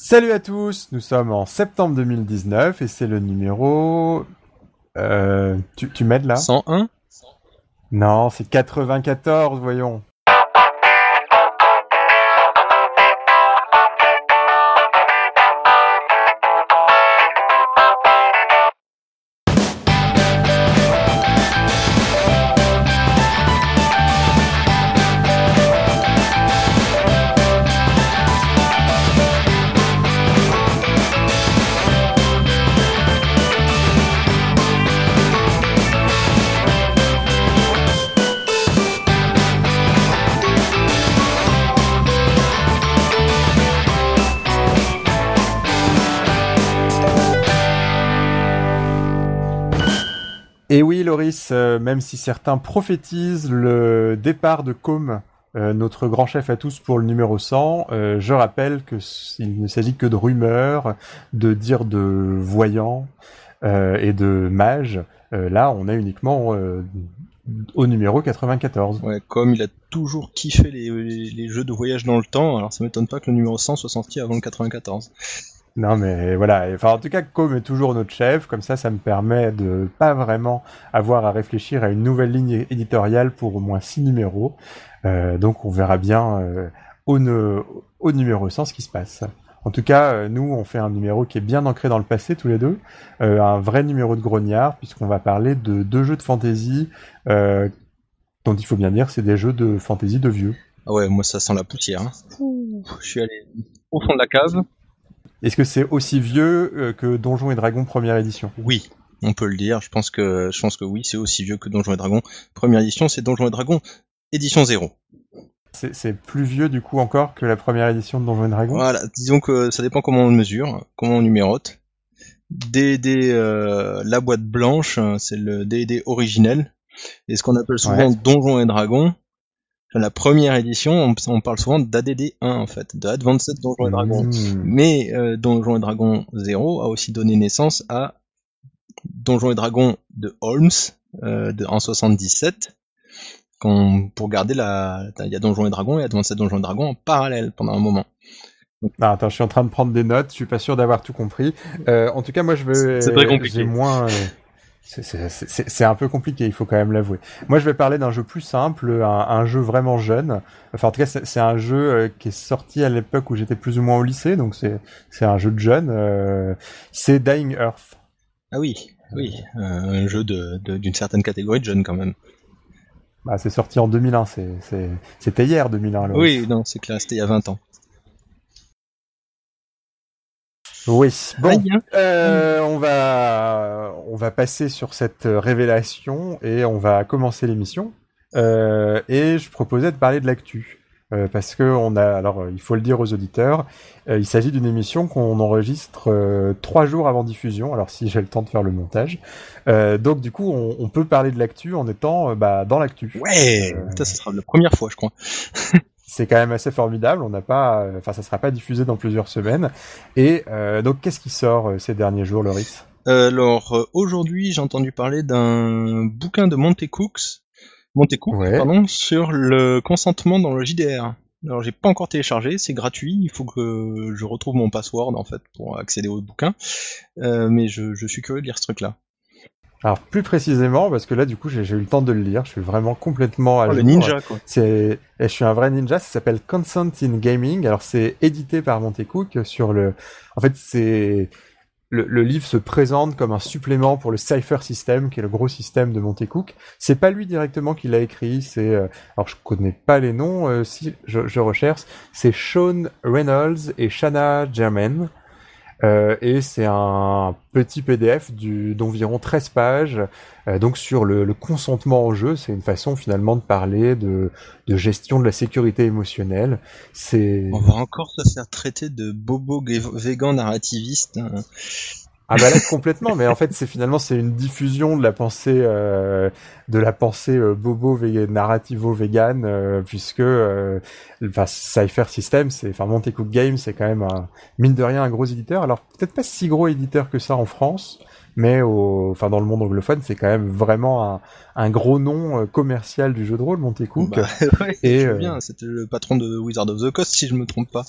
Salut à tous, nous sommes en septembre 2019 et c'est le numéro... Euh, tu, tu m'aides là? 101 Non, c'est 94, voyons. Même si certains prophétisent le départ de Com, euh, notre grand chef à tous pour le numéro 100, euh, je rappelle que il ne s'agit que de rumeurs, de dires de voyants et de mages. là, on est uniquement au numéro 94. Ouais, comme il a toujours kiffé les, les, jeux de voyage dans le temps, alors ça m'étonne pas que le numéro 100 soit sorti avant le 94. Non mais voilà, enfin en tout cas Com est toujours notre chef, comme ça ça me permet de pas vraiment avoir à réfléchir à une nouvelle ligne éditoriale pour au moins six numéros. Euh, donc on verra bien euh, au, au, numéro 100 ce qui se passe. En tout cas, euh, nous on fait un numéro qui est bien ancré dans le passé tous les deux, euh, un vrai numéro de grognard puisqu'on va parler de deux jeux de fantasy euh, dont il faut bien dire c'est des jeux de fantasy de vieux. Ah ouais, moi ça sent la poussière. Hein. je suis allé au fond de la cave. Est-ce que c'est aussi vieux euh, que Donjons et Dragons première édition? Oui, on peut le dire. Je pense que je pense que oui, c'est aussi vieux que Donjons et Dragons première édition. C'est Donjons et Dragons édition 0. C'est plus vieux du coup encore que la première édition de Donjons et Dragons? Voilà, disons que ça dépend comment on mesure, comment on numérote. D&D euh, la boîte blanche, c'est le D&D originel. Et ce qu'on appelle souvent Donjons et Dragons, la première édition, on, parle souvent d'ADD 1 en fait, de Advanced Donjons et Dragons. Mmh. Mais euh, Donjons et Dragons 0 a aussi donné naissance à Donjons et Dragons de Holmes euh, de, en 77. Quand, pour garder la, il y a Donjons et Dragons et Advanced Donjons et Dragons en parallèle pendant un moment. Ah, attends, je suis en train de prendre des notes. Je suis pas sûr d'avoir tout compris. Euh, en tout cas, moi, je veux. C'est très compliqué. moins. C'est un peu compliqué, il faut quand même l'avouer. Moi, je vais parler d'un jeu plus simple, un, jeu vraiment jeune. Enfin, en tout cas, c'est un jeu euh, qui est sorti à l'époque où j'étais plus ou moins au lycée, donc c'est un jeu de jeune. Euh, c'est Dying Earth. Ah oui, oui, euh, un jeu d'une de, certaine catégorie de jeunes quand même. Bah, c'est sorti en 2001, c'était hier 2001. Oui, non, c'est clair, c'était il y a 20 ans. Oui, bon, euh, on va on va passer sur cette révélation et on va commencer l'émission. Euh, et je proposais de parler de l'actu euh, parce que on a alors il faut le dire aux auditeurs, il s'agit d'une émission qu'on enregistre trois jours avant diffusion. Alors si j'ai le temps de faire le montage, donc du coup on, peut parler de l'actu en étant bah, dans l'actu. Ouais, ça, ça sera la première fois je crois. c'est quand même assez formidable. On n'a pas, enfin, ça sera pas diffusé dans plusieurs semaines. Et euh, donc, qu'est-ce qui sort euh, ces derniers jours, Loris? Alors euh, aujourd'hui, j'ai entendu parler d'un bouquin de Montecooks, Montecook, pardon, sur le consentement dans le JDR. Alors j'ai pas encore téléchargé, c'est gratuit, il faut que je retrouve mon password en fait pour accéder au bouquin, mais je, je suis curieux de lire ce truc-là. Alors plus précisément, parce que là du coup j'ai eu le temps de le lire, je suis vraiment complètement à oh, Le ninja quoi. C'est, je suis un vrai ninja. Ça s'appelle Consent in Gaming. Alors c'est édité par Montecook sur le. En fait c'est le, le, livre se présente comme un supplément pour le Cypher System, qui est le gros système de Montecook. C'est pas lui directement qui l'a écrit. C'est euh, alors je connais pas les noms. Euh, si je, je recherche, c'est Sean Reynolds et Shanna Germain. Euh, et c'est un petit PDF d'environ 13 pages, euh, donc sur le, le, consentement au jeu. C'est une façon finalement de parler de, de gestion de la sécurité émotionnelle. C'est. On va encore se faire traiter de bobo végan narrativiste. Hein. Ah bah là complètement, mais en fait c'est finalement c'est une diffusion de la pensée euh, de la pensée euh, bobo narrativo vegan euh, puisque euh, enfin Cypher System c'est enfin Montecook Games c'est quand même un, mine de rien un gros éditeur. Alors peut-être pas si gros éditeur que ça en France, mais au enfin dans le monde anglophone c'est quand même vraiment un, un gros nom euh, commercial du jeu de rôle Montecook. Bah, ouais, et bien, c'était le patron de Wizard of the Coast si je me trompe pas.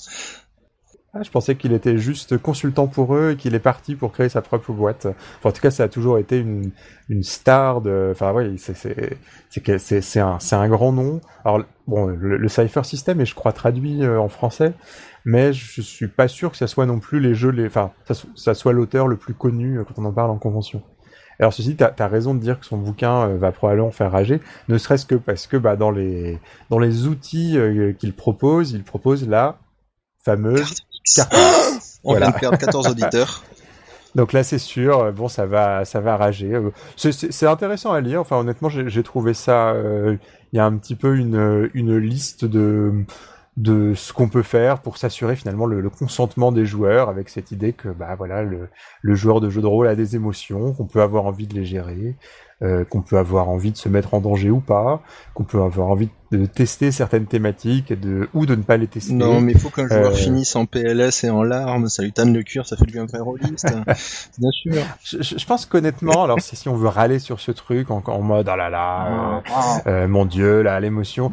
Ah, je pensais qu'il était juste consultant pour eux et qu'il est parti pour créer sa propre boîte. en tout cas, ça a toujours été une, une star de. Enfin, oui, c'est un un grand nom. Alors bon, le, Cypher System est, je crois, traduit euh, en français, mais je suis pas sûr que ça soit non plus les jeux les. Enfin, ça, ça soit l'auteur le plus connu euh, quand on en parle en convention. Alors ceci, tu as, raison de dire que son bouquin euh, va probablement faire rager, ne serait-ce que parce que bah, dans les dans les outils qu'il propose, il propose la fameuse On vient de perdre 14 auditeurs. Donc là, c'est sûr. Bon, ça va, ça va rager. C'est intéressant à lire. Enfin, honnêtement, j'ai trouvé ça. Euh, il y a un petit peu une, une liste de de ce qu'on peut faire pour s'assurer finalement le, consentement des joueurs avec cette idée que bah voilà le, le joueur de jeu de rôle a des émotions qu'on peut avoir envie de les gérer euh, qu'on peut avoir envie de se mettre en danger ou pas, qu'on peut avoir envie de tester certaines thématiques de ou de ne pas les tester. Non, mais il faut qu'un joueur euh, finisse en PLS et en larmes, ça lui tanne le cuir, ça fait de lui un vrai rôliste. Bien sûr. Je, je pense qu'honnêtement, alors si, si on veut râler sur ce truc en, en mode oh là là, ah. euh, mon dieu, là l'émotion,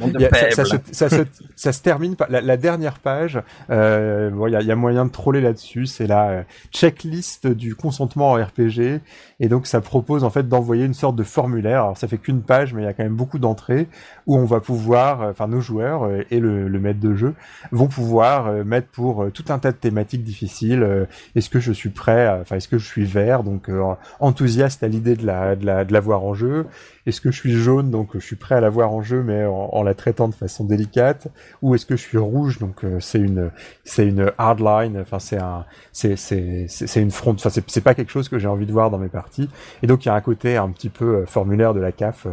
ça, ça, ça, se, ça se termine par la, la dernière page. Euh, bon, il y a, y a, moyen de troller là-dessus. C'est la checklist du consentement en RPG et donc ça propose en fait d'envoyer une sorte de formulaire. Alors ça fait qu'une page, mais il y a quand même beaucoup d'entrées où on va pouvoir, euh, enfin nos joueurs euh, et le, le, maître de jeu vont pouvoir euh, mettre pour tout un tas de thématiques difficiles. Est-ce que je suis prêt Enfin, est-ce que je suis vert Donc enthousiaste à l'idée de la de la de l'avoir en jeu. Est-ce que je suis jaune Donc je suis prêt à l'avoir en jeu, mais en, la traitant de façon délicate. Ou est-ce que je suis rouge Donc c'est une c'est une hardline. Enfin c'est un c'est c'est c'est une front. Enfin c'est pas quelque chose que j'ai envie de voir dans mes parties. Et donc il y a un côté un petit peu formulaire de la CAF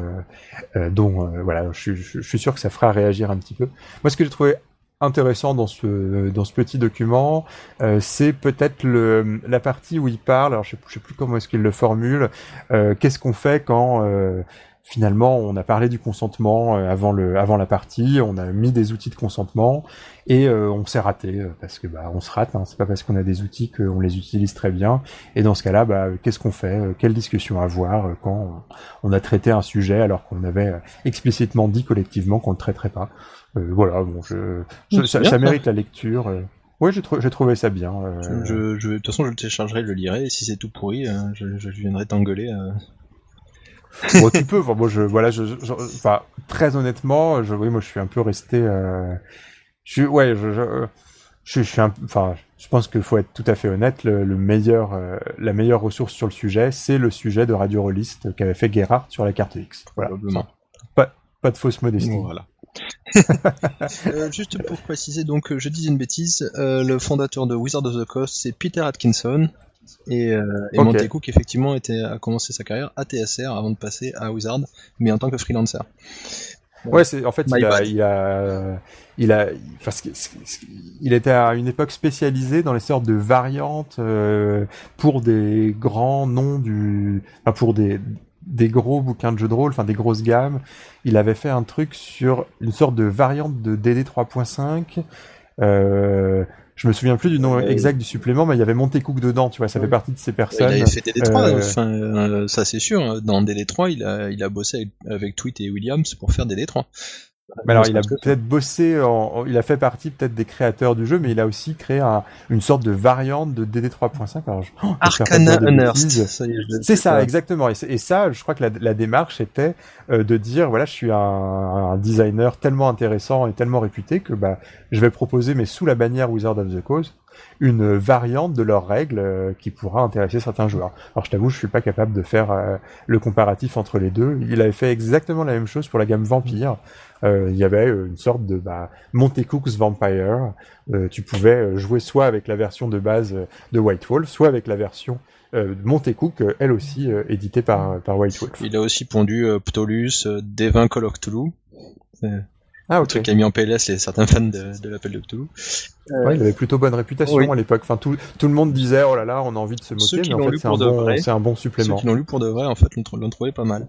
dont voilà je je, suis sûr que ça fera réagir un petit peu. Moi, ce que j'ai trouvé intéressant dans ce dans ce petit document, euh, c'est peut-être le la partie où il parle. Alors je sais, sais plus comment est-ce qu'il le formule. Euh, qu'est-ce qu'on fait quand euh, finalement on a parlé du consentement avant le avant la partie, on a mis des outils de consentement et on s'est raté parce que bah on se rate. Hein, c'est pas parce qu'on a des outils qu'on les utilise très bien. Et dans ce cas-là, bah qu'est-ce qu'on fait Quelle discussion avoir quand on a traité un sujet alors qu'on avait explicitement dit collectivement qu'on le traiterait pas euh, voilà, bon, je, ça, mérite la lecture. Euh. Oui, j'ai trouvé ça bien. Euh. Je, je, de toute façon, je le téléchargerai, je le lirai, et si c'est tout pourri, je, je, viendrai t'engueuler. bon, tu peux. Enfin, moi, je, voilà, je, enfin, très honnêtement, je, oui, moi, je suis un peu resté. Euh, je, ouais, je, je, je, suis un, enfin, je pense qu'il faut être tout à fait honnête. Le, meilleur, la meilleure ressource sur le sujet, c'est le sujet de Radio Rollist qu'avait fait Gerhardt sur la carte X. Voilà. pas, pas de fausse modestie. Voilà. Euh, juste pour préciser, donc je disais une bêtise, euh, le fondateur de Wizard of the Coast c'est Peter Atkinson. Et, euh, et Cook effectivement était, a commencé sa carrière à TSR avant de passer à Wizard, mais en tant que freelancer. Ouais, c'est en fait il a, il a, il a, il était à une époque spécialisée dans les sortes de variantes pour des grands noms du, enfin pour des des gros bouquins de jeux de rôle, enfin des grosses gammes. Il avait fait un truc sur une sorte de variante de DD 3.5. Euh, je me souviens plus du nom exact du supplément, mais il y avait Montecook dedans, tu vois, ça fait partie de ces personnes. Il avait fait DD3, euh, enfin, euh, ça c'est sûr. Dans DD3, il a, il a bossé avec, Tweet et Williams pour faire DD3 alors, il a peut-être bossé, en, il a fait partie peut-être des créateurs du jeu, mais il a aussi créé une sorte de variante de DD 3.5. Alors, Arcana Unearthed. C'est ça, exactement. Et, ça, je crois que la, démarche était euh, de dire, voilà, je suis un, designer tellement intéressant et tellement réputé que bah, je vais proposer, mais sous la bannière Wizard of the Coast, une variante de leurs règles euh, qui pourra intéresser certains joueurs. Alors je t'avoue, je suis pas capable de faire euh, le comparatif entre les deux. Il avait fait exactement la même chose pour la gamme Vampire. Euh, il y avait une sorte de bah, Montecook's Vampire. tu pouvais jouer soit avec la version de base de White Wolf, soit avec la version euh, Montecook, elle aussi éditée par, par White Wolf. Il a aussi pondu Ptolus, Devin Call. Ah, ok. Qui a mis en PLS les certains fans de, de l'appel de Cthulhu. Euh, il avait plutôt bonne réputation à l'époque. Enfin, tout, tout le monde disait, oh là là, on a envie de se moquer, mais en fait, c'est un, bon, c'est un bon supplément. Ceux qui l'ont lu pour de vrai, en fait, l'ont trouvé pas mal.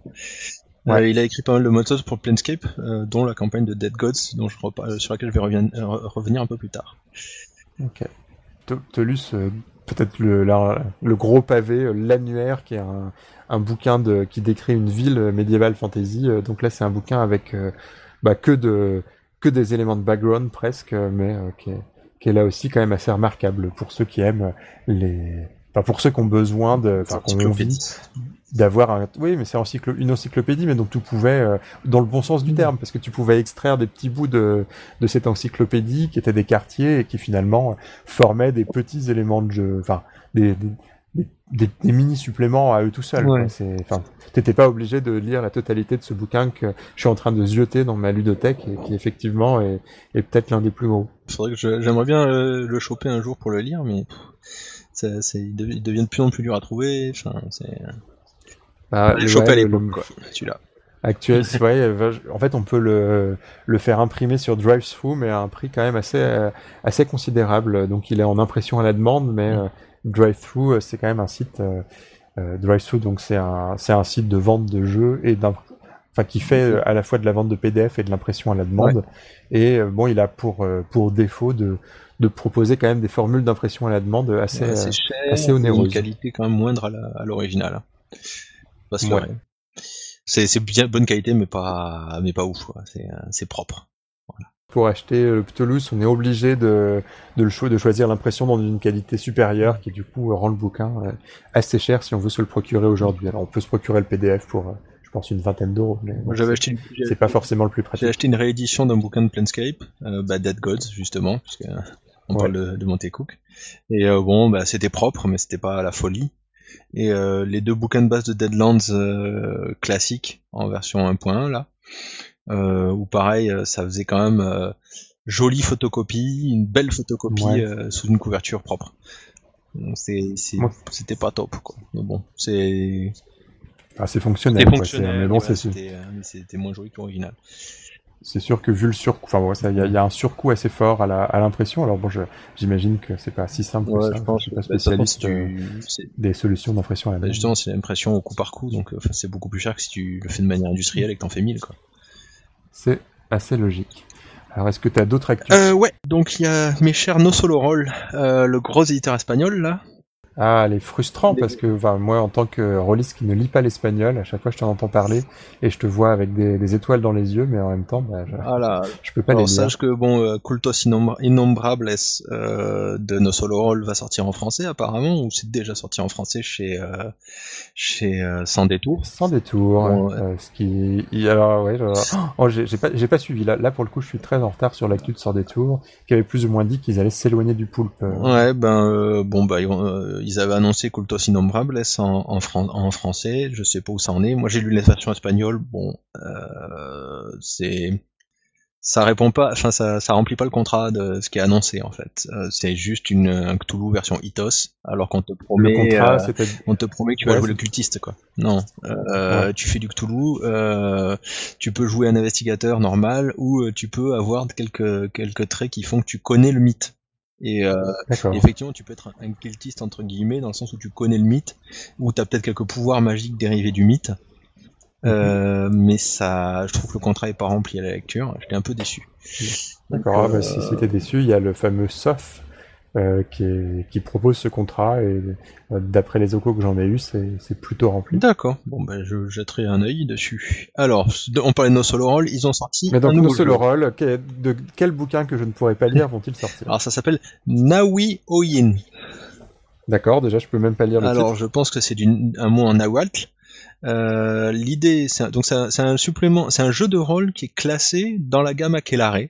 Euh, il a écrit pas mal de motos pour Planescape, euh, dont la campagne de Dead Gods, dont je euh, sur laquelle je vais revenir un peu plus tard. Ok. Tolus, peut-être le, le gros pavé, l'annuaire, qui est un, un bouquin de, qui décrit une ville médiévale fantasy. donc là, c'est un bouquin avec bah, que de que des éléments de background presque, mais qui est, qui est là aussi quand même assez remarquable pour ceux qui aiment les, enfin pour ceux qui ont besoin de, enfin qui ont envie d'avoir un, oui, mais c'est une encyclopédie, mais dont tu pouvais, euh, dans le bon sens du mm. terme, parce que tu pouvais extraire des petits bouts de, de cette encyclopédie qui étaient des quartiers et qui finalement formaient des petits éléments de jeu, enfin des, des, des, mini suppléments à eux tout seuls. Enfin, t'étais pas obligé de lire la totalité de ce bouquin que je suis en train de zioter dans ma ludothèque et qui effectivement est, est peut-être l'un des plus gros. C'est vrai que j'aimerais bien euh, le choper un jour pour le lire, mais ça, il, devient de plus en plus dur à trouver. Enfin, c'est bah, le choper à l'époque, quoi. Celui-là. Actuel, vrai. En fait, on peut le, le faire imprimer sur DriveThru, mais à un prix quand même assez assez considérable. Donc, il est en impression à la demande, mais euh, DriveThru, euh, c'est quand même un site. Euh, euh DriveThru, donc c'est un c'est un site de vente de jeux et d'un enfin qui fait à la fois de la vente de PDF et de l'impression à la demande. Et bon, il a pour pour défaut de de proposer quand même des formules d'impression à la demande assez assez onéreuses. Une qualité quand même moindre à l'original. Parce que c'est c'est bien bonne qualité, mais pas mais pas ouf. C'est c'est propre. Pour acheter le Ptolus, on est obligé de, de, le de choisir l'impression dans une qualité supérieure qui du coup rend le bouquin assez cher si on veut se le procurer aujourd'hui. Alors on peut se procurer le PDF pour je pense une vingtaine d'euros, mais j'avais acheté c'est pas forcément le plus pratique. J'ai acheté une réédition d'un bouquin de Planescape, euh, bah, Dead Gods justement, puisque on parle de, de Montecook. Et euh, bon, bah c'était propre, mais c'était pas la folie. Et euh, les deux bouquins de base de Deadlands euh, classiques en version 1.1 là, euh, où pareil, ça faisait quand même jolie photocopie, une belle photocopie sous une couverture propre. C'était pas top quoi. Mais bon, c'est ah, c'est fonctionnel. mais bon, c'était moins joli que l'original c'est sûr que vu le surcoût, enfin il y, a un surcoût assez fort à l'impression. Alors bon, j'imagine que c'est pas si simple que ça. Je pense, suis pas spécialiste des solutions d'impression à la bah, Justement, c'est l'impression au coup par coup, donc c'est beaucoup plus cher que si tu le fais de manière industrielle et que t'en fais 1000 quoi. C'est assez logique. Alors, est-ce que tu as d'autres actus? Euh, Ouais, donc il y a mes chers No Solo Roll, euh, le gros éditeur espagnol là, ah, elle est frustrant parce que moi, en tant que rôliste qui ne lit pas l'espagnol, à chaque fois je t'en entends parler et je te vois avec des, étoiles dans les yeux, mais en même temps, bah, je, ah je peux pas les lire. Sache que bon, euh, Cultos Innombrables euh, de No Solo Roll va sortir en français apparemment, ou c'est déjà sorti en français chez euh, chez euh, Sans Détour. Sans Détour. ce qui, alors ouais, oh, j'ai pas j'ai pas suivi. Là, là pour le coup, je suis très en retard sur l'actu de Sans Détour, qui avait plus ou moins dit qu'ils allaient s'éloigner du poulpe. Ouais, ben bon bah ils avaient annoncé Cultos Innombrables en, en, en, français, je sais pas où ça en est. Moi j'ai lu les versions espagnoles, bon, euh, c'est ça répond pas, enfin ça, ça remplit pas le contrat de ce qui est annoncé en fait. Euh, c'est juste une un Cthulhu version Ethos, alors qu'on te promet, euh, on te promet que tu vas jouer le cultiste quoi. Non, euh, tu fais du Cthulhu, euh, tu peux jouer un investigateur normal ou tu peux avoir quelques quelques traits qui font que tu connais le mythe. Et euh, effectivement, tu peux être un cultiste entre guillemets dans le sens où tu connais le mythe, ou tu as peut-être quelques pouvoirs magiques dérivés du mythe. Euh, mhm. mais ça, je trouve que le contrat est pas rempli à la lecture. J'étais un peu déçu. D'accord. Ah, bah, si euh, c'était déçu, il y a le fameux SOF euh, qui, propose ce contrat et euh, d'après les échos que j'en ai eu, c'est plutôt rempli. D'accord. Bon ben je jetterai un œil dessus. Alors, on parlait de No Solo Roll, ils ont sorti. Mais donc No Solo Roll, de quel bouquin que je ne pourrais pas lire vont-ils sortir? Alors ça s'appelle Nawi Oyin. D'accord. Déjà, je peux même pas lire le Alors, je pense que c'est un mot en nahuatl. Euh, L'idée, c'est donc c'est un, supplément, c'est un jeu de rôle qui est classé dans la gamme Aquelarre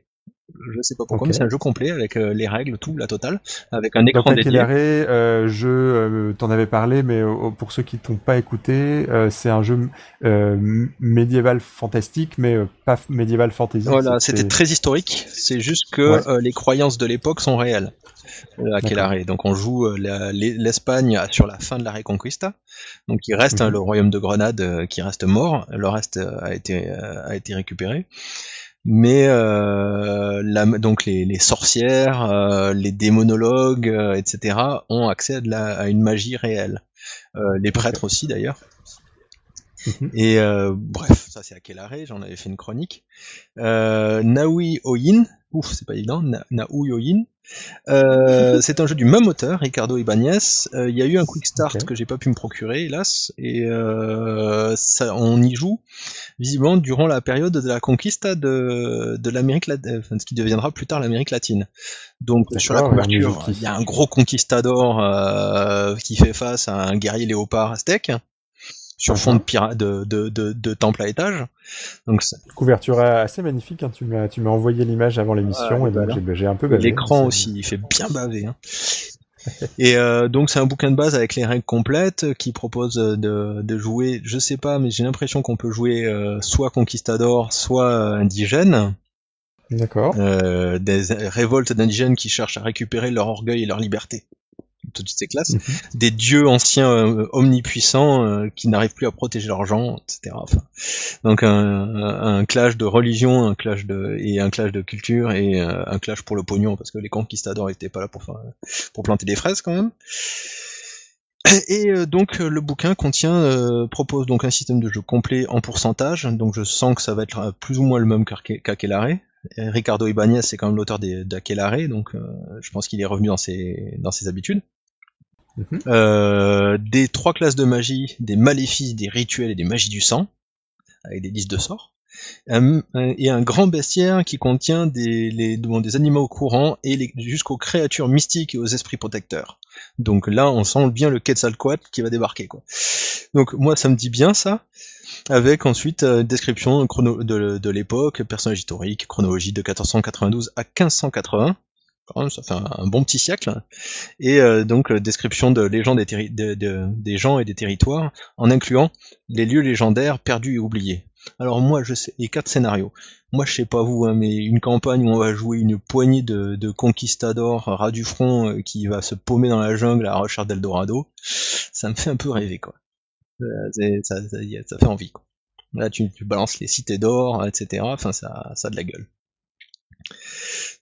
je sais pas pourquoi, mais c'est un jeu complet avec euh, les règles, tout, la totale, avec un écran dédié. euh, jeu, euh, t'en avais parlé, mais euh, pour ceux qui t'ont pas écouté, c'est un jeu médiéval fantastique, mais pas médiéval fantasy. Voilà, c'était très historique. C'est juste que les croyances de l'époque sont réelles. Aquelarre. Donc on joue l'Espagne sur la fin de la Reconquista. Donc il reste hein, mhm. le royaume de Grenade qui reste mort. Le reste a été a été récupéré mais euh, la, donc les, les sorcières, euh, les démonologues, euh, etc. ont accès à, de la, à une magie réelle. Euh, les prêtres aussi d'ailleurs. Mhm. Et bref, ça c'est à quel arrêt? J'en avais fait une chronique. Naui Oyin, ouf, c'est pas évident. Na Naui Oyin, Euh, c'est un jeu du même auteur, Ricardo Ibanez. Euh, il y a eu un quick start que j'ai pas pu me procurer, hélas, et euh, ça, on y joue visiblement durant la période de la conquista de, de l'Amérique latine, enfin, ce qui deviendra plus tard l'Amérique latine. Donc sur la couverture, il y a un gros conquistador euh, qui fait face à un guerrier léopard aztèque sur fond de, pirate, de, de, de, de, temple à étage. Donc couverture assez magnifique. Hein. Tu m'as tu m'as envoyé l'image avant l'émission et j'ai un peu bavé. L'écran aussi, il fait bien baver. Hein. et euh, donc c'est un bouquin de base avec les règles complètes qui propose de, de jouer. Je sais pas, mais j'ai l'impression qu'on peut jouer euh, soit conquistador, soit indigène. D'accord. Euh, des révoltes d'indigènes qui cherchent à récupérer leur orgueil et leur liberté toutes ces classes, mhm. des dieux anciens euh, omnipuissants euh, qui n'arrivent plus à protéger leurs gens, etc. Enfin, donc un, un, clash de religion, un clash de et un clash de culture et euh, un clash pour le pognon parce que les conquistadors étaient pas là pour faire, pour planter des fraises quand même. Et donc le bouquin contient propose donc un système de jeu complet en pourcentage, donc je sens que ça va être plus ou moins le même qu'Akelare. Ricardo Ibanez c'est quand même l'auteur d'Akelare, donc je pense qu'il est revenu dans ses dans ses habitudes. Mhm. Euh, des trois classes de magie, des maléfices, des rituels et des magies du sang, avec des listes de sorts. et un grand bestiaire qui contient des, les, des animaux courants et jusqu'aux créatures mystiques et aux esprits protecteurs. Donc là, on sent bien le Quetzalcoatl qui va débarquer. Quoi. Donc moi, ça me dit bien ça. Avec ensuite euh, description chrono de, de l'époque, personnage historique, chronologie de 1492 à 1580, ça fait un, bon petit siècle. Et euh, donc euh, description de légendes des, gens et des territoires, en incluant les lieux légendaires perdus et oubliés. Alors moi je sais, et quatre scénarios. Moi je sais pas vous, hein, mais une campagne où on va jouer une poignée de, conquistadors ras du front euh, qui va se paumer dans la jungle à la recherche d'Eldorado, ça me fait un peu rêver quoi. Ça, ça, ça, fait envie quoi. Là tu, tu balances les cités d'or, etc. Enfin ça, ça a de la gueule.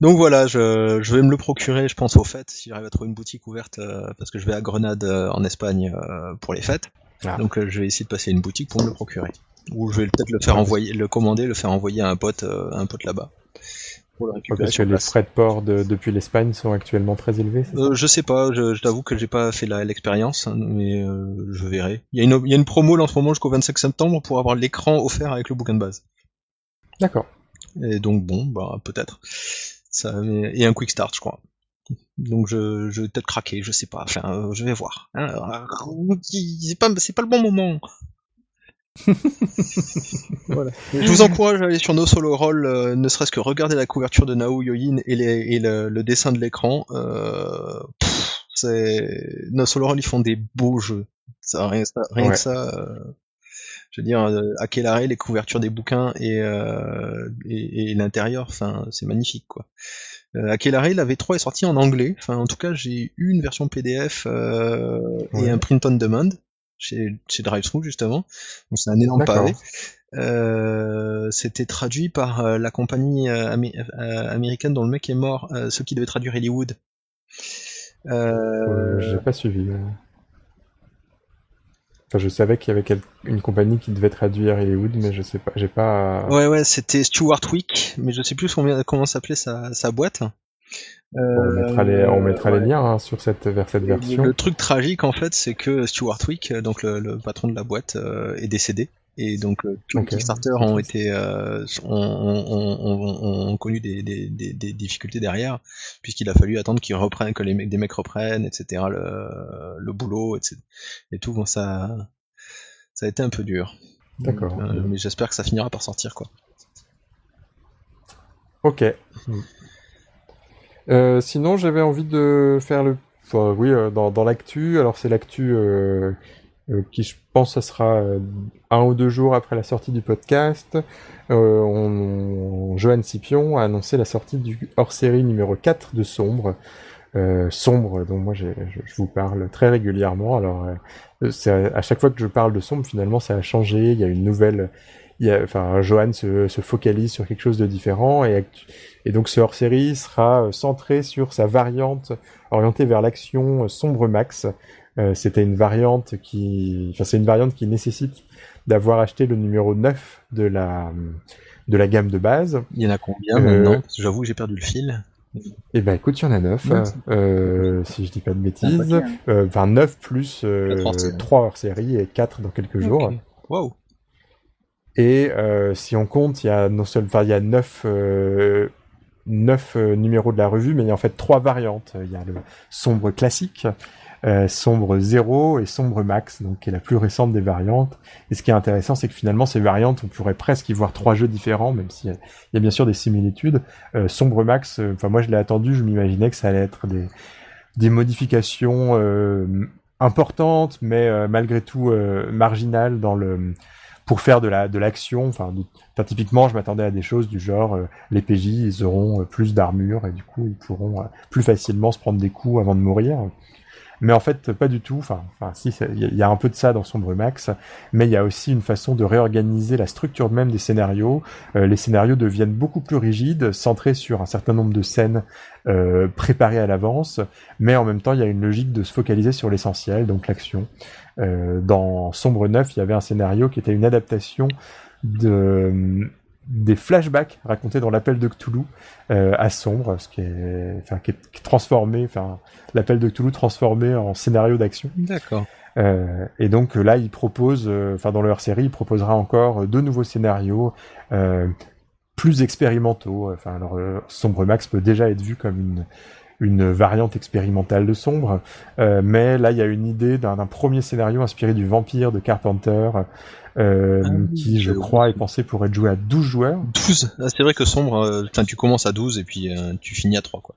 Donc voilà, je, je, vais me le procurer, je pense, aux fêtes, si j'arrive à trouver une boutique ouverte, euh, parce que je vais à Grenade euh, en Espagne euh, pour les fêtes. Ah. Donc je vais essayer de passer une boutique pour me le procurer. Ou je vais peut-être le faire envoyer, le commander, le faire envoyer à un pote, un pote là-bas. Pour le récupérer parce que les frais de port depuis l'Espagne sont actuellement très élevés. je sais pas, je, t'avoue que j'ai pas fait l'expérience, hein, mais je verrai. Il y, a une, il y a une promo en ce moment jusqu'au 25 septembre pour avoir l'écran offert avec le bouquin de base. D'accord. Et donc bon, bah peut-être. Ça, et un quick start, je crois. Donc je, je vais peut-être craquer, je sais pas. Enfin, euh, je vais voir. Hein, c'est pas, c'est pas le bon moment. voilà. Je vous encourage à aller sur No Solo Roll, euh, ne serait-ce que regarder la couverture de Nao Yoyin et, les, et le, dessin de l'écran. Euh, c'est No Solo Roll, ils font des beaux jeux. Ça, rien, ça, rien que ça. Euh, je veux dire, à quel arrêt les couvertures des bouquins et, euh, et, et l'intérieur, enfin, c'est magnifique, quoi. Euh, Aquelarre, la V3 est sortie en anglais. Enfin, en tout cas, j'ai eu une version PDF euh, et un print on demand chez, chez DriveThru justement. Donc c'est un énorme pavé. Euh, c'était traduit par euh, la compagnie euh, américaine dont le mec est mort, ceux qui devaient traduire Hollywood. Euh... J'ai pas suivi je savais qu'il y avait une compagnie qui devait traduire Hollywood, mais je sais pas, j'ai pas. Ouais, ouais, c'était Stuart Wick, mais je sais plus comment s'appelait sa, sa boîte. on mettra les, on mettra les liens hein, sur cette, vers cette version. Le, truc tragique en fait, c'est que Stuart Wick, donc le, patron de la boîte, euh, est décédé. Et donc euh, tous les Kickstarter ont été euh, ont, connu des, des, des, difficultés derrière, puisqu'il a fallu attendre qu'ils reprennent, que les mecs, des mecs reprennent, etc. le, le boulot, etc. Et tout, bon, ça ça a été un peu dur. D'accord. Euh, mais j'espère que ça finira par sortir quoi. Ok. Euh, sinon, j'avais envie de faire le. Enfin, oui, dans, dans l'actu. Alors, c'est l'actu euh, qui je pense ça sera euh, un ou deux jours après la sortie du podcast. Euh, on, Johan Scipion a annoncé la sortie du hors-série numéro 4 de Sombre. Euh, sombre dont moi je, je, vous parle très régulièrement. Alors c'est à, chaque fois que je parle de Sombre, finalement ça a changé. Il y a une nouvelle. Il y a, enfin, Johan se, se, focalise sur quelque chose de différent et, et donc ce hors-série sera centré sur sa variante orientée vers l'action Sombre Max, euh, c'était une variante qui, enfin c'est une variante qui nécessite d'avoir acheté le numéro 9 de la de la gamme de base. Il y en a combien maintenant? Euh, J'avoue que j'ai perdu le fil. Eh ben écoute, il y en a 9, euh, si je dis pas de bêtises. Euh, enfin 9 plus euh, 3 hors série et 4 dans quelques jours. Wow. Et euh, si on compte, il y a non seulement, enfin il y a 9 9 numéros de la revue, mais il y a en fait trois variantes. Il y a le sombre classique, euh, sombre 0 et sombre max, donc qui est la plus récente des variantes. Et ce qui est intéressant, c'est que finalement ces variantes, on pourrait presque y voir trois jeux différents, même s'il y, a bien sûr des similitudes. Euh, sombre max, euh, enfin moi je l'ai attendu, je m'imaginais que ça allait être des, des modifications importantes, mais malgré tout marginales dans le pour faire de la de l'action. Enfin, typiquement, je m'attendais à des choses du genre les PJ, ils auront plus d'armure et du coup, ils pourront plus facilement se prendre des coups avant de mourir. Mais en fait, pas du tout. Enfin, si, il y, a un peu de ça dans Sombre Max, mais il y a aussi une façon de réorganiser la structure même des scénarios. Euh, les scénarios deviennent beaucoup plus rigides, centrés sur un certain nombre de scènes euh, préparées à l'avance, mais en même temps, il y a une logique de se focaliser sur l'essentiel, donc l'action. Euh, dans Sombre 9, il y avait un scénario qui était une adaptation de des flashbacks racontés dans l'appel de Cthulhu euh, à sombre, ce qui est, enfin, qui est, transformé, enfin, l'appel de Cthulhu transformé en scénario d'action. D'accord. Euh, et donc là, il propose, euh, enfin, dans leur série, il proposera encore deux nouveaux scénarios plus expérimentaux. Enfin, alors, Sombre Max peut déjà être vu comme une une variante expérimentale de Sombre, mais là, il y a une idée d'un premier scénario inspiré du Vampire de Carpenter euh, ah qui je crois est pensé pour être joué à 12 joueurs. 12 ah, C'est vrai que Sombre, euh, enfin tu commences à 12 et puis euh, tu finis à 3 quoi.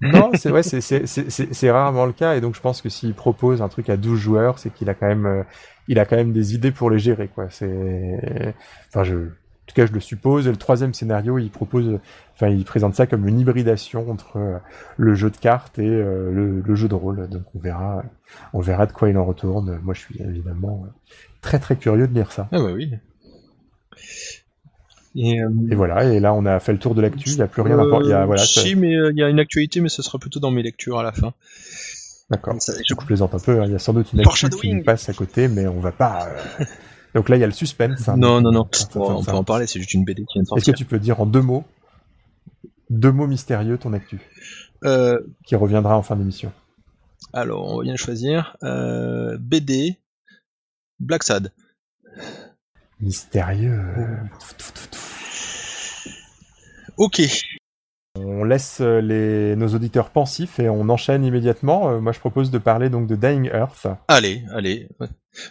non, c'est vrai, c'est rarement le cas et donc je pense que s'il propose un truc à 12 joueurs, c'est qu'il a quand même il a quand même des idées pour les gérer quoi. C'est enfin je tout cas, je le suppose. Et le troisième scénario, il propose, enfin, il présente ça comme une hybridation entre le jeu de cartes et le, le, jeu de rôle. Donc, on verra, on verra de quoi il en retourne. Moi, je suis évidemment très très curieux de lire ça. Ah bah oui. Et, euh, et, voilà, et là on a fait le tour de l'actu, il n'y a plus rien à voir. Euh, voilà, si, mais euh, il y a une actualité, mais ce sera plutôt dans mes lectures à la fin. D'accord. Je plaisante un peu, hein. il y a sans doute une actu qui nous passe à côté, mais on va pas... Donc là il y a le suspense. Hein. non, non, non, on, peut en parler, c'est juste une BD qui vient de sortir. Est-ce que tu peux dire en deux mots, deux mots mystérieux ton actu Qui reviendra en fin d'émission? Alors, on vient de choisir BD, Black Sad. Mystérieux. Ok. On laisse euh, les, nos auditeurs pensifs et on enchaîne immédiatement. Euh, moi, je propose de parler donc de Dying Earth. Allez, allez.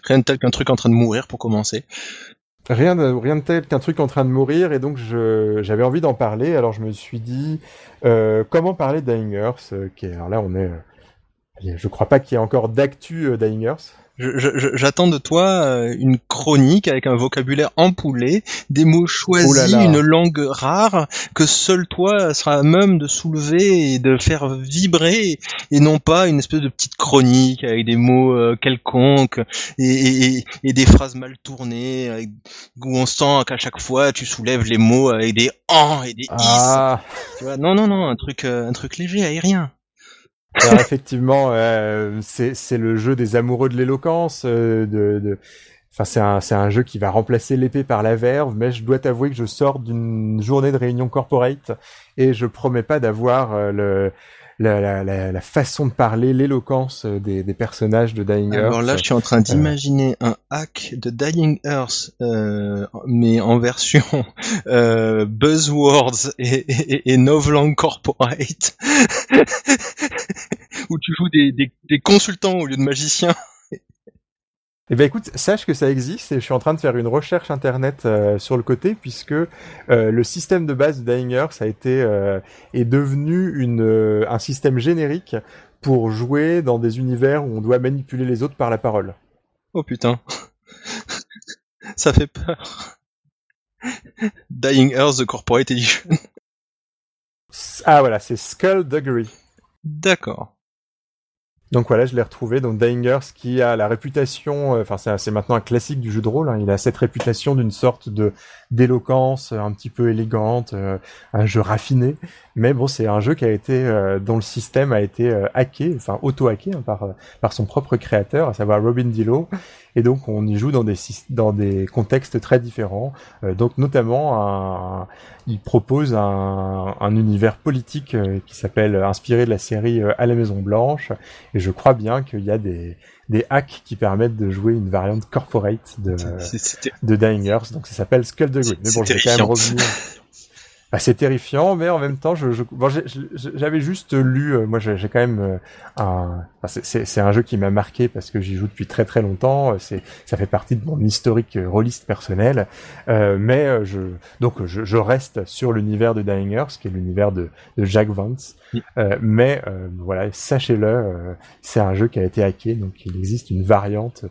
Rien de tel qu'un truc en train de mourir pour commencer. Rien de, rien de tel qu'un truc en train de mourir et donc j'avais envie d'en parler. Alors je me suis dit euh, comment parler de Dying Earth. Qui alors là, on est. je crois pas qu'il y ait encore d'actu Dying Earth j'attends de toi euh, une chronique avec un vocabulaire empoulé, des mots choisis, oh une langue rare que seul toi sera à même de soulever et de faire vibrer, et non pas une espèce de petite chronique avec des mots euh, quelconques et, des phrases mal tournées où on sent qu'à chaque fois tu soulèves les mots avec des en et des is. Ah. Tu vois, non non non, un truc euh, un truc léger, aérien. Effectivement, euh, c'est le jeu des amoureux de l'éloquence. Euh, de, de... Enfin, c'est un, un jeu qui va remplacer l'épée par la verve, mais je dois t'avouer que je sors d'une journée de réunion corporate et je promets pas d'avoir euh, le la, la, la, façon de parler, l'éloquence euh, des, des, personnages de Dying Earth. Alors là, je suis en train d'imaginer un hack de Dying Earth, euh, mais en version euh, buzzwords et, et, et Novlangue Corporate, où tu joues des, des, des consultants au lieu de magiciens. Eh ben écoute, sache que ça existe et je suis en train de faire une recherche internet euh, sur le côté puisque euh, le système de base de Dying Earth a été euh, est devenu une un système générique pour jouer dans des univers où on doit manipuler les autres par la parole. Oh putain. ça fait peur. Dying Earth The Corporate Edition. Ah voilà, c'est Skullduggery. D'accord. Donc voilà, je l'ai retrouvé. Donc Earth qui a la réputation, euh, enfin c'est maintenant un classique du jeu de rôle. Hein, il a cette réputation d'une sorte de d'éloquence un petit peu élégante, euh, un jeu raffiné. Mais bon, c'est un jeu qui a été euh, dont le système a été hacké, enfin auto-hacké hein, par par son propre créateur, à savoir Robin Dillo. et donc on y joue dans des dans des contextes très différents. donc notamment, un, il propose un, un univers politique qui s'appelle inspiré de la série À la Maison Blanche, et je crois bien qu'il y a des des hacks qui permettent de jouer une variante corporate de, de Dying Earth. Donc ça s'appelle Skull the Mais bon, je vais quand même revenir. Bah, c'est terrifiant, mais en même temps, je, je bon, j'avais juste lu. Euh, moi, j'ai quand même euh, un. c'est un jeu qui m'a marqué parce que j'y joue depuis très très longtemps. C'est, ça fait partie de mon historique rôliste personnel. Euh, mais je, donc, je, je reste sur l'univers de Dying Earth, qui est l'univers de, de Jack Vance. Euh, mais voilà, sachez-le, c'est un jeu qui a été hacké, donc il existe une variante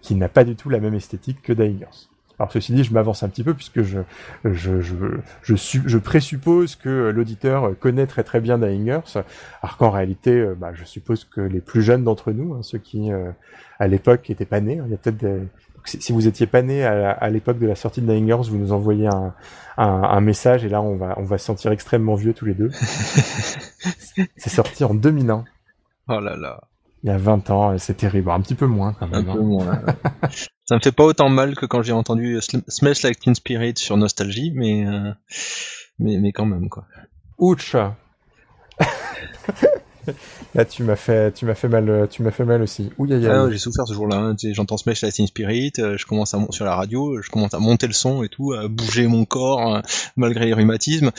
qui n'a pas du tout la même esthétique que Dying Earth. Alors ceci dit, je m'avance un petit peu puisque je je je je, je présuppose que l'auditeur connaît très très bien Dying Earth, alors qu'en réalité, euh, bah, je suppose que les plus jeunes d'entre nous, hein, ceux qui euh, à l'époque étaient pas nés, hein, il y a peut-être des... si vous étiez pas né à, l'époque de la sortie de Dying Earth, vous nous envoyez un, un, message et là on va on va se sentir extrêmement vieux tous les deux. C'est sorti en 2001. Oh là là. Il y a 20 ans, c'est terrible. Un petit peu moins quand même. Un peu hein. moins. Ça me fait pas autant mal que quand j'ai entendu Smash Like Teen Spirit sur Nostalgie, mais, euh, mais, mais quand même, quoi. Ouch! Là, tu m'as fait, tu m'as fait mal, tu m'as fait mal aussi. Ouh, ah, j'ai souffert ce jour-là. Hein. J'entends Smash Like Teen Spirit, euh, je commence à sur la radio, je commence à monter le son et tout, à bouger mon corps euh, malgré les rhumatismes.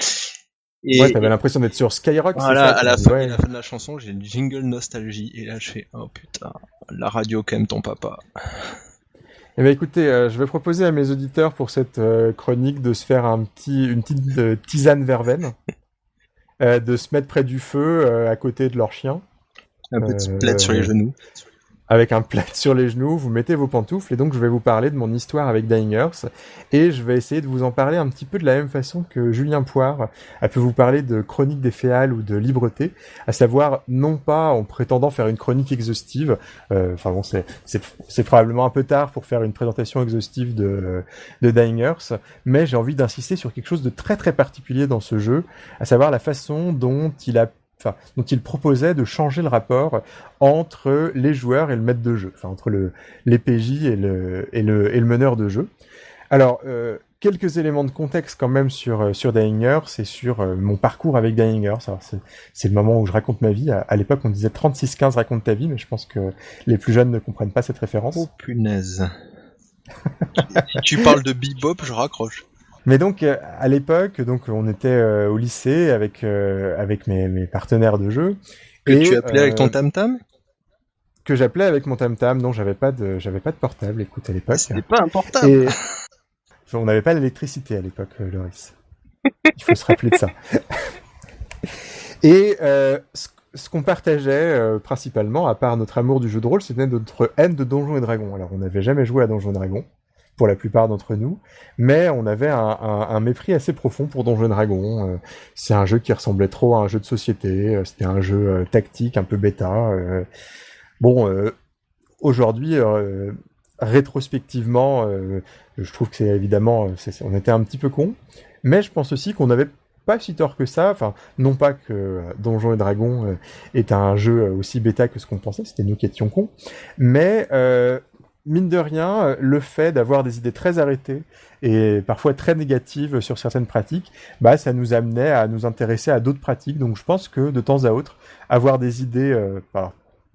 Et, ouais, t'avais l'impression d'être sur Skyrock. Voilà, à la, fin, à la fin de la chanson, j'ai une jingle nostalgie et là je fais oh putain, la radio qu'aime ton papa. Eh bien, écoutez, euh, je vais proposer à mes auditeurs pour cette euh, chronique de se faire un petit, une petite euh, tisane verveine, de se mettre près du feu à côté de leur chien. Un petit plaid sur les genoux avec un plat sur les genoux, vous mettez vos pantoufles et donc je vais vous parler de mon histoire avec Dying Earth et je vais essayer de vous en parler un petit peu de la même façon que Julien Poire a pu vous parler de chronique des féales ou de libreté, à savoir non pas en prétendant faire une chronique exhaustive, euh, enfin bon c'est c'est probablement un peu tard pour faire une présentation exhaustive de de Dying Earth, mais j'ai envie d'insister sur quelque chose de très très particulier dans ce jeu, à savoir la façon dont il a dont il proposait de changer le rapport entre les joueurs et le maître de jeu, entre le l'EPJ et le et le et meneur de jeu. Alors euh, quelques éléments de contexte quand même sur euh, sur Dying c'est sur euh, mon parcours avec Dying C'est le moment où je raconte ma vie. À, l'époque, on disait 36-15 raconte ta vie, mais je pense que les plus jeunes ne comprennent pas cette référence. Oh punaise. si tu parles de bebop, je raccroche. Mais donc euh, à l'époque, donc on était euh, au lycée avec euh, avec mes, mes, partenaires de jeu. Que et, tu appelais avec ton tam tam Que j'appelais avec mon tam tam. Non, j'avais pas de j'avais pas de portable. Écoute à l'époque. C'était pas un portable. Et... on n'avait pas l'électricité à l'époque, Loris. Il faut se rappeler de ça. et ce, ce qu'on partageait principalement, à part notre amour du jeu de rôle, c'était notre haine de Donjons et Dragons. Alors on n'avait jamais joué à Donjons et Dragons pour la plupart d'entre nous, mais on avait un, mépris assez profond pour Donjons Dragon. Euh, c'est un jeu qui ressemblait trop à un jeu de société. Euh, c'était un jeu euh, tactique, un peu bêta. bon, aujourd'hui, rétrospectivement, je trouve que c'est évidemment, on était un petit peu con, mais je pense aussi qu'on n'avait pas si tort que ça. Enfin, non pas que Donjons et Dragons est un jeu aussi bêta que ce qu'on pensait, c'était nous qui étions cons, mais mine de rien, euh, le fait d'avoir des idées très arrêtées et parfois très négatives sur certaines pratiques, bah ça nous amenait à nous intéresser à d'autres pratiques. Donc je pense que de temps à autre, avoir des idées, euh,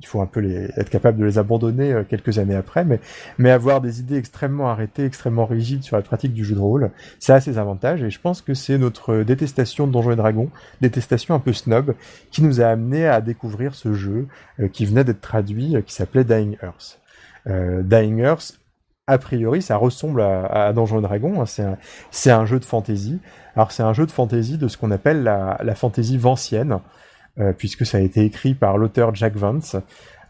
il faut un peu les, être capable de les abandonner euh, quelques années après, mais, mais avoir des idées extrêmement arrêtées, extrêmement rigides sur la pratique du jeu de rôle, ça a ses avantages et je pense que c'est notre détestation de Donjons et Dragons, détestation un peu snob, qui nous a amené à découvrir ce jeu qui venait d'être traduit, qui s'appelait Dying Earth. Euh, Dying Earth, a priori, ça ressemble à, à Donjons Dragon. Hein. c'est un, jeu de fantasy. Alors c'est un jeu de fantasy de ce qu'on appelle la, la fantasy vancienne, euh, puisque ça a été écrit par l'auteur Jack Vance.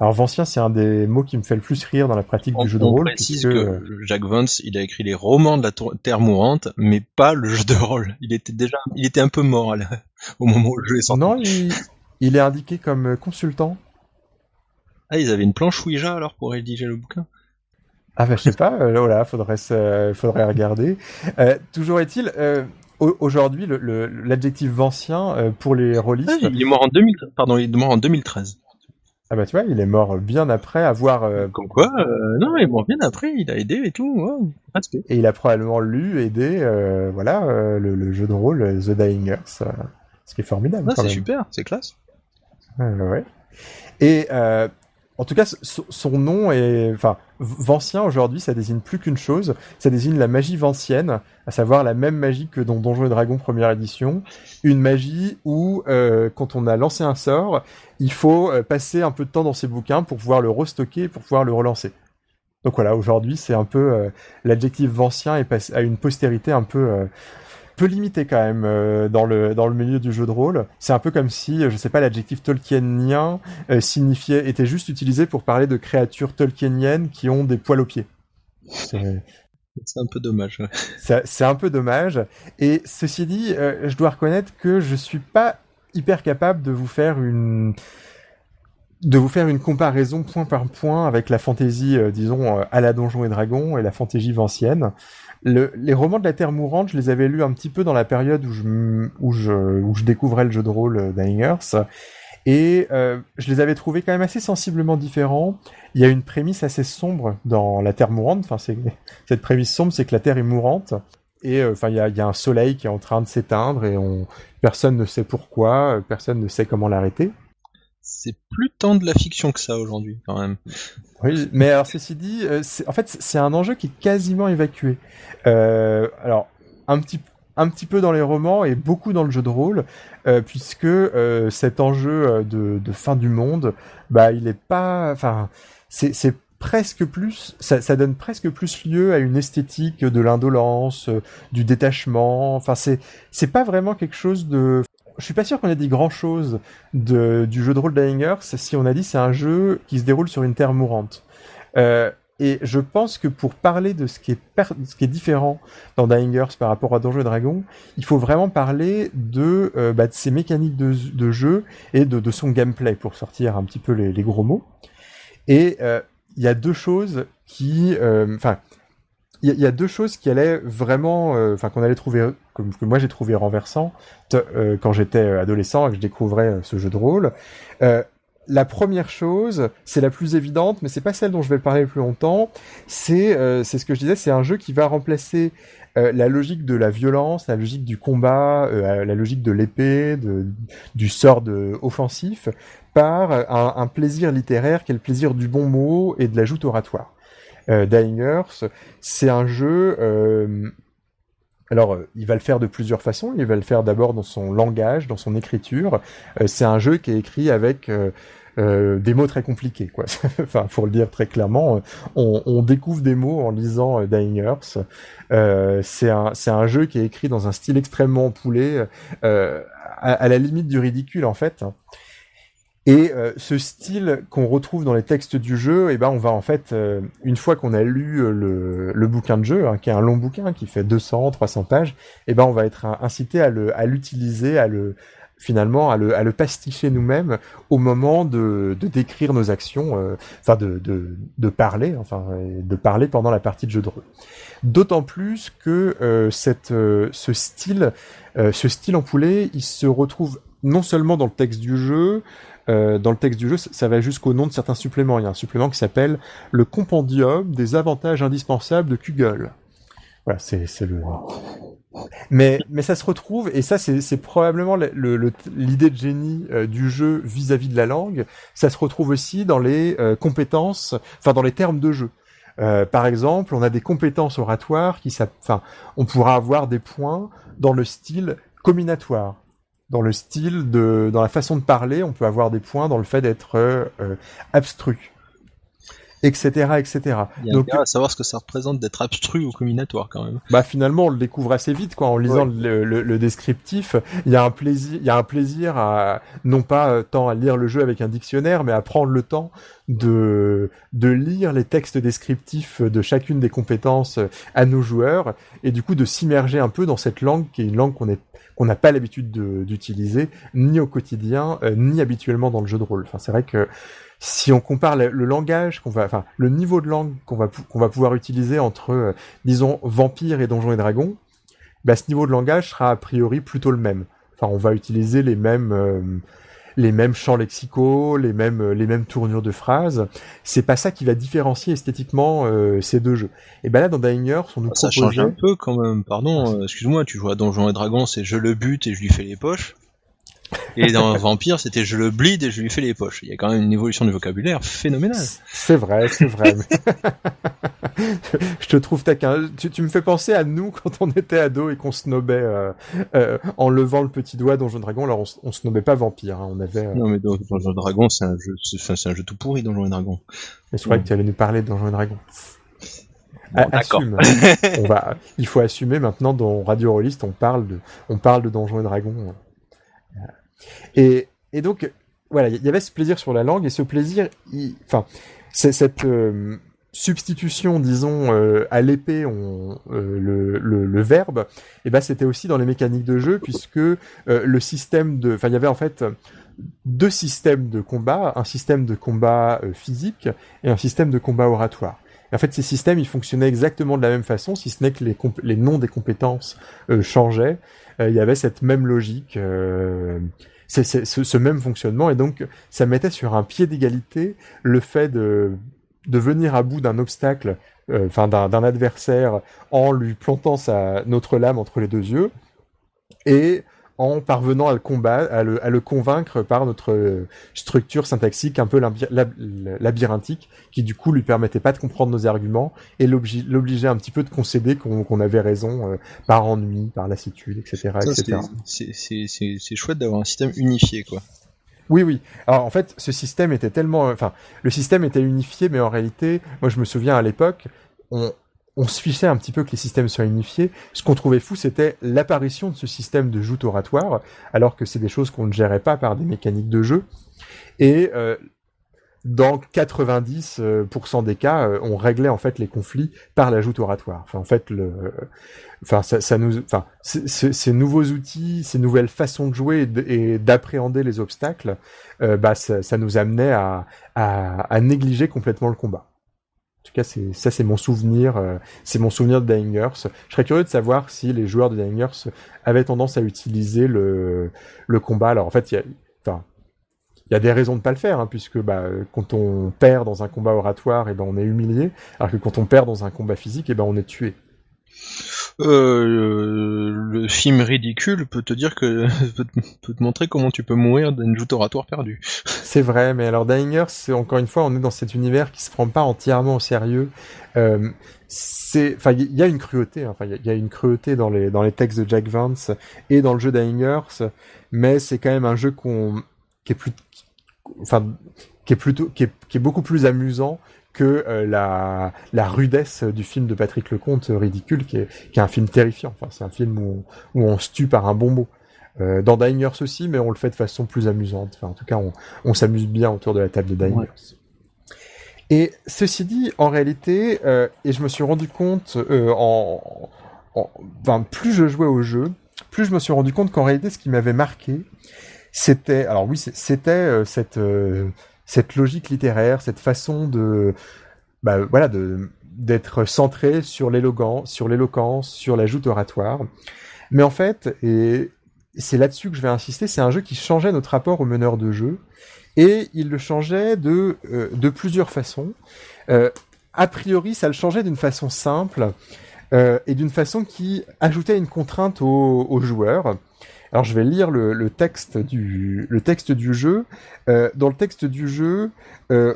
Alors Vancien, c'est un des mots qui me fait le plus rire dans la pratique du jeu de rôle. Précise que Jack Vance, il a écrit les romans de la Terre mourante, mais pas le jeu de rôle. Il était déjà, il était un peu mort au moment où le jeu est sorti. Non, il, il est indiqué comme consultant ah, ils avaient une planche Ouija alors pour rédiger le bouquin? Ah ben je sais pas, euh, voilà, faudrait, faudrait regarder. Euh, toujours est-il, euh, aujourd'hui, l'adjectif le, ancien euh, pour les rôlistes... Ah, il est mort en 2000, pardon, il est mort en 2013. Ah bah tu vois, il est mort bien après avoir. Euh, Comme quoi, euh, non, il est mort bien après, il a aidé et tout, respect. Et il a probablement lu, aidé, euh, voilà, le, jeu de rôle The Dying Earth, ce qui est formidable. c'est super, c'est classe. ouais. Et en tout cas, son nom est, enfin, Vancien aujourd'hui, ça désigne plus qu'une chose, ça désigne la magie vancienne, à savoir la même magie que dans Donjons et Dragons première édition, une magie où, euh, quand on a lancé un sort, il faut euh, passer un peu de temps dans ses bouquins pour pouvoir le restocker, pour pouvoir le relancer. Donc voilà, aujourd'hui, c'est un peu euh, l'adjectif vancien et a une postérité un peu peu limité quand même euh, dans le dans le milieu du jeu de rôle. C'est un peu comme si, je sais pas, l'adjectif tolkienien euh, signifiait était juste utilisé pour parler de créatures tolkieniennes qui ont des poils aux pieds. C'est un peu dommage. C'est un peu dommage. Et ceci dit, euh, je dois reconnaître que je suis pas hyper capable de vous faire une de vous faire une comparaison point par point avec la fantaisie, disons, à la Donjon et Dragon et la fantaisie vancienne les romans de la Terre mourante, je les avais lus un petit peu dans la période où je, où je, où je découvrais le jeu de rôle euh, d'Angers. Et euh, je les avais trouvés quand même assez sensiblement différents. Il y a une prémisse assez sombre dans la Terre mourante. Enfin, cette prémisse sombre, c'est que la Terre est mourante. Et euh, enfin, il y a, y a, un soleil qui est en train de s'éteindre et on, personne ne sait pourquoi, personne ne sait comment l'arrêter c'est plus tant de la fiction que ça aujourd'hui, quand même. Oui, mais alors ceci dit, euh, en fait, c'est un enjeu qui est quasiment évacué. Euh, alors, un petit, un petit peu dans les romans et beaucoup dans le jeu de rôle, euh, puisque cet enjeu de, fin du monde, bah, il est pas, enfin, c'est presque plus, ça, donne presque plus lieu à une esthétique de l'indolence, du détachement. Enfin, c'est pas vraiment quelque chose de je suis pas sûr qu'on ait dit grand chose du jeu de rôle d'Angers si on a dit c'est un jeu qui se déroule sur une terre mourante. Euh, et je pense que pour parler de ce qui est, différent dans Dying par rapport à Donjons et Dragons, il faut vraiment parler de, euh, bah, ses mécaniques de, jeu et de, son gameplay pour sortir un petit peu les, gros mots. Et euh, il y a deux choses qui, enfin, il y, a deux choses qui allaient vraiment, euh, enfin qu'on allait trouver, que moi j'ai trouvé renversant euh, quand j'étais euh, adolescent et que je découvrais ce jeu de rôle. la première chose, c'est la plus évidente, mais c'est pas celle dont je vais parler le plus longtemps. C'est c'est ce que je disais, c'est un jeu qui va remplacer la logique de la violence, la logique du combat, la logique de l'épée, du sort offensif, par un, un plaisir littéraire qui est le plaisir du bon mot et de la joute oratoire Dying Earth, c'est un jeu. Euh, alors, euh, il va le faire de plusieurs façons. Il va le faire d'abord dans son langage, dans son écriture. Euh, c'est un jeu qui est écrit avec euh, des mots très compliqués, quoi. enfin, pour le dire très clairement, on, découvre des mots en lisant Dying Earth. c'est un, un jeu qui est écrit dans un style extrêmement poulé, à, à, la limite du ridicule en fait. Et euh, ce style qu'on retrouve dans les textes du jeu, eh ben on va en fait, euh, une fois qu'on a lu euh, le, le, bouquin de jeu, hein, qui est un long bouquin qui fait 200, 300 pages, eh ben on va être incité à le, à l'utiliser, à le, finalement, à le, à le pasticher nous-mêmes au moment de, de décrire nos actions, enfin de, de, de, parler, enfin de parler pendant la partie de jeu de rôle. D'autant plus que cette, ce style, ce style en poulet, il se retrouve non seulement dans le texte du jeu, euh, dans le texte du jeu, ça va jusqu'au nom de certains suppléments. Il y a un supplément qui s'appelle le compendium des avantages indispensables de Kugel. Voilà, c'est le. Mais mais ça se retrouve et ça c'est probablement l'idée de génie euh, du jeu vis-à-vis de la langue. Ça se retrouve aussi dans les euh, compétences, enfin dans les termes de jeu. par exemple, on a des compétences oratoires qui, enfin, on pourra avoir des points dans le style combinatoire dans le style de, dans la façon de parler, on peut avoir des points dans le fait d'être euh, abstru, etc., etc. Il y a Donc, à savoir ce que ça représente d'être abstru ou combinatoire quand même. Bah finalement, on le découvre assez vite, quoi, en lisant le, le, le, descriptif. Il y a un plaisir, il y a un plaisir à non pas euh, tant à lire le jeu avec un dictionnaire, mais à prendre le temps de de lire les textes descriptifs de chacune des compétences à nos joueurs et du coup de s'immerger un peu dans cette langue qui est une langue qu'on est qu'on n'a pas l'habitude d'utiliser ni au quotidien euh, ni habituellement dans le jeu de rôle. Enfin, c'est vrai que si on compare le, langage qu'on va, enfin le niveau de langue qu'on va qu'on va pouvoir utiliser entre, euh, disons, vampires et donjons et dragons, bah, ce niveau de langage sera a priori plutôt le même. Enfin, on va utiliser les mêmes euh, les mêmes champs lexicaux, les mêmes les mêmes tournures de phrases. C'est pas ça qui va différencier esthétiquement ces deux jeux. Et ben là dans Dying Earth, on nous ça change un peu quand même. Pardon, excuse-moi, tu joues à Donjons et Dragons, c'est je le bute et je lui fais les poches. Et dans Vampire, c'était je le bleed et je lui fais les poches. Il y a quand même une évolution du vocabulaire phénoménale. C'est vrai, c'est vrai. je te trouve taquin. Tu, me fais penser à nous quand on était ados et qu'on snobait euh, euh, en levant le petit doigt Donjon Dragon. Alors on, on snobait pas Vampire. Hein. On avait. Euh, non mais Donjon Dragon, c'est un jeu, c'est un jeu tout pourri Donjon Dragon. Mais je croyais que tu allais nous parler de Donjon Dragon. assume. on va, il faut assumer maintenant dans Radio Rollist, on parle de, on parle de Donjons et Dragons. Et, donc, voilà, il y avait ce plaisir sur la langue, et ce plaisir, enfin, cette euh, substitution, disons, euh, à l'épée, euh, le, verbe, eh ben c'était aussi dans les mécaniques de jeu, puisque le système de, enfin, il y avait en fait deux systèmes de combat, un système de combat physique et un système de combat oratoire. En fait, ces systèmes, ils fonctionnaient exactement de la même façon, si ce n'est que les noms des compétences changeaient. Il y avait cette même logique c'est ce, même fonctionnement. Et donc ça mettait sur un pied d'égalité le fait de, de venir à bout d'un obstacle, euh, enfin d'un adversaire en lui plantant sa, notre lame entre les deux yeux et en parvenant à le combattre, à le, à le convaincre par notre euh, structure syntaxique un peu labyrinthique, qui du coup lui permettait pas de comprendre nos arguments et l'obligeait un petit peu de concéder qu'on avait raison euh, par ennui, par lassitude, etc. C'est chouette d'avoir un système unifié, quoi. Oui, oui. Alors en fait, ce système était tellement, enfin, le système était unifié, mais en réalité, moi je me souviens à l'époque, on, on se fichait un petit peu que les systèmes soient unifiés. Ce qu'on trouvait fou, c'était l'apparition de ce système de joute oratoire, alors que c'est des choses qu'on ne gérait pas par des mécaniques de jeu. Et euh, dans 90% des cas, euh, on réglait en fait les conflits par la joute oratoire. Enfin, en fait, le, enfin, ça, nous, enfin, ces nouveaux outils, ces nouvelles façons de jouer et d'appréhender les obstacles, euh, bah, ça, nous amenait à, à négliger complètement le combat. En tout cas, c'est ça, c'est mon souvenir. Euh, c'est mon souvenir de Dying Je serais curieux de savoir si les joueurs de Dying avaient tendance à utiliser le combat. Alors en fait, il y a, il y a des raisons de pas le faire, hein, puisque bah, quand on perd dans un combat oratoire, et eh ben on est humilié, alors que quand on perd dans un combat physique, et eh ben on est tué. Euh, le film ridicule peut te dire que peut te, montrer comment tu peux mourir d'une joute oratoire perdue. C'est vrai, mais alors Dying c'est encore une fois, on est dans cet univers qui se prend pas entièrement au sérieux. Euh, il y a une cruauté, hein. il y, a une cruauté dans les dans les textes de Jack Vance et dans le jeu Dying mais c'est quand même un jeu qui est plutôt, qui est beaucoup plus amusant que euh, la, la rudesse du film de Patrick Lecomte, euh, ridicule, qui est, qui est un film terrifiant. Enfin, c'est un film où, où on se tue par un bon mot. Euh, dans Dying aussi, mais on le fait de façon plus amusante. Enfin, en tout cas, on, on s'amuse bien autour de la table de Dying Et ceci dit, en réalité, euh, et je me suis rendu compte en, en, plus je jouais au jeu, plus je me suis rendu compte qu'en réalité, ce qui m'avait marqué, c'était, alors oui, c'était cette cette logique littéraire, cette façon de, bah, voilà, de d'être centré sur l'éloquence, sur l'éloquence, sur l'ajout oratoire. Mais en fait, et c'est là-dessus que je vais insister, c'est un jeu qui changeait notre rapport au meneur de jeu et il le changeait de euh, de plusieurs façons. Euh, a priori, ça le changeait d'une façon simple euh, et d'une façon qui ajoutait une contrainte aux, aux joueurs. Alors je vais lire le, texte du le texte du jeu. Euh, dans le texte du jeu, euh,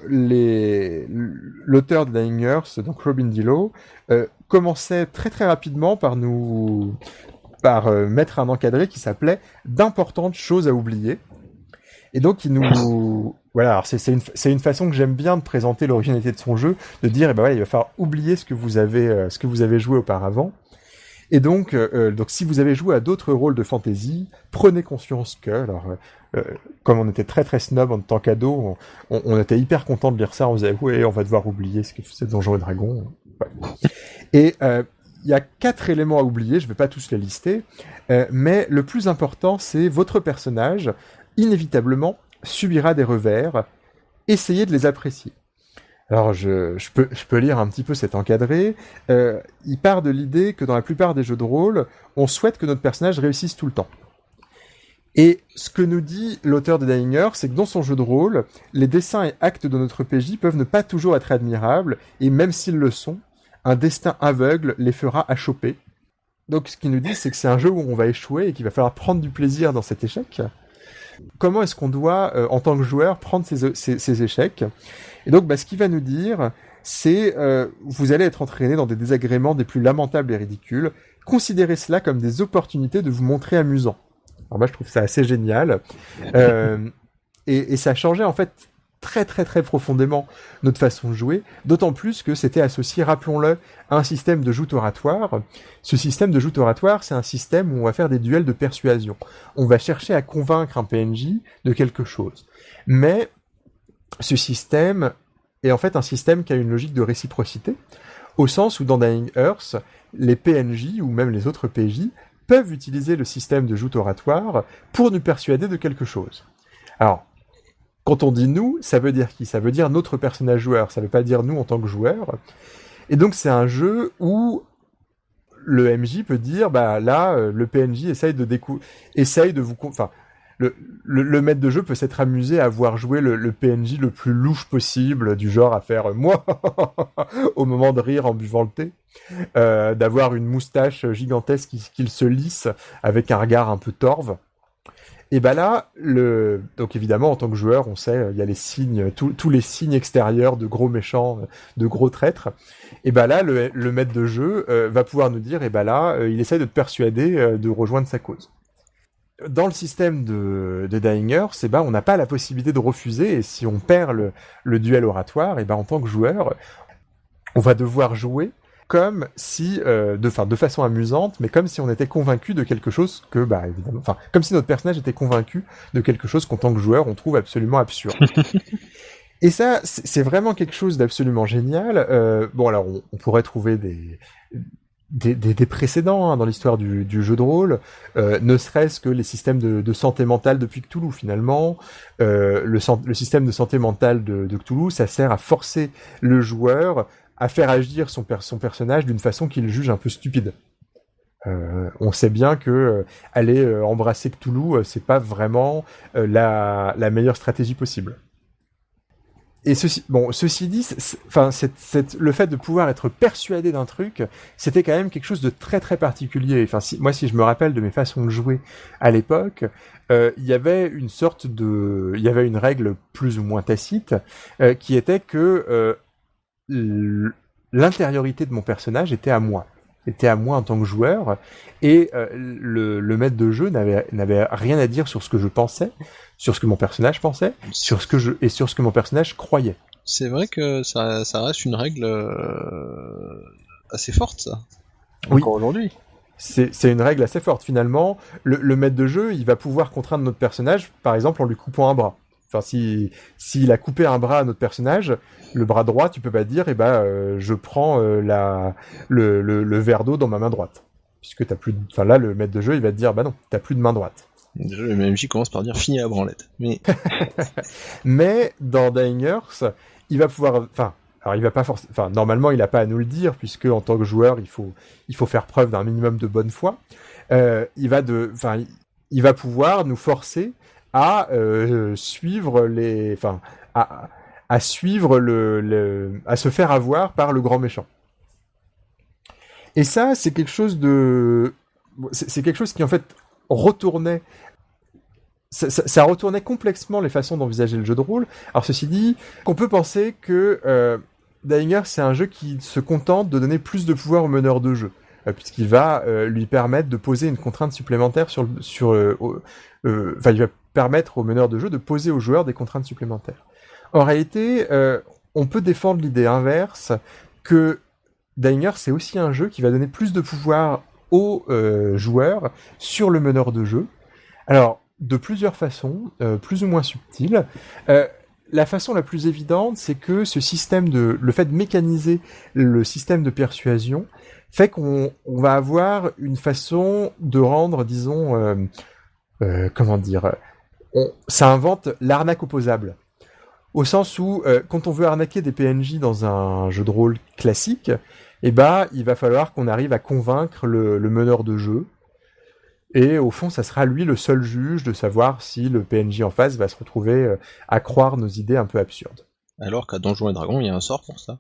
l'auteur de Dying donc Robin Dillow, euh, commençait très très rapidement par nous par mettre un encadré qui s'appelait d'importantes choses à oublier. Et donc il nous voilà, c'est une, une façon que j'aime bien de présenter l'originalité de son jeu, de dire eh ben il va falloir oublier ce que vous avez ce que vous avez joué auparavant. Et donc, euh, euh, donc si vous avez joué à d'autres rôles de fantasy, prenez conscience que, alors, euh, comme on était très très snob en tant qu'ado, on, on, était hyper content de lire ça. On disait ouais, on va devoir oublier ce que c'est Donjons et Dragons. Et il y a quatre éléments à oublier. Je vais pas tous les lister, mais le plus important, c'est votre personnage inévitablement subira des revers. Essayez de les apprécier. Alors je, peux, lire un petit peu cet encadré. Euh, il part de l'idée que dans la plupart des jeux de rôle, on souhaite que notre personnage réussisse tout le temps. Et ce que nous dit l'auteur de Dying c'est que dans son jeu de rôle, les dessins et actes de notre PJ peuvent ne pas toujours être admirables, et même s'ils le sont, un destin aveugle les fera achoper. Donc ce qu'il nous dit, c'est que c'est un jeu où on va échouer et qu'il va falloir prendre du plaisir dans cet échec. Comment est-ce qu'on doit, euh, en tant que joueur, prendre ces, échecs? Et donc, bah, ce qu'il va nous dire, c'est euh, vous allez être entraîné dans des désagréments des plus lamentables et ridicules. Considérez cela comme des opportunités de vous montrer amusant. Alors moi, je trouve ça assez génial. Euh, et, et, ça a changé en fait très très très profondément notre façon de jouer, d'autant plus que c'était associé, rappelons-le, à un système de joute oratoire. Ce système de joute oratoire, c'est un système où on va faire des duels de persuasion. On va chercher à convaincre un PNJ de quelque chose. Mais ce système est en fait un système qui a une logique de réciprocité, au sens où dans Dying Earth, les PNJ ou même les autres PJ peuvent utiliser le système de joute oratoire pour nous persuader de quelque chose. Alors, quand on dit nous, ça veut dire qui? Ça veut dire notre personnage joueur, ça veut pas dire nous en tant que joueur. Et donc c'est un jeu où le MJ peut dire bah là euh, le PNJ essaye de décou essaye de vous enfin le, maître de jeu peut s'être amusé à voir jouer le, PNJ le plus louche possible, du genre à faire euh, moi au moment de rire en buvant le thé, euh, d'avoir une moustache gigantesque qu'il qui se lisse avec un regard un peu torve. Et bah là, donc évidemment, en tant que joueur, on sait, il y a les signes, tous les signes extérieurs de gros méchants, de gros traîtres. Et bah là, le, maître de jeu euh, va pouvoir nous dire, et bah là, il essaie de te persuader de rejoindre sa cause. Dans le système de, de Dying Earth, bah, on n'a pas la possibilité de refuser, et si on perd le, le duel oratoire, et bah en tant que joueur, on va devoir jouer comme si, euh, de, de façon amusante, mais comme si on était convaincu de quelque chose que, bah évidemment, enfin, comme si notre personnage était convaincu de quelque chose qu'en tant que joueur on trouve absolument absurde. Et ça, c'est vraiment quelque chose d'absolument génial. Euh, bon, alors on, pourrait trouver des des, précédents hein, dans l'histoire du, jeu de rôle, euh, ne serait-ce que les systèmes de, santé mentale depuis Cthulhu finalement. Euh, le, système de santé mentale de, de Cthulhu, ça sert à forcer le joueur à faire agir son, son personnage d'une façon qu'il juge un peu stupide. Euh, on sait bien que aller embrasser Cthulhu, c'est pas vraiment la, meilleure stratégie possible. Et ceci, bon, ceci dit, enfin, le fait de pouvoir être persuadé d'un truc, c'était quand même quelque chose de très très particulier. Enfin, si, moi, si je me rappelle de mes façons de jouer à l'époque, il y avait une sorte de, il y avait une règle plus ou moins tacite qui était que l'intériorité de mon personnage était à moi était à moi en tant que joueur et euh, le, maître de jeu n'avait n'avait rien à dire sur ce que je pensais, sur ce que mon personnage pensait, sur ce que je et sur ce que mon personnage croyait. C'est vrai que ça, ça reste une règle euh, assez forte ça. Encore aujourd'hui. C'est une règle assez forte finalement. Le, le maître de jeu, il va pouvoir contraindre notre personnage, par exemple en lui coupant un bras. Enfin, si s'il a coupé un bras à notre personnage, le bras droit, tu peux pas dire, eh ben, euh, je prends euh, la le, le, verre d'eau dans ma main droite, puisque t'as plus. De... Enfin là, le maître de jeu, il va te dire, bah non, t'as plus de main droite. Déjà, le MJ commence par dire fini à branlette. Mais mais dans Dying Earth, il va pouvoir. Enfin, alors il va pas forcément. Enfin, normalement, il a pas à nous le dire, puisque en tant que joueur, il faut il faut faire preuve d'un minimum de bonne foi. Euh, il va de. Enfin, il va pouvoir nous forcer à euh, suivre les, enfin, à, à suivre le, le, à se faire avoir par le grand méchant. Et ça, c'est quelque chose de, c'est quelque chose qui en fait retournait ça, retournait complètement les façons d'envisager le jeu de rôle. Alors ceci dit, qu'on peut penser que euh, c'est un jeu qui se contente de donner plus de pouvoir au meneur de jeu, euh, puisqu'il va euh, lui permettre de poser une contrainte supplémentaire sur, sur, euh, enfin, il va permettre au meneur de jeu de poser aux joueurs des contraintes supplémentaires. En réalité, euh, on peut défendre l'idée inverse que Dying c'est aussi un jeu qui va donner plus de pouvoir aux euh, joueurs sur le meneur de jeu. Alors, de plusieurs façons, euh, plus ou moins subtiles. la façon la plus évidente, c'est que ce système de, le fait de mécaniser le système de persuasion fait qu'on va avoir une façon de rendre, disons, comment dire, ça invente l'arnaque opposable. Au sens où, euh, quand on veut arnaquer des PNJ dans un jeu de rôle classique, eh ben, il va falloir qu'on arrive à convaincre le, meneur de jeu. Et au fond, ça sera lui le seul juge de savoir si le PNJ en face va se retrouver à croire nos idées un peu absurdes. Alors qu'à Donjons et Dragons, il y a un sort pour ça.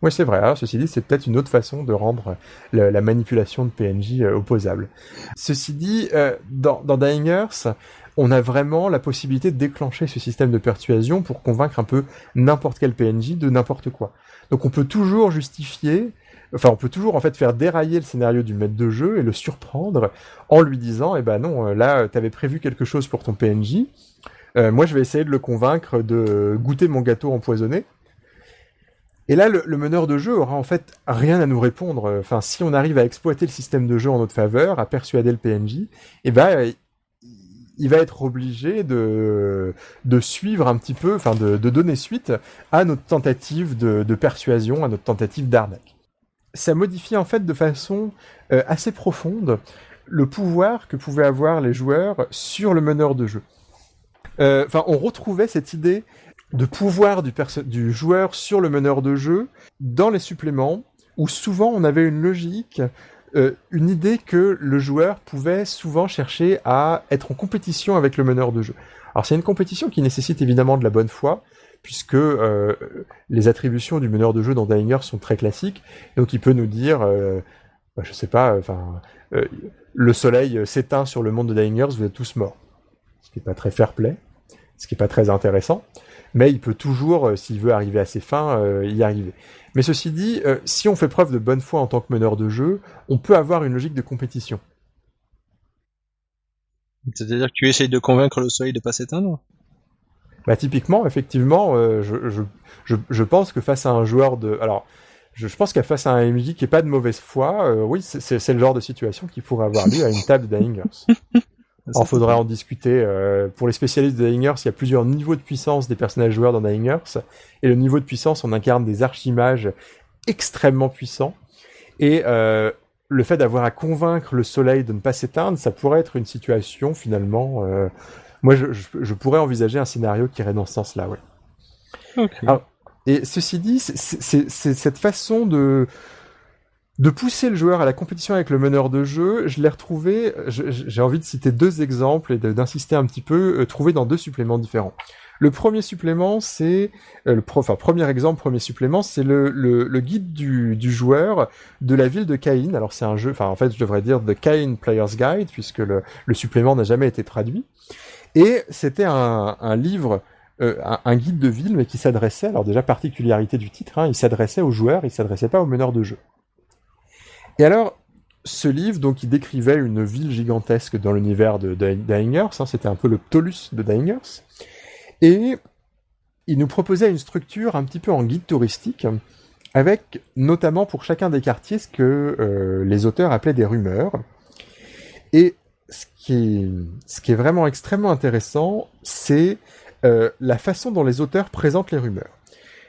Oui, c'est vrai. Alors, ceci dit, c'est peut-être une autre façon de rendre la, manipulation de PNJ euh, opposable. Ceci dit, euh, dans, dans Dying Earth, on a vraiment la possibilité de déclencher ce système de persuasion pour convaincre un peu n'importe quel PNJ de n'importe quoi. Donc on peut toujours justifier, enfin on peut toujours en fait faire dérailler le scénario du maître de jeu et le surprendre en lui disant, eh ben non, euh, là t'avais prévu quelque chose pour ton PNJ, moi je vais essayer de le convaincre de goûter mon gâteau empoisonné. Et là, le, meneur de jeu aura en fait rien à nous répondre. Enfin, si on arrive à exploiter le système de jeu en notre faveur, à persuader le PNJ, eh ben, il va être obligé de, suivre un petit peu, enfin, de, donner suite à notre tentative de, persuasion, à notre tentative d'arnaque. Ça modifie en fait de façon euh, assez profonde le pouvoir que pouvaient avoir les joueurs sur le meneur de jeu. Euh, enfin, on retrouvait cette idée de pouvoir du, du joueur sur le meneur de jeu dans les suppléments, où souvent on avait une logique, euh, une idée que le joueur pouvait souvent chercher à être en compétition avec le meneur de jeu. Alors c'est une compétition qui nécessite évidemment de la bonne foi, puisque euh, les attributions du meneur de jeu dans Dying sont très classiques, donc il peut nous dire, euh, bah, je sais pas, enfin, euh, le soleil s'éteint sur le monde de Dying vous êtes tous morts, ce qui est pas très fair play, ce qui est pas très intéressant mais il peut toujours, s'il veut arriver à ses fins, y arriver. Mais ceci dit, euh, si on fait preuve de bonne foi en tant que meneur de jeu, on peut avoir une logique de compétition. C'est-à-dire que tu essayes de convaincre le soleil de pas s'éteindre? Bah typiquement, effectivement, je, je, je, je, pense que face à un joueur de... Alors, je, pense qu'à face à un MJ qui est pas de mauvaise foi, oui, c'est le genre de situation qui pourrait avoir lieu à une table d'Angers. Alors, faudrait en discuter. Euh, pour les spécialistes de Dying il y a plusieurs niveaux de puissance des personnages joueurs dans Dying Et le niveau de puissance, on incarne des archimages extrêmement puissants. Et euh, le fait d'avoir à convaincre le soleil de ne pas s'éteindre, ça pourrait être une situation, finalement... Euh, moi, je, je, pourrais envisager un scénario qui irait dans ce sens-là, ouais. et ceci dit, c'est cette façon de de pousser le joueur à la compétition avec le meneur de jeu, je l'ai retrouvé, j'ai envie de citer deux exemples et d'insister un petit peu, euh, trouvé dans deux suppléments différents. Le premier supplément, c'est euh, le premier exemple, premier supplément, c'est le, guide du, joueur de la ville de Cain. Alors c'est un jeu, enfin en fait je devrais dire The Cain Player's Guide puisque le, supplément n'a jamais été traduit. Et c'était un, un livre euh, un, guide de ville, mais qui s'adressait, alors déjà particularité du titre, hein, il s'adressait aux joueurs, il s'adressait pas aux meneurs de jeu. Et alors, ce livre, donc, il décrivait une ville gigantesque dans l'univers de, de, hein, c'était un peu le Ptolus de Dying et il nous proposait une structure un petit peu en guide touristique, avec notamment pour chacun des quartiers ce que euh, les auteurs appelaient des rumeurs. Et ce qui est, ce qui est vraiment extrêmement intéressant, c'est euh, la façon dont les auteurs présentent les rumeurs.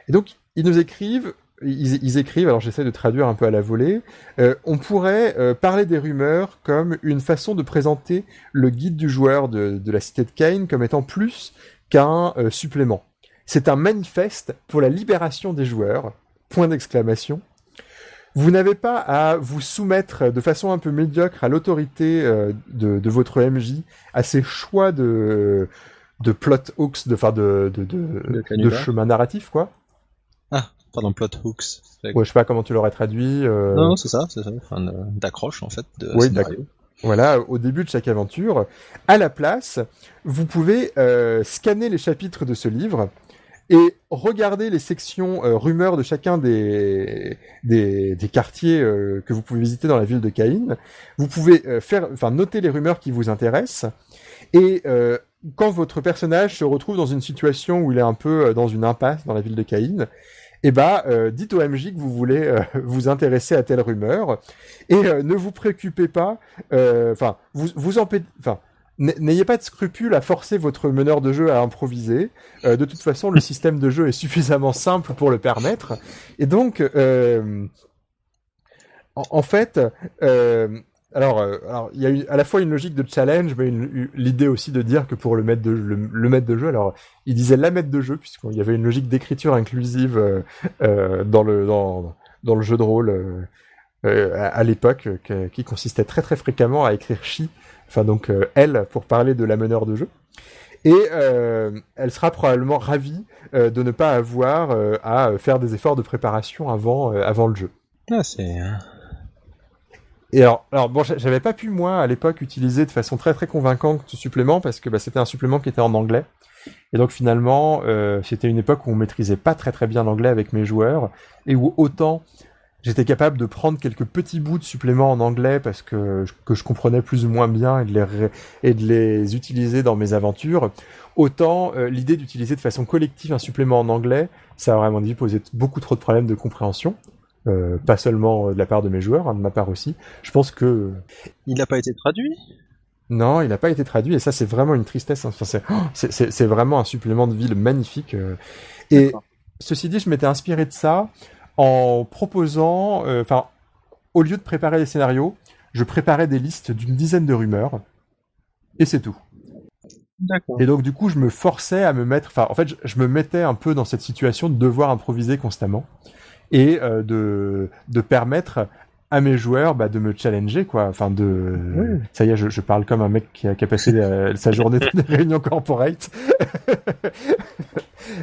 Et donc, ils nous écrivent ils, écrivent, alors j'essaie de traduire un peu à la volée, euh, on pourrait euh, parler des rumeurs comme une façon de présenter le guide du joueur de, la cité de Kane comme étant plus qu'un euh, supplément. C'est un manifeste pour la libération des joueurs, point d'exclamation. Vous n'avez pas à vous soumettre de façon un peu médiocre à l'autorité de, de, votre MJ, à ses choix de, de plot hooks, de, enfin de, de, de, de chemin narratif, quoi. Pardon, plot hooks. Ouais, je sais pas comment tu l'aurais traduit. Euh... Non, c'est ça, c'est ça. Enfin, d'accroche en fait. De oui, scénario. Voilà, au début de chaque aventure, à la place, vous pouvez euh, scanner les chapitres de ce livre et regarder les sections euh, rumeurs de chacun des des, des quartiers euh, que vous pouvez visiter dans la ville de Caïn. Vous pouvez euh, faire, enfin, noter les rumeurs qui vous intéressent et quand votre personnage se retrouve dans une situation où il est un peu dans une impasse dans la ville de Caïn, eh ben, euh, dites au MJ que vous voulez euh, vous intéresser à telle rumeur et euh, ne vous préoccupez pas, enfin, vous vous enfin, n'ayez pas de scrupule à forcer votre meneur de jeu à improviser. de toute façon, le système de jeu est suffisamment simple pour le permettre, et donc, en, en, fait, alors, euh, alors il y a eu à la fois une logique de challenge, mais l'idée aussi de dire que pour le maître de le, de jeu, alors il disait la maître de jeu puisqu'il y avait une logique d'écriture inclusive euh, euh dans le dans, dans le jeu de rôle à, l'époque qui consistait très très fréquemment à écrire chi enfin donc elle pour parler de la meneur de jeu. Et elle sera probablement ravie de ne pas avoir à faire des efforts de préparation avant, avant le jeu. Ah, c'est. Et alors, alors bon, j'avais pas pu moi à l'époque utiliser de façon très très convaincante ce supplément parce que bah, c'était un supplément qui était en anglais. Et donc finalement, euh, c'était une époque où on maîtrisait pas très très bien l'anglais avec mes joueurs et où autant j'étais capable de prendre quelques petits bouts de suppléments en anglais parce que je comprenais plus ou moins bien et de les et de les utiliser dans mes aventures. Autant euh, l'idée d'utiliser de façon collective un supplément en anglais, ça a vraiment dit poser beaucoup trop de problèmes de compréhension. Euh, pas seulement de la part de mes joueurs, hein, de ma part aussi. Je pense que il n'a pas été traduit? Non, il n'a pas été traduit et ça c'est vraiment une tristesse. Hein. c'est vraiment un supplément de ville magnifique. Euh. Et ceci dit, je m'étais inspiré de ça en proposant, euh, enfin, au lieu de préparer des scénarios, je préparais des listes d'une dizaine de rumeurs et c'est tout. Et donc du coup, je me forçais à me mettre, enfin, en fait, je me mettais un peu dans cette situation de devoir improviser constamment et euh, de, de permettre à mes joueurs bah, de me challenger quoi. Enfin de ça y est je, je, parle comme un mec qui a, qui a passé euh, sa journée de réunion corporate.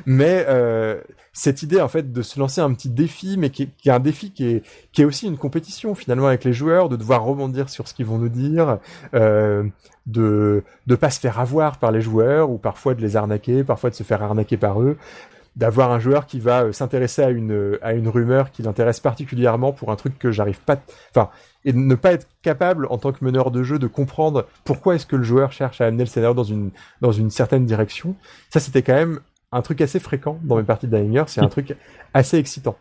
Mais euh, cette idée en fait de se lancer un petit défi mais qui, qui est un défi qui est qui est aussi une compétition finalement avec les joueurs de devoir rebondir sur ce qu'ils vont nous dire euh, de de pas se faire avoir par les joueurs ou parfois de les arnaquer parfois de se faire arnaquer par eux d'avoir un joueur qui va euh, s'intéresser à une à une rumeur qui l'intéresse particulièrement pour un truc que j'arrive pas enfin et ne pas être capable en tant que meneur de jeu de comprendre pourquoi est-ce que le joueur cherche à amener le scénario dans une dans une certaine direction. Ça c'était quand même un truc assez fréquent dans mes parties de c'est un truc assez excitant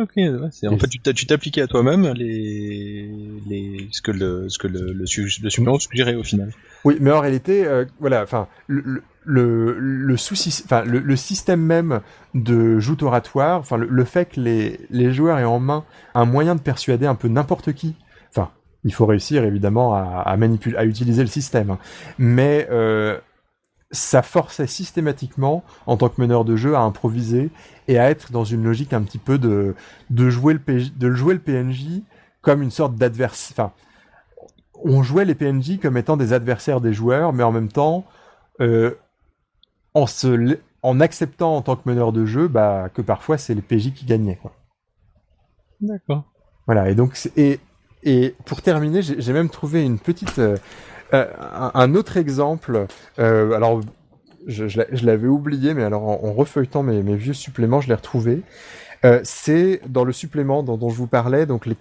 Ok, c'est en fait tu t'appliquais à toi-même les, les ce que le ce que le le, supplément suggérait au final. Oui, mais en réalité, euh, voilà, enfin le, le, le souci, enfin le, le, système même de joute oratoire, enfin le, fait que les les joueurs aient en main un moyen de persuader un peu n'importe qui. Enfin, il faut réussir évidemment à, à manipuler, à utiliser le système, hein. mais euh, ça forçait systématiquement, en tant que meneur de jeu, à improviser et à être dans une logique un petit peu de, de jouer le PJ, de jouer le PNJ comme une sorte d'adversaire. Enfin, on jouait les PNJ comme étant des adversaires des joueurs, mais en même temps, euh, en se, en acceptant en tant que meneur de jeu, bah, que parfois c'est les PJ qui gagnaient. D'accord. Voilà. Et donc, et, et pour terminer, j'ai même trouvé une petite, euh, euh, un, autre exemple, euh, alors je, l'avais oublié, mais alors en, refeuilletant mes, mes, vieux suppléments, je l'ai retrouvé. Euh, c'est dans le supplément dont, dont, je vous parlais, donc les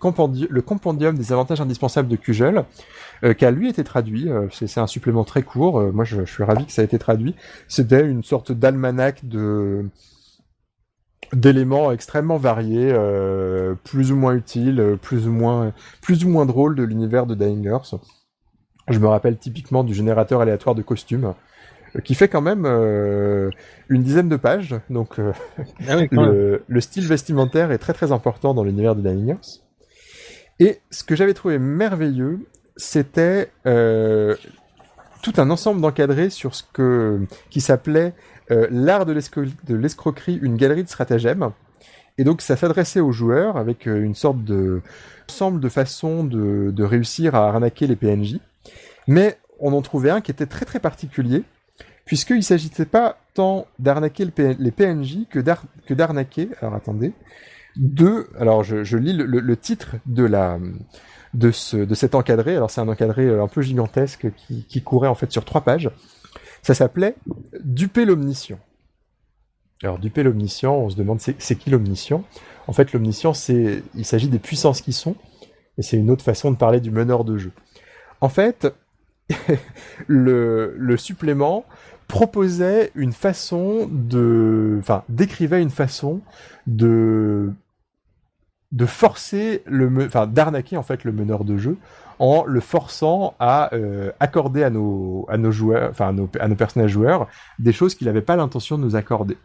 le compendium des avantages indispensables de Kugel, euh, qui a lui été traduit. Euh, c'est un supplément très court. moi, je, je, suis ravi que ça ait été traduit. C'était une sorte d'almanach de d'éléments extrêmement variés, plus ou moins utiles, plus ou moins plus ou moins drôles de l'univers de Dying je me rappelle typiquement du générateur aléatoire de costumes, euh, qui fait quand même euh, une dizaine de pages. Donc euh, ah le, style vestimentaire est très très important dans l'univers de Dying Et ce que j'avais trouvé merveilleux, c'était tout un ensemble d'encadrés sur ce que qui s'appelait l'art de l'escroquerie, une galerie de stratagèmes. Et donc ça s'adressait aux joueurs avec une sorte de ensemble de façons de, de réussir à arnaquer les PNJ. Mais on en trouvait un qui était très très particulier, puisqu'il ne s'agissait pas tant d'arnaquer les PNJ que d'arnaquer, alors attendez, de, alors je, lis le, titre de la de ce de cet encadré, alors c'est un encadré euh, un peu gigantesque qui, courait en fait sur trois pages. Ça s'appelait Duper l'omniscient. Alors duper l'omniscient, on se demande c'est qui l'omniscient? En fait l'omniscient il s'agit des puissances qui sont, et c'est une autre façon de parler du meneur de jeu. En fait, le, supplément proposait une façon de, enfin, décrivait une façon de de forcer le, enfin, d'arnaquer en fait le meneur de jeu en le forçant à euh, accorder à nos à nos joueurs, enfin à nos, à nos personnages joueurs des choses qu'il n'avait pas l'intention de nous accorder.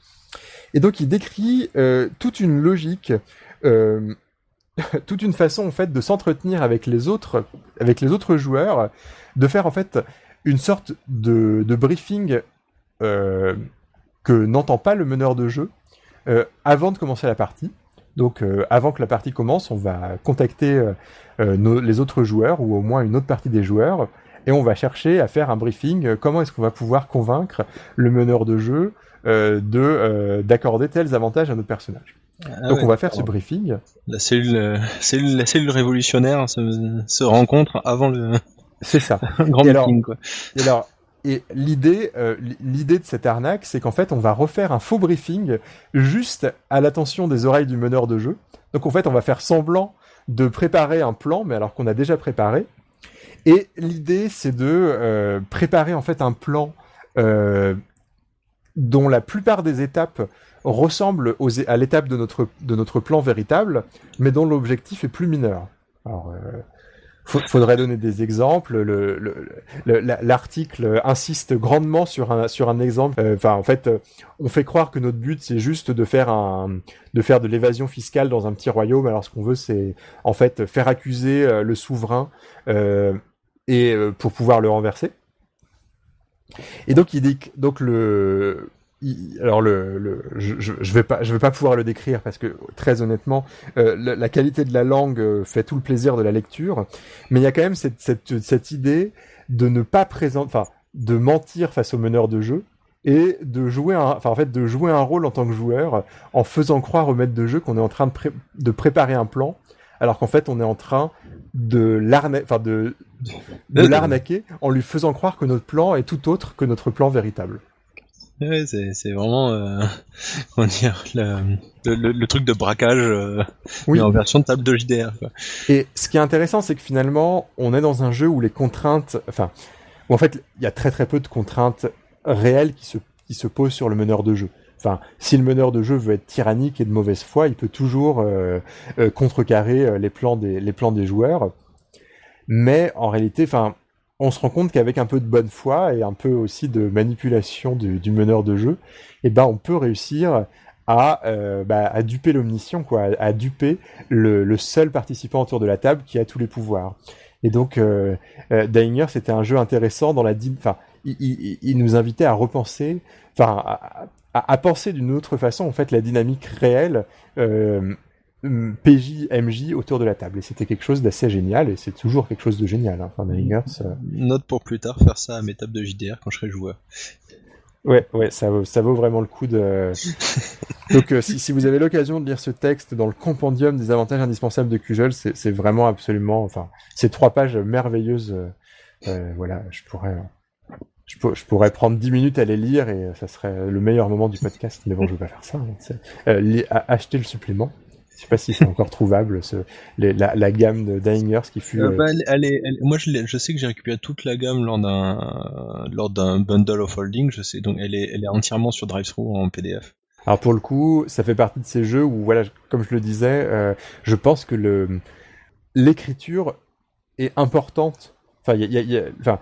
Et donc il décrit euh, toute une logique, euh, toute une façon en fait de s'entretenir avec les autres, avec les autres joueurs de faire en fait une sorte de, briefing euh, que n'entend pas le meneur de jeu euh, avant de commencer la partie. Donc euh, avant que la partie commence, on va contacter les autres joueurs ou au moins une autre partie des joueurs, et on va chercher à faire un briefing. comment est-ce qu'on va pouvoir convaincre le meneur de jeu de d'accorder tels avantages à notre personnage ah Donc on va faire ce briefing. La cellule, cellule, la cellule révolutionnaire se, se rencontre avant le. C'est ça. grand meeting, quoi. Et alors, et l'idée, euh, l'idée de cette arnaque, c'est qu'en fait, on va refaire un faux briefing juste à l'attention des oreilles du meneur de jeu. Donc en fait, on va faire semblant de préparer un plan, mais alors qu'on a déjà préparé. Et l'idée, c'est de euh, préparer en fait un plan euh, dont la plupart des étapes ressemblent aux, à l'étape de notre de notre plan véritable, mais dont l'objectif est plus mineur. Alors, faudrait donner des exemples. L'article le, le, insiste grandement sur un sur un exemple. Euh, enfin, en fait, euh, on fait croire que notre but c'est juste de faire un de faire de l'évasion fiscale dans un petit royaume. Alors, ce qu'on veut, c'est en fait faire accuser euh, le souverain et pour pouvoir le renverser. Et donc, il dit donc le alors le, je, je, vais pas je vais pas pouvoir le décrire parce que très honnêtement euh, la, qualité de la langue euh, fait tout le plaisir de la lecture. Mais il y a quand même cette, cette, cette idée de ne pas présenter enfin de mentir face au meneur de jeu et de jouer un enfin en fait de jouer un rôle en tant que joueur en faisant croire au maître de jeu qu'on est en train de, de préparer un plan alors qu'en fait on est en train de l'arnaquer enfin de, de l'arnaquer en lui faisant croire que notre plan est tout autre que notre plan véritable Ouais, c'est vraiment euh, comment dire le, le, le, truc de braquage euh, oui. en version de table de JDR. Quoi. Et ce qui est intéressant, c'est que finalement, on est dans un jeu où les contraintes, enfin, où en fait, il y a très très peu de contraintes réelles qui se qui se posent sur le meneur de jeu. Enfin, si le meneur de jeu veut être tyrannique et de mauvaise foi, il peut toujours euh, euh contrecarrer les plans des les plans des joueurs. Mais en réalité, enfin, on se rend compte qu'avec un peu de bonne foi et un peu aussi de manipulation du, meneur de jeu, eh ben on peut réussir à, euh, bah, à duper l'omniscient, quoi, à, duper le, seul participant autour de la table qui a tous les pouvoirs. Et donc, euh, euh c'était un jeu intéressant dans la, enfin, il, nous invitait à repenser, enfin, à, penser d'une autre façon en fait la dynamique réelle euh, PJ, MJ autour de la table. Et c'était quelque chose d'assez génial, et c'est toujours quelque chose de génial. Hein. Enfin, euh. Note pour plus tard, faire ça à mes tables de JDR quand je serai joueur. Ouais, ouais, ça vaut, ça vaut vraiment le coup de. Donc, euh, si, si, vous avez l'occasion de lire ce texte dans le compendium des avantages indispensables de QGL, c'est vraiment absolument, enfin, c'est trois pages merveilleuses. Euh, voilà, je pourrais, je, je, pourrais prendre dix minutes à les lire et ça serait le meilleur moment du podcast. Mais bon, je vais pas faire ça. Hein. acheter le supplément. Je sais pas si c'est encore trouvable ce, la, la, gamme de Dying qui fut. Euh, bah, elle, elle moi, je, je, sais que j'ai récupéré toute la gamme lors d'un lors d'un bundle of holding. Je sais donc elle est elle est entièrement sur DriveThru en PDF. Alors pour le coup, ça fait partie de ces jeux où voilà, comme je le disais, euh, je pense que le l'écriture est importante Enfin, il y a, y a, enfin,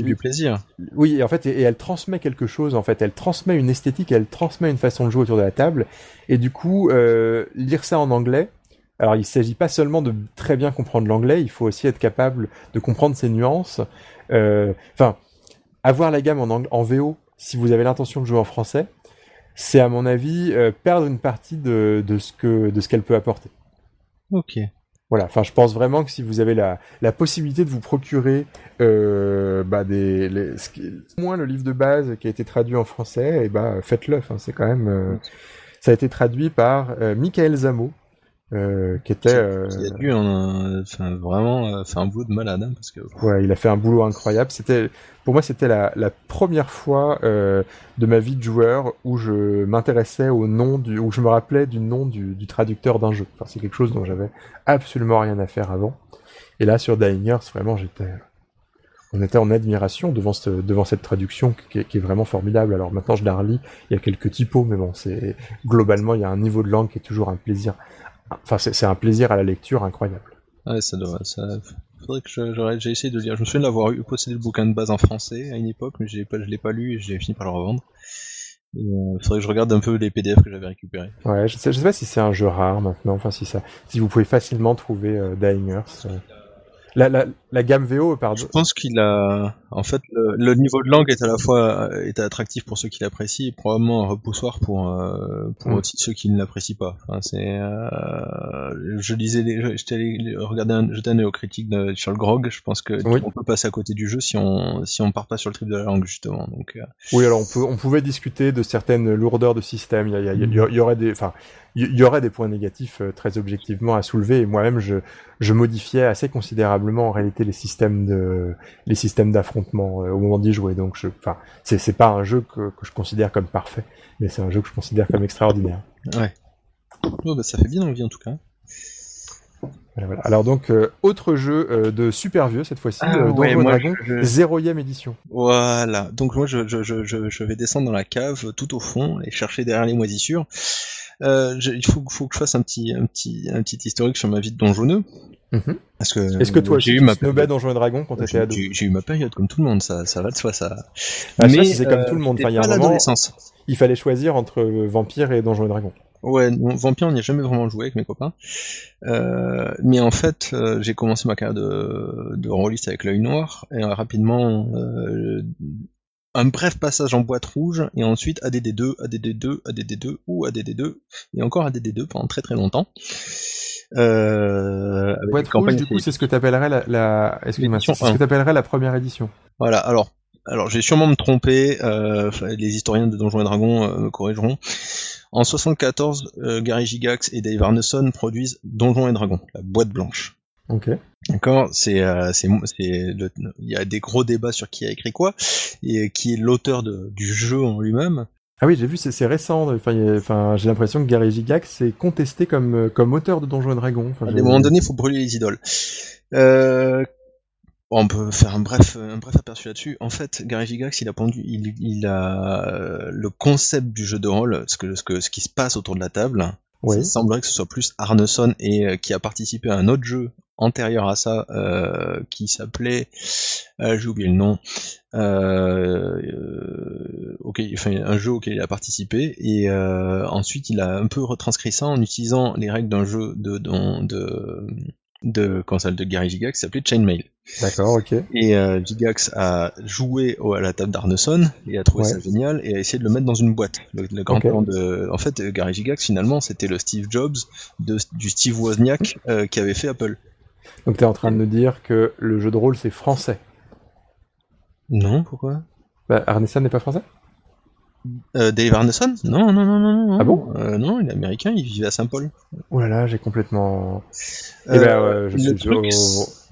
du plaisir. Oui, et en fait, et, elle transmet quelque chose. En fait, elle transmet une esthétique, elle transmet une façon de jouer autour de la table. Et du coup, euh, lire ça en anglais. Alors, il s'agit pas seulement de très bien comprendre l'anglais, il faut aussi être capable de comprendre ses nuances. Euh, enfin, avoir la gamme en, en VO, si vous avez l'intention de jouer en français, c'est à mon avis euh, perdre une partie de, de ce que de ce qu'elle peut apporter. Ok. Voilà, enfin, je pense vraiment que si vous avez la, la possibilité de vous procurer euh, bah, des, les, moins le livre de base qui a été traduit en français, et eh bah, faites-le. Enfin, c'est quand même, euh, ça a été traduit par euh, Michael Zamo, euh, qui était euh, il a dû enfin, vraiment euh, faire un boulot de malade hein, parce que ouais il a fait un boulot incroyable. C'était pour moi c'était la, la première fois euh, de ma vie de joueur où je m'intéressais au nom du où je me rappelais du nom du, du traducteur d'un jeu. Enfin, c'est quelque chose dont j'avais absolument rien à faire avant. Et là sur Dying vraiment j'étais on était en admiration devant, ce, devant cette traduction qui est, qui est, vraiment formidable. Alors maintenant je la relis, il y a quelques typos, mais bon, c'est globalement il y a un niveau de langue qui est toujours un plaisir Enfin, c'est un plaisir à la lecture incroyable. Ouais, ça doit. Ça... Faudrait que j'ai essayé de lire. Je me souviens d'avoir eu possédé le bouquin de base en français à une époque, mais je pas, je l'ai pas lu et j'ai fini par le revendre. Il euh, faudrait que je regarde un peu les PDF que j'avais récupérés. Ouais, je sais, je sais pas si c'est un jeu rare maintenant. Enfin, si ça, si vous pouvez facilement trouver euh, Dying Earth. Euh. La, la, la gamme VO, pardon. Je pense qu'il a, en fait, le, niveau de langue est à la fois est attractif pour ceux qui l'apprécient et probablement un repoussoir pour euh, pour mm. aussi ceux qui ne l'apprécient pas. Enfin, c'est, euh, je lisais, j'étais allé regarder, un, jeter un critique de, sur le grog. Je pense que on peut passer à côté du jeu si on si on part pas sur le trip de la langue justement. Donc. Euh. Oui, alors on peut on pouvait discuter de certaines lourdeurs de système. Il y, il y, y aurait des, enfin il y, aurait des points négatifs très objectivement à soulever. Et moi-même, je, je modifiais assez considérablement en réalité les systèmes de les systèmes d'affrontement euh, au moment d'y jouer. Donc, je, enfin, c'est c'est pas un jeu que, que je considère comme parfait, mais c'est un jeu que je considère comme extraordinaire. Ouais. Oh, bah, ça fait bien envie en tout cas. Voilà, Alors donc euh, autre jeu de super vieux cette fois-ci, ah, Dragon, zéroème édition. Voilà. Donc moi je, je, je, je vais descendre dans la cave tout au fond et chercher derrière les moisissures. Euh, il faut, faut, que je fasse un petit, un petit, un petit historique sur ma vie de donjonneux. Mm Parce que est-ce que toi j'ai eu ma Donjons et Dragons quand t'étais ado J'ai eu ma période comme tout le monde, ça, ça va de soi, ça. Ah, mais c'est comme tout le monde. Enfin, il y a un moment, il fallait choisir entre Vampire et Donjons et Dragons. Ouais, Vampire, on n'y a jamais vraiment joué avec mes copains. Euh, mais en fait, euh, j'ai commencé ma carrière de, de rôliste avec l'œil noir, et rapidement, euh, un bref passage en boîte rouge, et ensuite ADD2, ADD2, ADD2, ou ADD2, et encore ADD2 pendant très très longtemps. Euh, boîte rouge, du coup, c'est ce que t'appellerais la, la... c'est ce que t'appellerais la première édition. Voilà, alors, alors j'ai sûrement me tromper, euh, les historiens de Donjons et Dragons euh, me corrigeront. En 74, euh, Gary Gigax et Dave Arneson produisent Donjons et Dragons, la boîte blanche. Ok. D'accord, c'est euh, c'est il y a des gros débats sur qui a écrit quoi et qui est l'auteur du jeu en lui-même. Ah oui, j'ai vu, c'est récent. Enfin, enfin j'ai l'impression que Gary Gigax s'est contesté comme euh, comme auteur de Donjons et Dragons. à des moments donnés, il faut brûler les idoles. Euh, on peut faire un bref un bref aperçu là-dessus. En fait, Gary Gigax, il a pendu, il, il a euh, le concept du jeu de rôle, ce que ce que ce qui se passe autour de la table. Il semblerait que ce soit plus Arneson et qui a participé à un autre jeu antérieur à ça euh, qui s'appelait euh, j'ai oublié le nom euh, euh enfin, un jeu auquel il a participé et euh, ensuite il a un peu retranscrit ça en utilisant les règles d'un jeu de de, de de console de Gary Gigax qui s'appelait Chainmail. D'accord, ok. Et euh, Gigax a joué à la table d'Arneson et a trouvé ça génial et a essayé de le mettre dans une boîte. Le, grand plan de, en fait, Gary Gigax finalement c'était le Steve Jobs de, du Steve Wozniak euh, qui avait fait Apple. Donc tu es en train de nous dire que le jeu de rôle c'est français Non, pourquoi? Bah, Arneson n'est pas français? Euh, Dave Arneson non, non, non, non, non. Ah bon euh, Non, il est américain, il vivait à Saint-Paul. Oh là là, j'ai complètement. Eh ben, euh, je,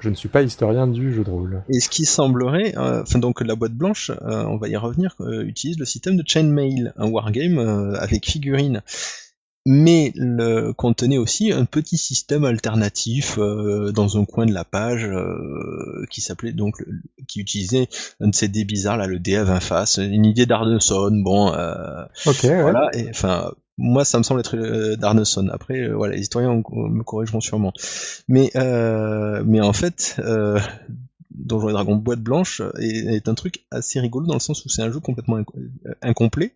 je, ne suis pas historien du jeu de rôle. Et ce qui semblerait, euh, enfin donc la boîte blanche, euh, on va y revenir, utilise le système de Chainmail, un wargame avec figurines mais le contenait aussi un petit système alternatif euh, dans un coin de la page euh, qui s'appelait donc qui utilisait un de ces dés bizarres là le dé à 20 faces une idée d'Arneson bon euh, ok voilà et enfin moi ça me semble être euh, d'Arneson. Après voilà les historiens me corrigeront sûrement. Mais mais en fait Donjons et Dragons boîte blanche est, est, un truc assez rigolo dans le sens où c'est un jeu complètement incomplet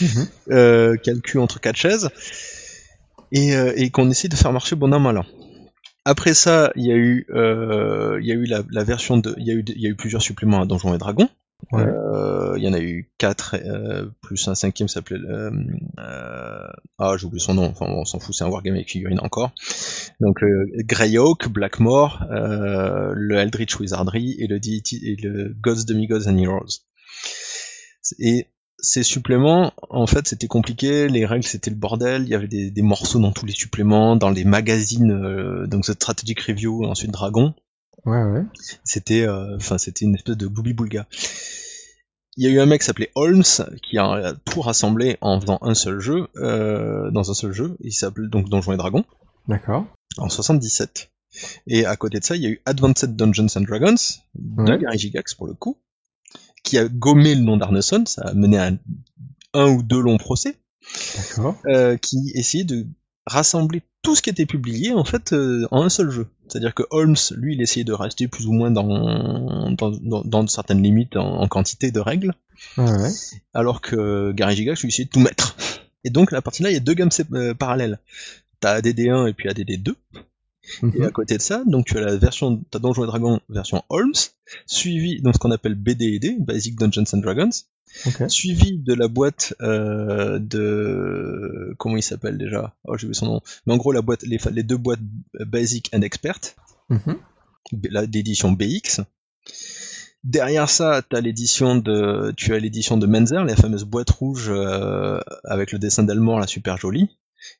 Mhm. Euh, calcul entre quatre chaises, et, euh, et qu'on essaie de faire marcher bon an mal an. Après ça, il y a eu, euh, il y a eu la, la, version de, il y a eu, il y a eu plusieurs suppléments à Donjons et Dragons. Euh, il y en a eu quatre euh, plus un cinquième s'appelait ah j'ai oublié son nom enfin on s'en fout c'est un wargame avec figurine encore donc Greyhawk, Blackmore le Eldritch Wizardry et le Deity et le Gods Demigods and Heroes et ces suppléments, en fait, c'était compliqué. Les règles, c'était le bordel. Il y avait des, des, morceaux dans tous les suppléments, dans les magazines, euh, donc The Strategic Review, ensuite Dragon. Ouais, ouais. C'était, euh, enfin, c'était une espèce de boubi-boulga. Il y a eu un mec qui s'appelait Holmes qui a tout rassemblé en faisant un seul jeu, euh, dans un seul jeu. Il s'appelle donc Donjons et Dragons. D'accord. En 77. Et à côté de ça, il y a eu Advanced Dungeons and Dragons de Gary Gigax pour le coup qui a gommé le nom d'Arneson, ça a mené à un, ou deux longs procès, euh, qui essayait de rassembler tout ce qui était publié en fait euh, en un seul jeu. C'est-à-dire que Holmes, lui, il essayait de rester plus ou moins dans, dans, dans, certaines limites en, quantité de règles, alors que Gary Gigax, lui, essayait de tout mettre. Et donc, à partir de là, il y a deux gammes euh, parallèles. T'as ADD1 et puis ADD2. Et à côté de ça, donc tu as la version, t'as Donjons et Dragons version Holmes, suivi donc ce qu'on appelle BD&D, Basic Dungeons and Dragons, suivi de la boîte euh, de comment il s'appelle déjà? Oh j'ai oublié son nom. Mais en gros la boîte, les, les deux boîtes Basic and Expert, mm d'édition BX. Derrière ça, as l'édition de, tu as l'édition de Menzer, la fameuse boîte rouge euh, avec le dessin d'Elmore, la super jolie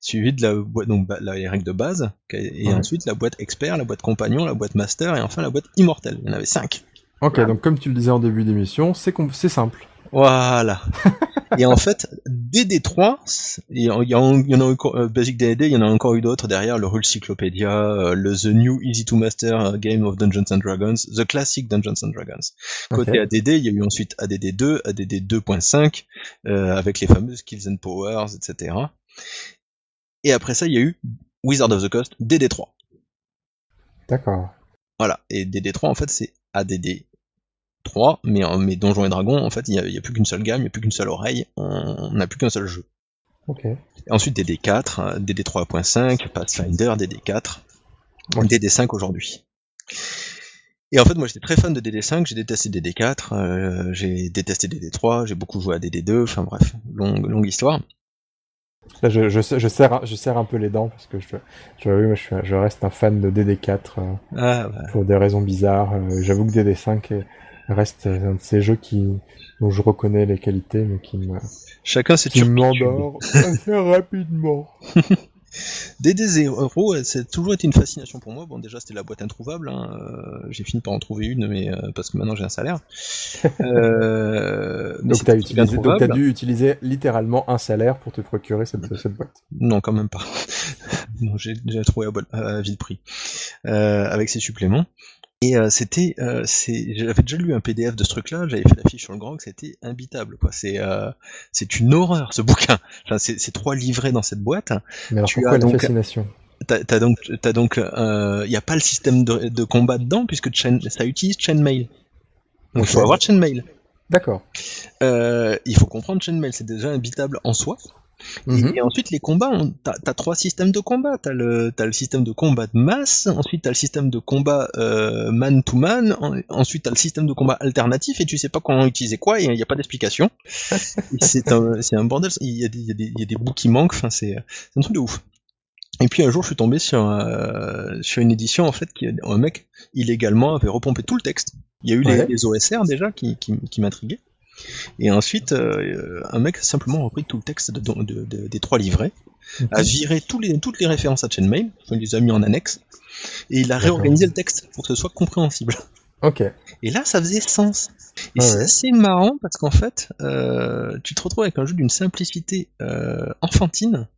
suivi de la boîte, donc les règles de base, et ensuite la boîte expert, la boîte compagnon, la boîte master, et enfin la boîite immortelle. Il y en avait cinq. Ok, donc comme tu le disais en début d'émission, c'est c'est simple. Voilà. et en fait, DD3, il y, en, il y en a encore, euh, Basic DD, il y en a encore eu d'autres derrière, le Rule Cyclopedia, euh, le The New Easy to Master euh, Game of Dungeons and Dragons, The Classic Dungeons and Dragons. Côté ADD, il y a eu ensuite ADD 2, ADD 2.5, avec les fameuses Skills and Powers, etc. Et après ça, il y a eu Wizard of the Coast DD3. D'accord. Voilà. Et DD3, en fait, c'est ADD 3, mais, mais Donjons et Dragons, en fait, il n'y a, plus qu'une seule gamme, il n'y a plus qu'une seule oreille, on n'a plus qu'un seul jeu. Ok. ensuite, DD4, DD 3.5, Pathfinder, DD4, DD5 aujourd'hui. Et en fait, moi j'étais très fan de DD5, j'ai détesté DD4, euh, j'ai détesté DD3, j'ai beaucoup joué à DD2, enfin bref, longue, longue histoire. Là, je, je, je, serre, je serre un peu les dents parce que je, je, je, je reste un fan de DD4 euh, ah, pour des raisons bizarres. Euh, j'avoue que DD5 reste un de ces jeux qui, dont je reconnais les qualités, mais qui me, Chacun qui m'endort assez rapidement. DD0, c'est toujours été une fascination pour moi. Bon, déjà, c'était la boîte introuvable. Hein. Euh, j'ai fini par en trouver une, mais euh, parce que maintenant j'ai un salaire. euh, donc, t'as as dû utiliser littéralement un salaire pour te procurer cette, cette boîte. Non, quand même pas. j'ai déjà trouvé à, à, de prix. Euh, avec ses suppléments. Et euh, c'était, euh, j'avais déjà lu un PDF de ce truc-là, j'avais fait la fiche sur le grand, c'était imbitable, quoi. C'est, euh, c'est une horreur ce bouquin. Enfin, c'est trois livrets dans cette boîte. Mais alors tu pourquoi as donc, fascination? T'as donc, t'as donc, il n'y a pas le système de, de combat dedans puisque chain, ça utilise Chainmail. Donc il faut avoir Chainmail. D'accord. Il faut comprendre Chainmail, c'est déjà imbitable en soi. Mhm. Et, ensuite, les combats, t'as as trois systèmes de combat. T'as le, as le système de combat de masse, ensuite t'as le système de combat euh, man to man, ensuite t'as le système de combat alternatif et tu sais pas comment utiliser quoi et il n'y a pas d'explication. c'est un, un bordel. Il y, a des, y, a des, y a des bouts qui manquent. Enfin, c'est un truc de ouf. Et puis un jour, je suis tombé sur, euh, sur une édition en fait qui un mec illégalement avait repompé tout le texte. Il y a eu les, les, OSR déjà qui, qui, qui m'intriguaient. Et ensuite, euh, un mec a simplement repris tout le texte des trois livrets, a viré les, toutes les références à Chainmail, il les a mis en annexe, et il a réorganisé le texte pour que ce soit compréhensible. Ok. Et là, ça faisait sens. Et c'est assez marrant parce qu'en fait, euh, tu te retrouves avec un jeu d'une simplicité euh, enfantine.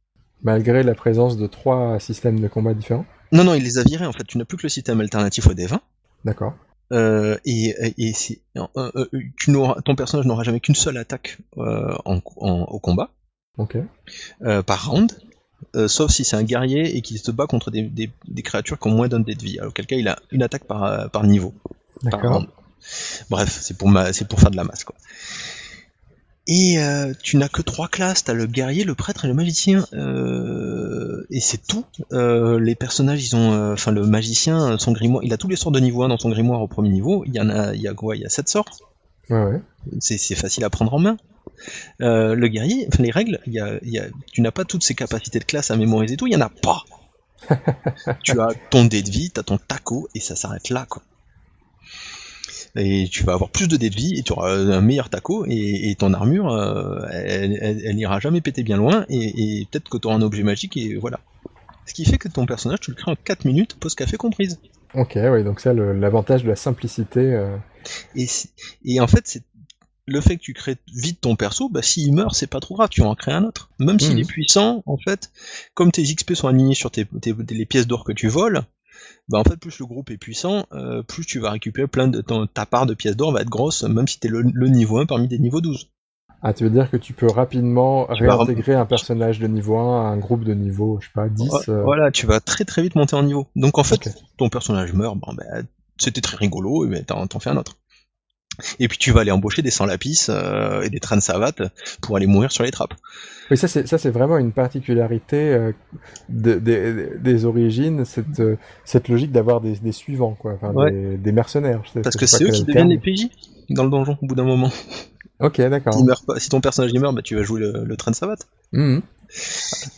Malgré la présence de trois systèmes de combat différents Non, non, il les a virés en fait. Tu n'as plus que le système alternatif au D20. D'accord. Euh, et, et c'est, euh, euh, tu ton personnage n'aura jamais qu'une seule attaque en, au combat, par round, sauf si c'est un guerrier et qu'il se bat contre des, des, des, créatures qui ont moins d'un dé de vie. Auquel cas, il a une attaque par, par niveau, par round. Bref, c'est pour, ma, pour faire de la masse, quoi. Et euh, tu n'as que trois classes, t'as le guerrier, le prêtre et le magicien, euh, et c'est tout. Euh, les personnages, ils ont, enfin le magicien, son grimoire, il a tous les sorts de niveau 1 dans son grimoire au premier niveau. Il y en a, il y a quoi? Il y a sept sorts. Ouais, ouais. C'est, facile à prendre en main. le guerrier, enfin les règles, il y a, y a, tu n'as pas toutes ces capacités de classe à mémoriser tout, il y en a pas. tu as ton dé de vie, t'as ton taco et ça s'arrête là quoi et tu vas avoir plus de vie et tu auras un meilleur taco et, ton armure euh, elle, elle, ira jamais péter bien loin et, peut-être que tu auras un objet magique et voilà. Ce qui fait que ton personnage tu le crées en 4 minutes post café comprise. Ok, oui, donc ça l'avantage de la simplicité. Euh. Et, et en fait c'est le fait que tu crées vite ton perso, bah s'il meurt, c'est pas trop grave, tu en crées un autre. Même s'il mhm. est puissant, en fait, comme tes XP sont alignés sur tes, les pièces d'or que tu voles, bah en fait plus le groupe est puissant, euh, plus tu vas récupérer plein de ta part de pièces d'or va être grosse, même si t'es le, le niveau 1 parmi des niveaux 12. Ah, tu veux dire que tu peux rapidement réintégrer un personnage de niveau 1 à un groupe de niveau, je sais pas, 10 euh. Voilà, tu vas très très vite monter en niveau. Donc en fait, ton personnage meurt, bon ben, c'était très rigolo, mais t'en fais un autre. Et puis tu vas aller embaucher des sans-lapis euh, et des trains de savates pour aller mourir sur les trappes. Oui, ça c'est ça c'est vraiment une particularité euh, de, des origines, cette euh, cette logique d'avoir des, des, suivants quoi, enfin, des, des, mercenaires. Parce que c'est eux qui deviennent les PJ dans le donjon au bout d'un moment. Ok, d'accord. Si ton personnage meurt, bah, tu vas jouer le, train de savate. Mmh.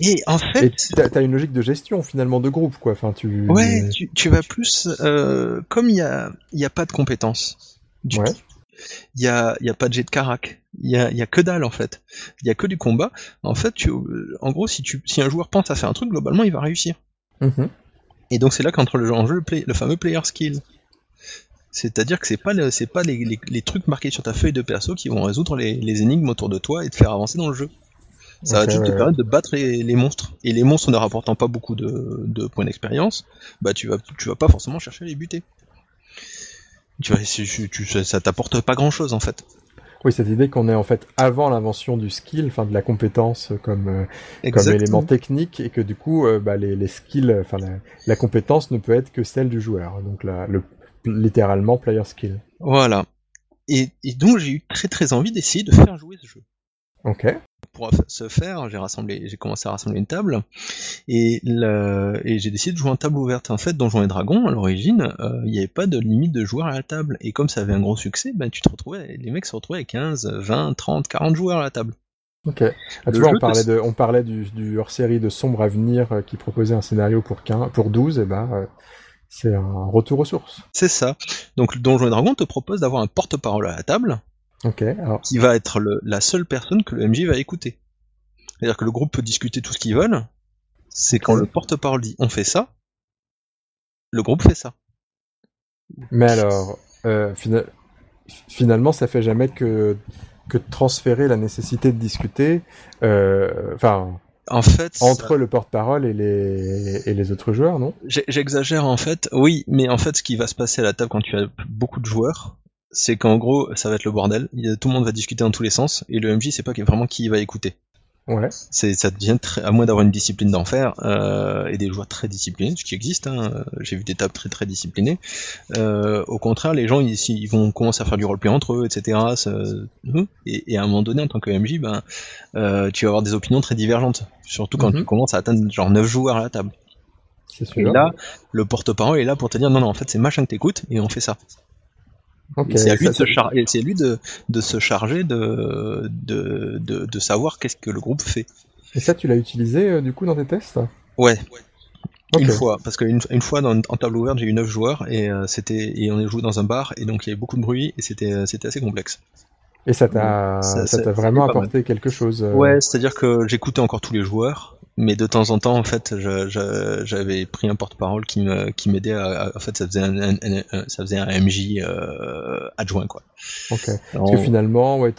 Et en fait, t'as as une logique de gestion finalement de groupe quoi. Enfin, tu. Ouais, tu, tu vas plus euh, comme il y a il y a pas de compétences. ouais. Il y a il y a pas de jet de carac. Il y a il y a que dalle en fait. Il y a que du combat. En fait, tu en gros si tu si un joueur pense à faire un truc globalement il va réussir. Mmh. Et donc c'est là qu'entre le jeu en jeu le, play, le fameux player skill. C'est-à-dire que c'est pas c'est pas les, les, les, trucs marqués sur ta feuille de perso qui vont résoudre les, les énigmes autour de toi et te faire avancer dans le jeu. Ça va juste te permettre de battre les, monstres. Et les monstres ne rapportant pas beaucoup de, points d'expérience, bah tu vas, tu vas pas forcément chercher à les buter. Tu vois, ça t'apporte pas grand chose en fait. Oui, cette idée qu'on est en fait avant l'invention du skill, enfin de la compétence comme, euh, comme élément technique, et que du coup, euh, bah, les, les skills, enfin la, compétence ne peut être que celle du joueur. Donc la, le, littéralement player skill. Voilà. Et, et donc j'ai eu très très envie d'essayer de faire jouer ce jeu. Ok pour se faire, j'ai rassemblé, j'ai commencé à rassembler une table et, et j'ai décidé de jouer en table ouverte. En fait, Donjons et Dragons, à l'origine, euh, il n'y avait pas de limite de joueurs à la table. Et comme ça avait un gros succès, ben tu te retrouvais, les mecs se retrouvaient avec 15, 20, 30, 40 joueurs à la table. Ok. Ah, tu vois, on parlait, de, on parlait du, du hors-série de Sombre Avenir euh, qui proposait un scénario pour 15, pour 12, et ben euh, c'est un retour aux sources. C'est ça. Donc Donjons et Dragons te propose d'avoir un porte-parole à la table alors... qui va être la seule personne que le MJ va écouter. C'est-à-dire que le groupe peut discuter tout ce qu'ils veulent, c'est quand le porte-parole dit on fait ça, le groupe fait ça. Mais alors, euh, finalement, ça fait jamais que, que transférer la nécessité de discuter, euh, enfin, en fait, entre le porte-parole et les, et les autres joueurs, non? J'exagère en fait, oui, mais en fait, ce qui va se passer à la table quand tu as beaucoup de joueurs, c'est qu'en gros, ça va être le bordel. tout le monde va discuter dans tous les sens, et le MJ sait pas vraiment qui va écouter. Ouais. C'est, ça devient très, à moins d'avoir une discipline d'enfer euh, et des joueurs très disciplinés, ce qui existe. Hein, j'ai vu des tables très très disciplinées. Euh, au contraire, les gens ils, ils, vont commencer à faire du roleplay entre eux, etc. Et, et, à un moment donné, en tant que MJ, ben, euh, tu vas avoir des opinions très divergentes, surtout quand mhm. tu commences à atteindre genre 9 joueurs à la table. Et là, le porte-parole est là pour te dire non non, en fait c'est machin que t'écoutes et on fait ça c'est à lui, de, se lui de, de, se charger de, de, de, savoir qu'est-ce que le groupe fait. Et ça, tu l'as utilisé euh, du coup dans tes tests Ouais. Une fois, parce qu'une une fois dans, en table ouverte, j'ai eu 9 joueurs et euh, c'était et on est joué dans un bar et donc il y avait beaucoup de bruit et c'était euh, c'était assez complexe. Et ça t'a vraiment apporté quelque chose Ouais, c'est-à-dire que j'écoutais encore tous les joueurs mais de temps en temps en fait j'avais pris un porte-parole qui m'aidait à, en fait ça faisait un, ça faisait un MJ euh, adjoint quoi. Ok. Parce que finalement ouais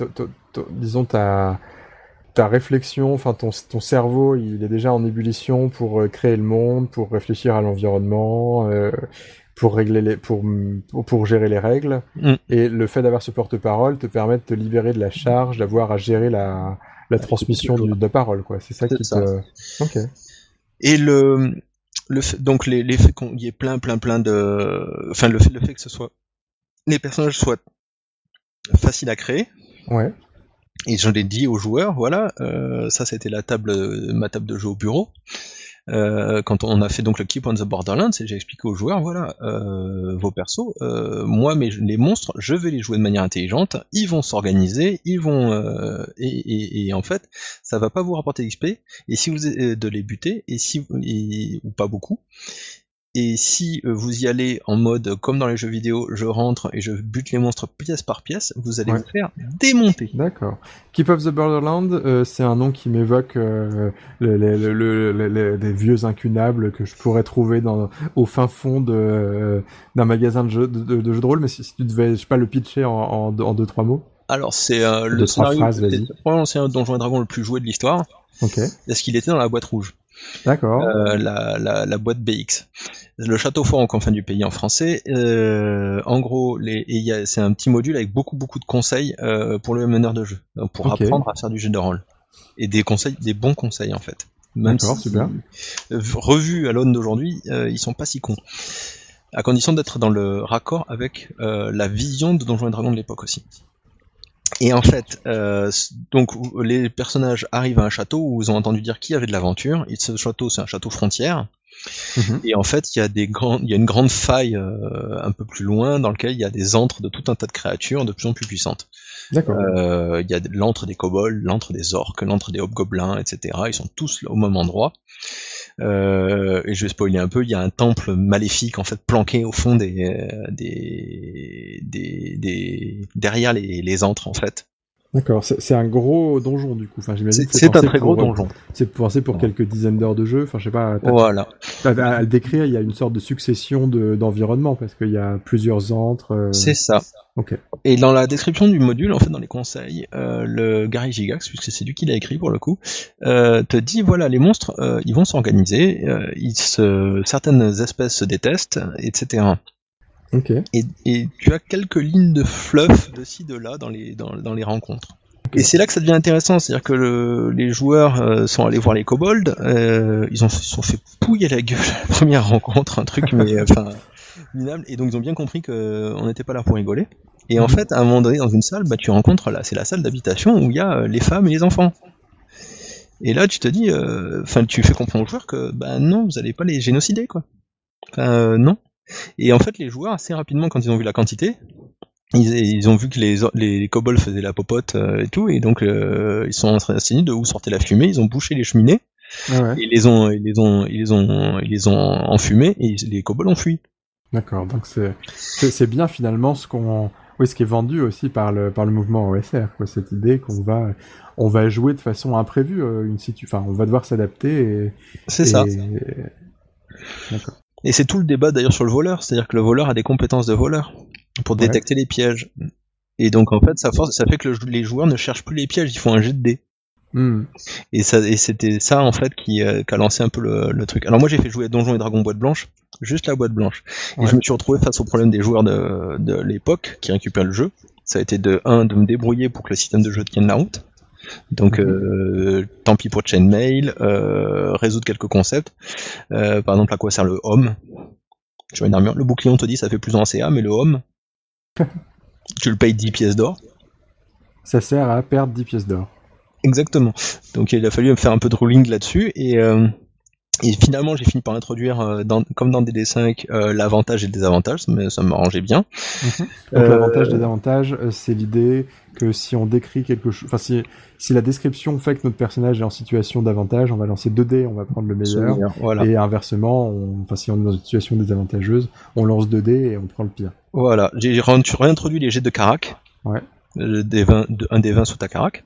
disons ta ta réflexion enfin ton ton cerveau il est déjà en ébullition pour euh, créer le monde pour réfléchir à l'environnement euh, pour régler les pour pour gérer les règles mm. et le fait d'avoir ce porte-parole te permet de te libérer de la charge d'avoir à gérer la la transmission de la parole, quoi. C'est ça qui te... Ok. Et le, le fait, donc les, les faits qu'il y ait plein, plein, plein de, enfin le fait, le fait que ce soit, les personnages soient faciles à créer. Ouais. Et j'en ai dit aux joueurs, voilà, euh, ça c'était la table, ma table de jeu au bureau. Euh, quand on a fait donc le Keep on the Borderlands, et j'ai expliqué aux joueurs, voilà, euh, vos persos, euh, moi, mes, les monstres, je vais les jouer de manière intelligente, ils vont s'organiser, ils vont, euh, et, et, et, en fait, ça va pas vous rapporter d'XP, et si vous de les buter, et si, ou pas beaucoup, et si euh, vous y allez en mode comme dans les jeux vidéo, je rentre et je bute les monstres pièce par pièce, vous allez vous faire démonter. D'accord. Keep of the Borderland, euh, c'est un nom qui m'évoque euh, des vieux incunables que je pourrais trouver dans, au fin fond d'un magasin de jeux de, de, jeux de rôle. Mais si, tu devais, je sais pas, le pitcher en, en, deux trois mots. Alors c'est le scénario, c'est un Donjon et Dragon le plus joué de l'histoire. Ok. Est-ce qu'il était dans la boîte rouge D'accord. la, la, la boîte BX le château fort en confins du pays en français. Euh, en gros, c'est un petit module avec beaucoup beaucoup de conseils euh, pour le meneur de jeu, pour apprendre à faire du jeu de rôle et des conseils, des bons conseils en fait. D'accord, super. Revus à l'aune d'aujourd'hui, euh, ils sont pas si cons. à condition d'être dans le raccord avec la vision de Donjons et Dragons de l'époque aussi. Et en fait, euh, donc les personnages arrivent à un château où ils ont entendu dire qu'il y avait de l'aventure. Et ce château, c'est un château frontière. Mhm. Et en fait, il y a des grands, il y a une grande faille euh, un peu plus loin dans lequel il y a des antres de tout un tas de créatures de plus en plus puissantes. D'accord. Euh, il y a l'antre des kobolds, l'antre des orques, l'antre des hobgoblins, etc. Ils sont tous au même endroit. Euh, et je vais spoiler un peu, il y a un temple maléfique en fait planqué au fond des, euh, des, derrière les, les antres en fait. D'accord, c'est un gros donjon du coup. Enfin, j'imagine. C'est un très gros donjon. C'est pensé pour quelques dizaines d'heures de jeu. Enfin, je sais pas. Voilà. À, le décrire, il y a une sorte de succession d'environnements parce qu'il y a plusieurs antres. Euh, c'est ça. Ok. Et dans la description du module, en fait, dans les conseils, euh, le Gary Gigax, puisque c'est lui qui l'a écrit pour le coup, euh, te dit voilà, les monstres, euh, ils vont s'organiser, euh, ils se, certaines espèces se détestent, etc. Et, tu as quelques lignes de fluff de ci, de là dans les, dans, dans les rencontres. Et c'est là que ça devient intéressant, c'est-à-dire que le, les joueurs euh, sont allés voir les kobolds, euh, ils ont sont fait pouiller la gueule à la première rencontre, un truc mais enfin minable, et donc ils ont bien compris qu'on n'était pas là pour rigoler. Et en mhm. fait, à un moment donné, dans une salle, bah, tu rencontres là, c'est la salle d'habitation où il y a euh, les femmes et les enfants. Et là, tu te dis, enfin, tu fais comprendre aux joueurs que, bah non, vous allez pas les génocider, quoi. Enfin, non. Et en fait, les joueurs, assez rapidement, quand ils ont vu la quantité, ils, ont vu que les, les, kobolds faisaient la popote euh, et tout, et donc euh, ils sont renseignés de où sortait la fumée, ils ont bouché les cheminées, ah ils les ont, ils les ont, ils les ont, ils les ont enfumés, et les kobolds ont fui. D'accord, donc c'est, bien finalement ce qu'on, oui, ce qui est vendu aussi par le, par le mouvement OSR, quoi, cette idée qu'on va, on va jouer de façon imprévue euh, une situ, enfin, on va devoir s'adapter. C'est ça. D'accord. Et c'est tout le débat d'ailleurs sur le voleur, c'est-à-dire que le voleur a des compétences de voleur pour détecter les pièges. Et donc en fait, ça, force, ça fait que les joueurs ne cherchent plus les pièges, ils font un jet de dés. Hmm. Et, c'était ça en fait qui, euh, a lancé un peu le, truc. Alors moi j'ai fait jouer Donjons et Dragons boîte blanche, juste la boîte blanche. Et je me suis retrouvé face au problème des joueurs de, de l'époque qui récupèrent le jeu. Ça a été de 1 de me débrouiller pour que le système de jeu tienne la route. Donc mhm. euh, tant pis pour chainmail, euh, résoudre quelques concepts. Euh, par exemple, à quoi sert le home? Tu vois une Le bouclier, on te dit ça fait plus en CA, mais le home, tu le payes 10 pièces d'or. Ça sert à perdre 10 pièces d'or. Exactement. Donc il a fallu faire un peu de ruling là-dessus et euh, et finalement, j'ai fini par introduire, euh, comme dans DD5, euh, l'avantage et le désavantage, mais ça m'arrangeait bien. Mhm. Donc l'avantage, et désavantage, c'est l'idée que si on décrit quelque chose, enfin si, si la description fait que notre personnage est en situation d'avantage, on va lancer 2 dés, on va prendre le meilleur, et inversement, enfin si on est dans une situation désavantageuse, on lance 2 dés et on prend le pire. Voilà, j'ai réintroduit les jets de carac. Ouais. Des 20, un des 20 sous ta carac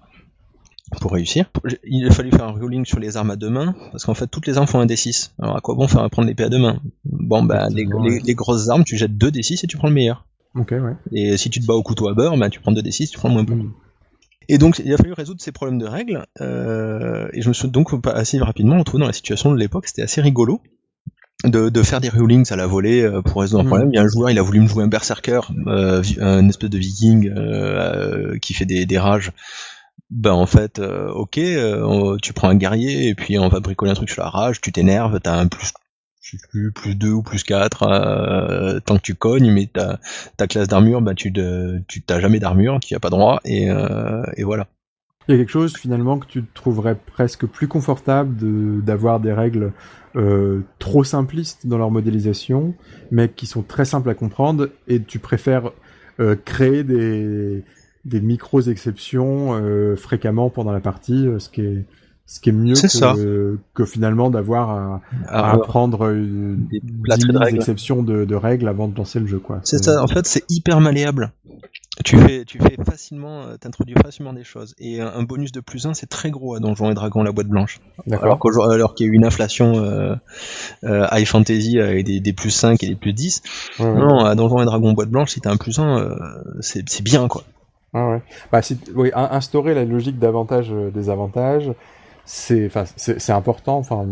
pour réussir. Il a fallu faire un rolling sur les armes à deux mains, parce qu'en fait, toutes les armes font un D6. Alors, à quoi bon faire prendre l'épée à deux mains? Bon, bah, les, les, grosses armes, tu jettes deux D6 et tu prends le meilleur. Ok, ouais. Et si tu te bats au couteau à beurre, bah, tu prends deux D6, tu prends le moins bon. Mm. Et donc, il a fallu résoudre ces problèmes de règles, euh, et je me suis donc assez rapidement retrouvé dans la situation de l'époque, c'était assez rigolo. De, de, faire des rollings à la volée euh, pour résoudre un mm. problème. Il y a un joueur, il a voulu me jouer un berserker, euh, un espèce de viking euh, qui fait des, des rages ben en fait, euh, ok, euh, tu prends un guerrier et puis on va bricoler un truc sur la rage, tu t'énerves, t'as un plus plus, plus 2 ou plus 4 euh, tant que tu cognes, mais ta, ta classe d'armure, bah tu tu t'as jamais d'armure, tu as pas droit, et, et voilà. Il y a quelque chose finalement que tu trouverais presque plus confortable d'avoir des règles trop simplistes dans leur modélisation, mais qui sont très simples à comprendre, et tu préfères créer des, des micros exceptions euh, fréquemment pendant la partie, euh, ce qui est ce qui est mieux que, que, finalement d'avoir à, à apprendre une, des exceptions de, de, règles avant de lancer le jeu quoi. C'est ça. En fait, c'est hyper malléable. Tu fais, tu fais facilement, euh, t'introduis facilement des choses. Et un, bonus de plus 1, c'est très gros à Donjons et Dragons, la boîte blanche. Alors, qu'il y a eu une inflation euh, euh, high fantasy avec des, des, plus 5 et des plus 10. Non, à Donjons et Dragons boîte blanche, si t'as un plus 1, euh, c'est bien quoi. Ah ouais. Bah, si, oui, instaurer la logique d'avantage euh, des avantages, c'est, enfin, c'est important. Enfin,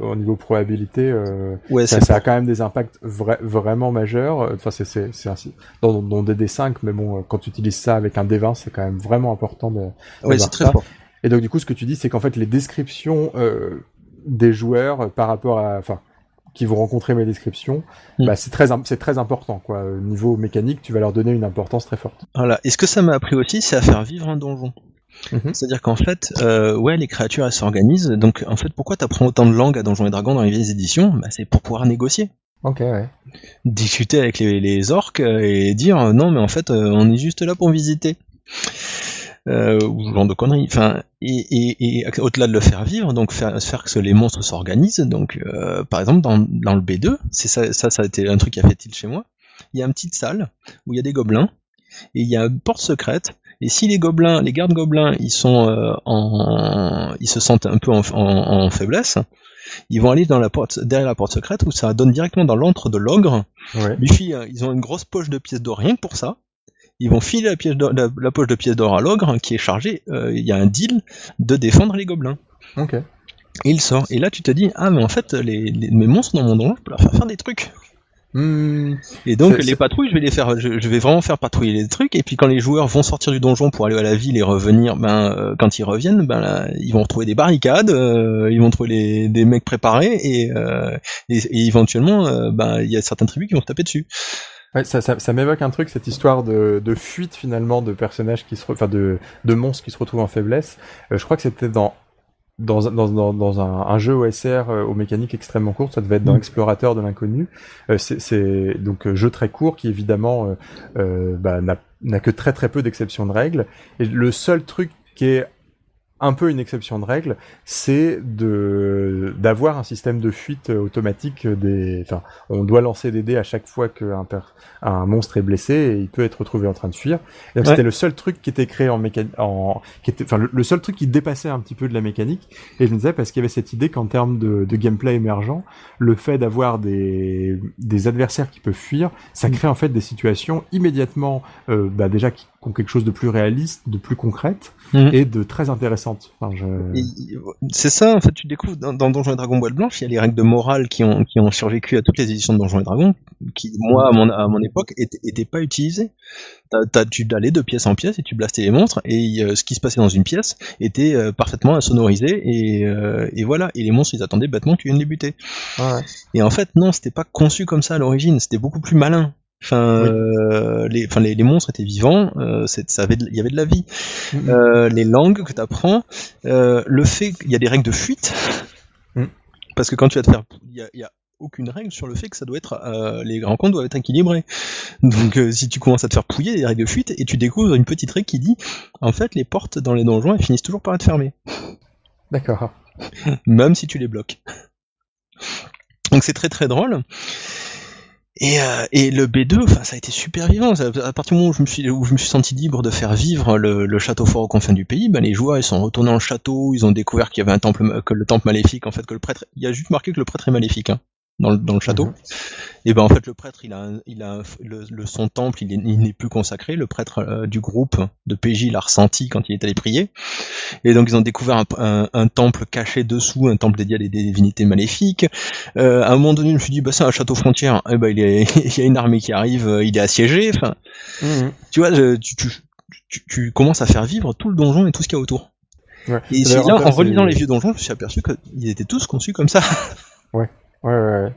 au niveau probabilité, euh, ouais, ça, ça, a quand même des impacts vraiment majeurs. Enfin, c'est, c'est, c'est ainsi dans, dans des D5, mais bon, quand tu utilises ça avec un D20, c'est quand même vraiment important de. Ouais, c'est très fort. Et donc, du coup, ce que tu dis, c'est qu'en fait, les descriptions euh, des joueurs par rapport à, enfin, qui vont rencontrer mes descriptions, mm. bah, c'est très, c'est très important, quoi. Au niveau mécanique, tu vas leur donner une importance très forte. Voilà. Et ce que ça m'a appris aussi, c'est à faire vivre un donjon. Mhm. C'est-à-dire qu'en fait, euh, ouais, les créatures elles s'organisent. Donc en fait, pourquoi t'apprends autant de langues à Donjons et Dragons dans les vieilles éditions? Bah, C'est pour pouvoir négocier. Ok, ouais. Discuter avec les, orques et dire euh, non, mais en fait, euh, on est juste là pour visiter. Euh, ou genre de conneries. Enfin, et, au-delà de le faire vivre, donc faire, faire que les monstres s'organisent. Donc, par exemple, dans, dans le B2, c'est ça, ça, ça a été un truc qui a fait tilt chez moi. Il y a une petite salle où il y a des gobelins et il y a une porte secrète et si les gobelins, les gardes gobelins, ils sont euh, en, ils se sentent un peu en, faiblesse, ils vont aller dans la porte, derrière la porte secrète où ça donne directement dans l'antre de l'ogre. Ouais. ils ont une grosse poche de pièces d'or rien que pour ça. Ils vont filer la, pièce la, poche de pièces d'or à l'ogre qui est chargé. Euh, il y a un deal de défendre les gobelins. Ok. Et il sort. Et là, tu te dis, ah mais en fait, les, mes monstres dans mon donjon, je peux leur faire faire des trucs. Hmm. Et donc les patrouilles, je vais les faire, je, vais vraiment faire patrouiller les trucs. Et puis quand les joueurs vont sortir du donjon pour aller à la ville et revenir, ben euh, quand ils reviennent, ben là, ils vont retrouver des barricades, euh, ils vont trouver des mecs préparés et, euh, et, éventuellement, ben il y a certaines tribus qui vont se taper dessus. Ouais, ça, ça, ça m'évoque un truc, cette histoire de, de, fuite finalement de personnages qui se, enfin de, de monstres qui se retrouvent en faiblesse. je crois que c'était dans dans, dans, dans un, un, jeu OSR euh, aux mécaniques extrêmement courtes, ça devait être dans mm. Explorateur de l'inconnu. Euh, c'est donc euh, jeu très court qui évidemment euh, bah, n'a que très très peu d'exceptions de règles. Et le seul truc qui est un peu une exception de règle, c'est de d'avoir un système de fuite automatique des. Enfin, on doit lancer des dés à chaque fois qu'un un monstre est blessé et il peut être retrouvé en train de fuir. C'était le seul truc qui était créé en mécanique, en qui était, enfin, le, seul truc qui dépassait un petit peu de la mécanique. Et je me disais parce qu'il y avait cette idée qu'en termes de, de, gameplay émergent, le fait d'avoir des des adversaires qui peuvent fuir, ça mm. crée en fait des situations immédiatement, euh, bah déjà qui ont quelque chose de plus réaliste, de plus concrète mhm. et de très intéressante. C'est ça, en fait, tu découvres dans, Donjons et Dragons Boîte Blanche, il y a les règles de morale qui ont, qui ont survécu à toutes les éditions de Donjons et Dragons, qui, moi, à mon, à mon époque, étaient pas utilisées. tu allais de pièce en pièce et tu blastais les monstres, et euh, ce qui se passait dans une pièce était euh, parfaitement insonorisé, et, euh, et voilà, et les monstres, ils attendaient bêtement que tu viennes les buter. Et en fait, non, c'était pas conçu comme ça à l'origine, c'était beaucoup plus malin. Enfin, euh, les, enfin les, les, monstres étaient vivants, euh, ça avait, il y avait de la vie. Mm-hmm. Euh, les langues que tu apprends, euh, le fait qu'il y a des règles de fuite, mm. parce que quand tu vas te faire, il y a, y a, aucune règle sur le fait que ça doit être, euh, les rencontres doivent être équilibrées. Donc si tu commences à te faire pouiller, des règles de fuite et tu découvres une petite règle qui dit, en fait, les portes dans les donjons elles finissent toujours par être fermées. D'accord. Même si tu les bloques. Donc c'est très très drôle. Et, euh, et le B2, enfin, ça a été super vivant. À partir du moment où je me suis, où je me suis senti libre de faire vivre le, le château fort aux confins du pays, ben les joueurs ils sont retournés dans le château, ils ont découvert qu'il y avait un temple, que le temple maléfique, en fait, que le prêtre, il y a juste marqué que le prêtre est maléfique. Hein dans le, dans le château. Mhm. Et ben en fait le prêtre il a il a le, son temple il n'est plus consacré. Le prêtre euh, du groupe de PJ l'a ressenti quand il est allé prier. Et donc ils ont découvert un, un, temple caché dessous, un temple dédié à des divinités maléfiques. Euh, à un moment donné je me suis dit bah c'est un château frontière. Et ben il, il y a une armée qui arrive, euh, il est assiégé. Enfin mhm. tu vois tu, tu, tu, tu, commences à faire vivre tout le donjon et tout ce qu'il y a autour. Ouais. Et là en relisant les vieux donjons je me suis aperçu qu'ils étaient tous conçus comme ça. Ouais. Ouais, ouais,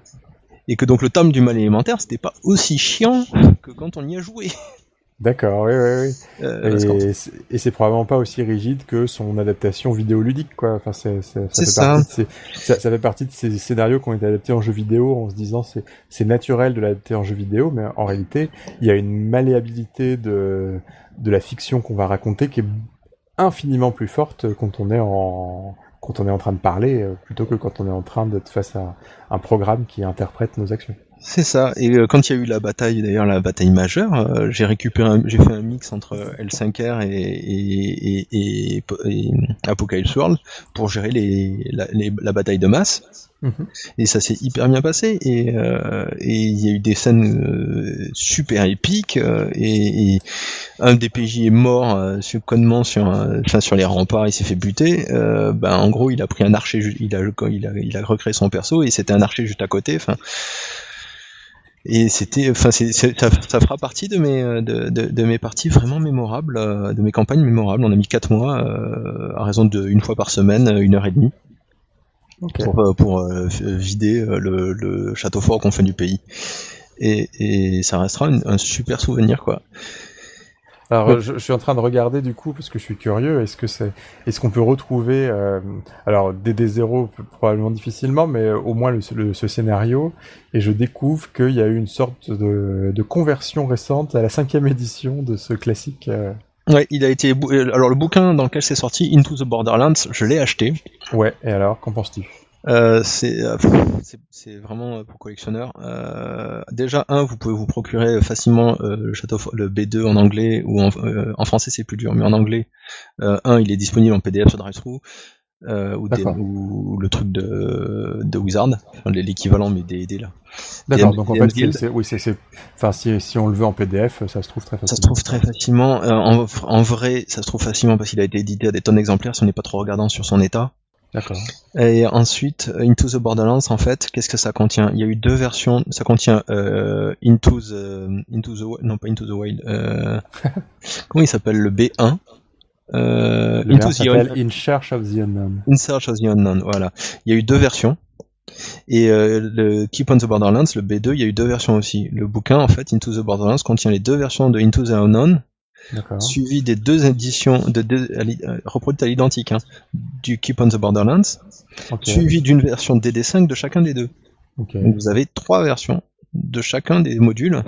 Et que donc le tome du mal élémentaire, c'était pas aussi chiant que quand on y a joué. D'accord, oui, oui, oui. Euh, et c'est probablement pas aussi rigide que son adaptation vidéoludique, quoi. Enfin, ça, fait ça. Partie de ces, ça, fait partie de ces scénarios qui ont été adaptés en jeu vidéo en se disant c'est, c'est naturel de l'adapter en jeu vidéo, mais en réalité, il y a une malléabilité de, de la fiction qu'on va raconter qui est infiniment plus forte quand on est en, quand on est en train de parler euh, plutôt que quand on est en train d'être face à un programme qui interprète nos actions. C'est ça. Et euh, quand il y a eu la bataille, d'ailleurs la bataille majeure, euh, j'ai récupéré, j'ai fait un mix entre L5R et, et, et, et, Apocalypse World pour gérer les, la, la bataille de masse. Mhm. Et ça s'est hyper bien passé. Et euh, il y a eu des scènes super épiques. et, et, un des PJ est mort euh, subconnement sur, enfin, sur les remparts, il s'est fait buter. ben en gros, il a pris un archer, il a, il a, il a recréé son perso et c'était un archer juste à côté. Enfin et c'était, enfin, ça, ça, fera partie de mes, de, de, de, mes parties vraiment mémorables, euh, de mes campagnes mémorables. On a mis 4 mois, euh, à raison de une fois par semaine, une heure et demie. pour, pour vider le, le, château fort qu'on fait du pays. Et, et ça restera un super souvenir, quoi. Alors, je, suis en train de regarder du coup parce que je suis curieux. Est-ce que c'est, est-ce qu'on peut retrouver, euh, alors DD0 probablement difficilement, mais au moins le, ce scénario. Et je découvre qu'il y a eu une sorte de, de, conversion récente à la cinquième édition de ce classique. Euh. Ouais, il a été. Alors le bouquin dans lequel c'est sorti, Into the Borderlands, je l'ai acheté. Ouais. Et alors, qu'en penses-tu? Euh, euh c'est vraiment euh, pour collectionneurs. Euh, déjà un, vous pouvez vous procurer facilement euh, le château le B2 en anglais ou en, en français c'est plus dur, mais en anglais, un il est disponible en PDF sur DriveThru ou, ou, le truc de, de Wizard, l'équivalent mais des, là. D'accord. Donc en fait, c'est, oui, c'est, enfin si, si on le veut en PDF, ça se trouve très facilement. Ça se trouve très facilement. en, en vrai, ça se trouve facilement parce qu'il a été édité à des tonnes d'exemplaires. Si on n'est pas trop regardant sur son état. D'accord. Et ensuite, Into the Borderlands, en fait, qu'est-ce que ça contient? Il y a eu deux versions. Ça contient euh, Into the Into the non pas Into the Wild. Euh, comment il s'appelle le B1 euh, le Into the In Search of the Unknown. In Search of the Unknown. Voilà. Il y a eu deux versions. Et euh, le Keep on the Borderlands, le B2, il y a eu deux versions aussi. Le bouquin, en fait, Into the Borderlands, contient les deux versions de Into the Unknown suivi des deux éditions de deux, euh, reproduites à l'identique hein, du Keep on the Borderlands, suivi d'une version DD5 de chacun des deux. Donc vous avez trois versions de chacun des modules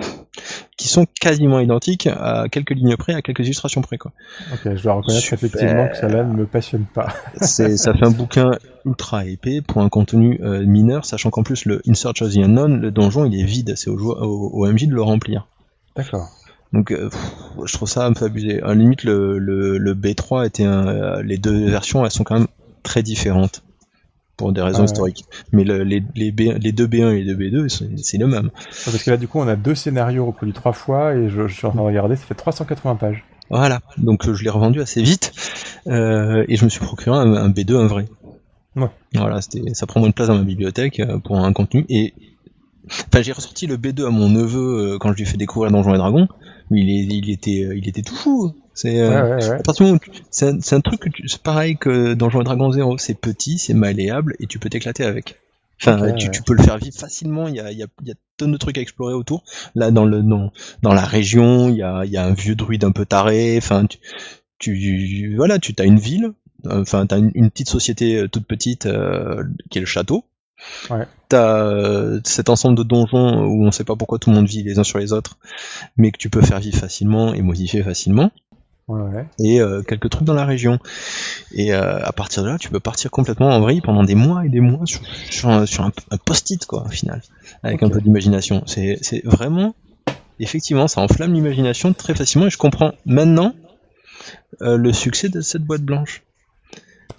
qui sont quasiment identiques à quelques lignes près, à quelques illustrations près. Quoi. Ok, je dois reconnaître effectivement que cela ne me passionne pas. c'est, ça fait un bouquin ultra épais pour un contenu euh, mineur, sachant qu'en plus le In Search of the Unknown, le donjon il est vide, c'est au, au, au MJ de le remplir. D'accord. Donc euh, je trouve ça un peu abusé. À la limite, le, le, B3 était un, euh, les deux versions, elles sont quand même très différentes pour des raisons historiques. Mais le, les, les, les, deux B1 et les deux B2, c'est le même. Parce que là, du coup, on a deux scénarios reproduits trois fois et je, je suis en train de regarder, ça fait 380 pages. Voilà, donc je l'ai revendu assez vite euh, et je me suis procuré un, un B2, un vrai. Ouais. Voilà, ça prend une place dans ma bibliothèque euh, pour un contenu et Enfin, j'ai ressorti le B2 à mon neveu quand je lui ai fait découvrir Donjons et Dragons il, il était, euh, il était tout fou. C'est euh, c'est un, truc que c'est pareil que dans Jouer Dragon Zero, c'est petit, c'est malléable et tu peux t'éclater avec. Enfin, tu, tu, peux le faire vivre facilement. Il y a, il y a, il y a tonnes de trucs à explorer autour. Là, dans le dans, dans la région, il y a, il y a un vieux druide un peu taré. Enfin, tu, tu voilà, tu as une ville. Enfin, t'as une, une petite société euh, toute petite euh, qui est le château. Ouais. T'as euh, cet ensemble de donjons où on sait pas pourquoi tout le monde vit les uns sur les autres, mais que tu peux faire vivre facilement et modifier facilement. Ouais, Et euh, quelques trucs dans la région. Et euh, à partir de là, tu peux partir complètement en vrille pendant des mois et des mois sur, sur, un, un post-it, quoi, au final, avec un peu d'imagination. C'est vraiment, effectivement, ça enflamme l'imagination très facilement et je comprends maintenant le succès de cette boîte blanche,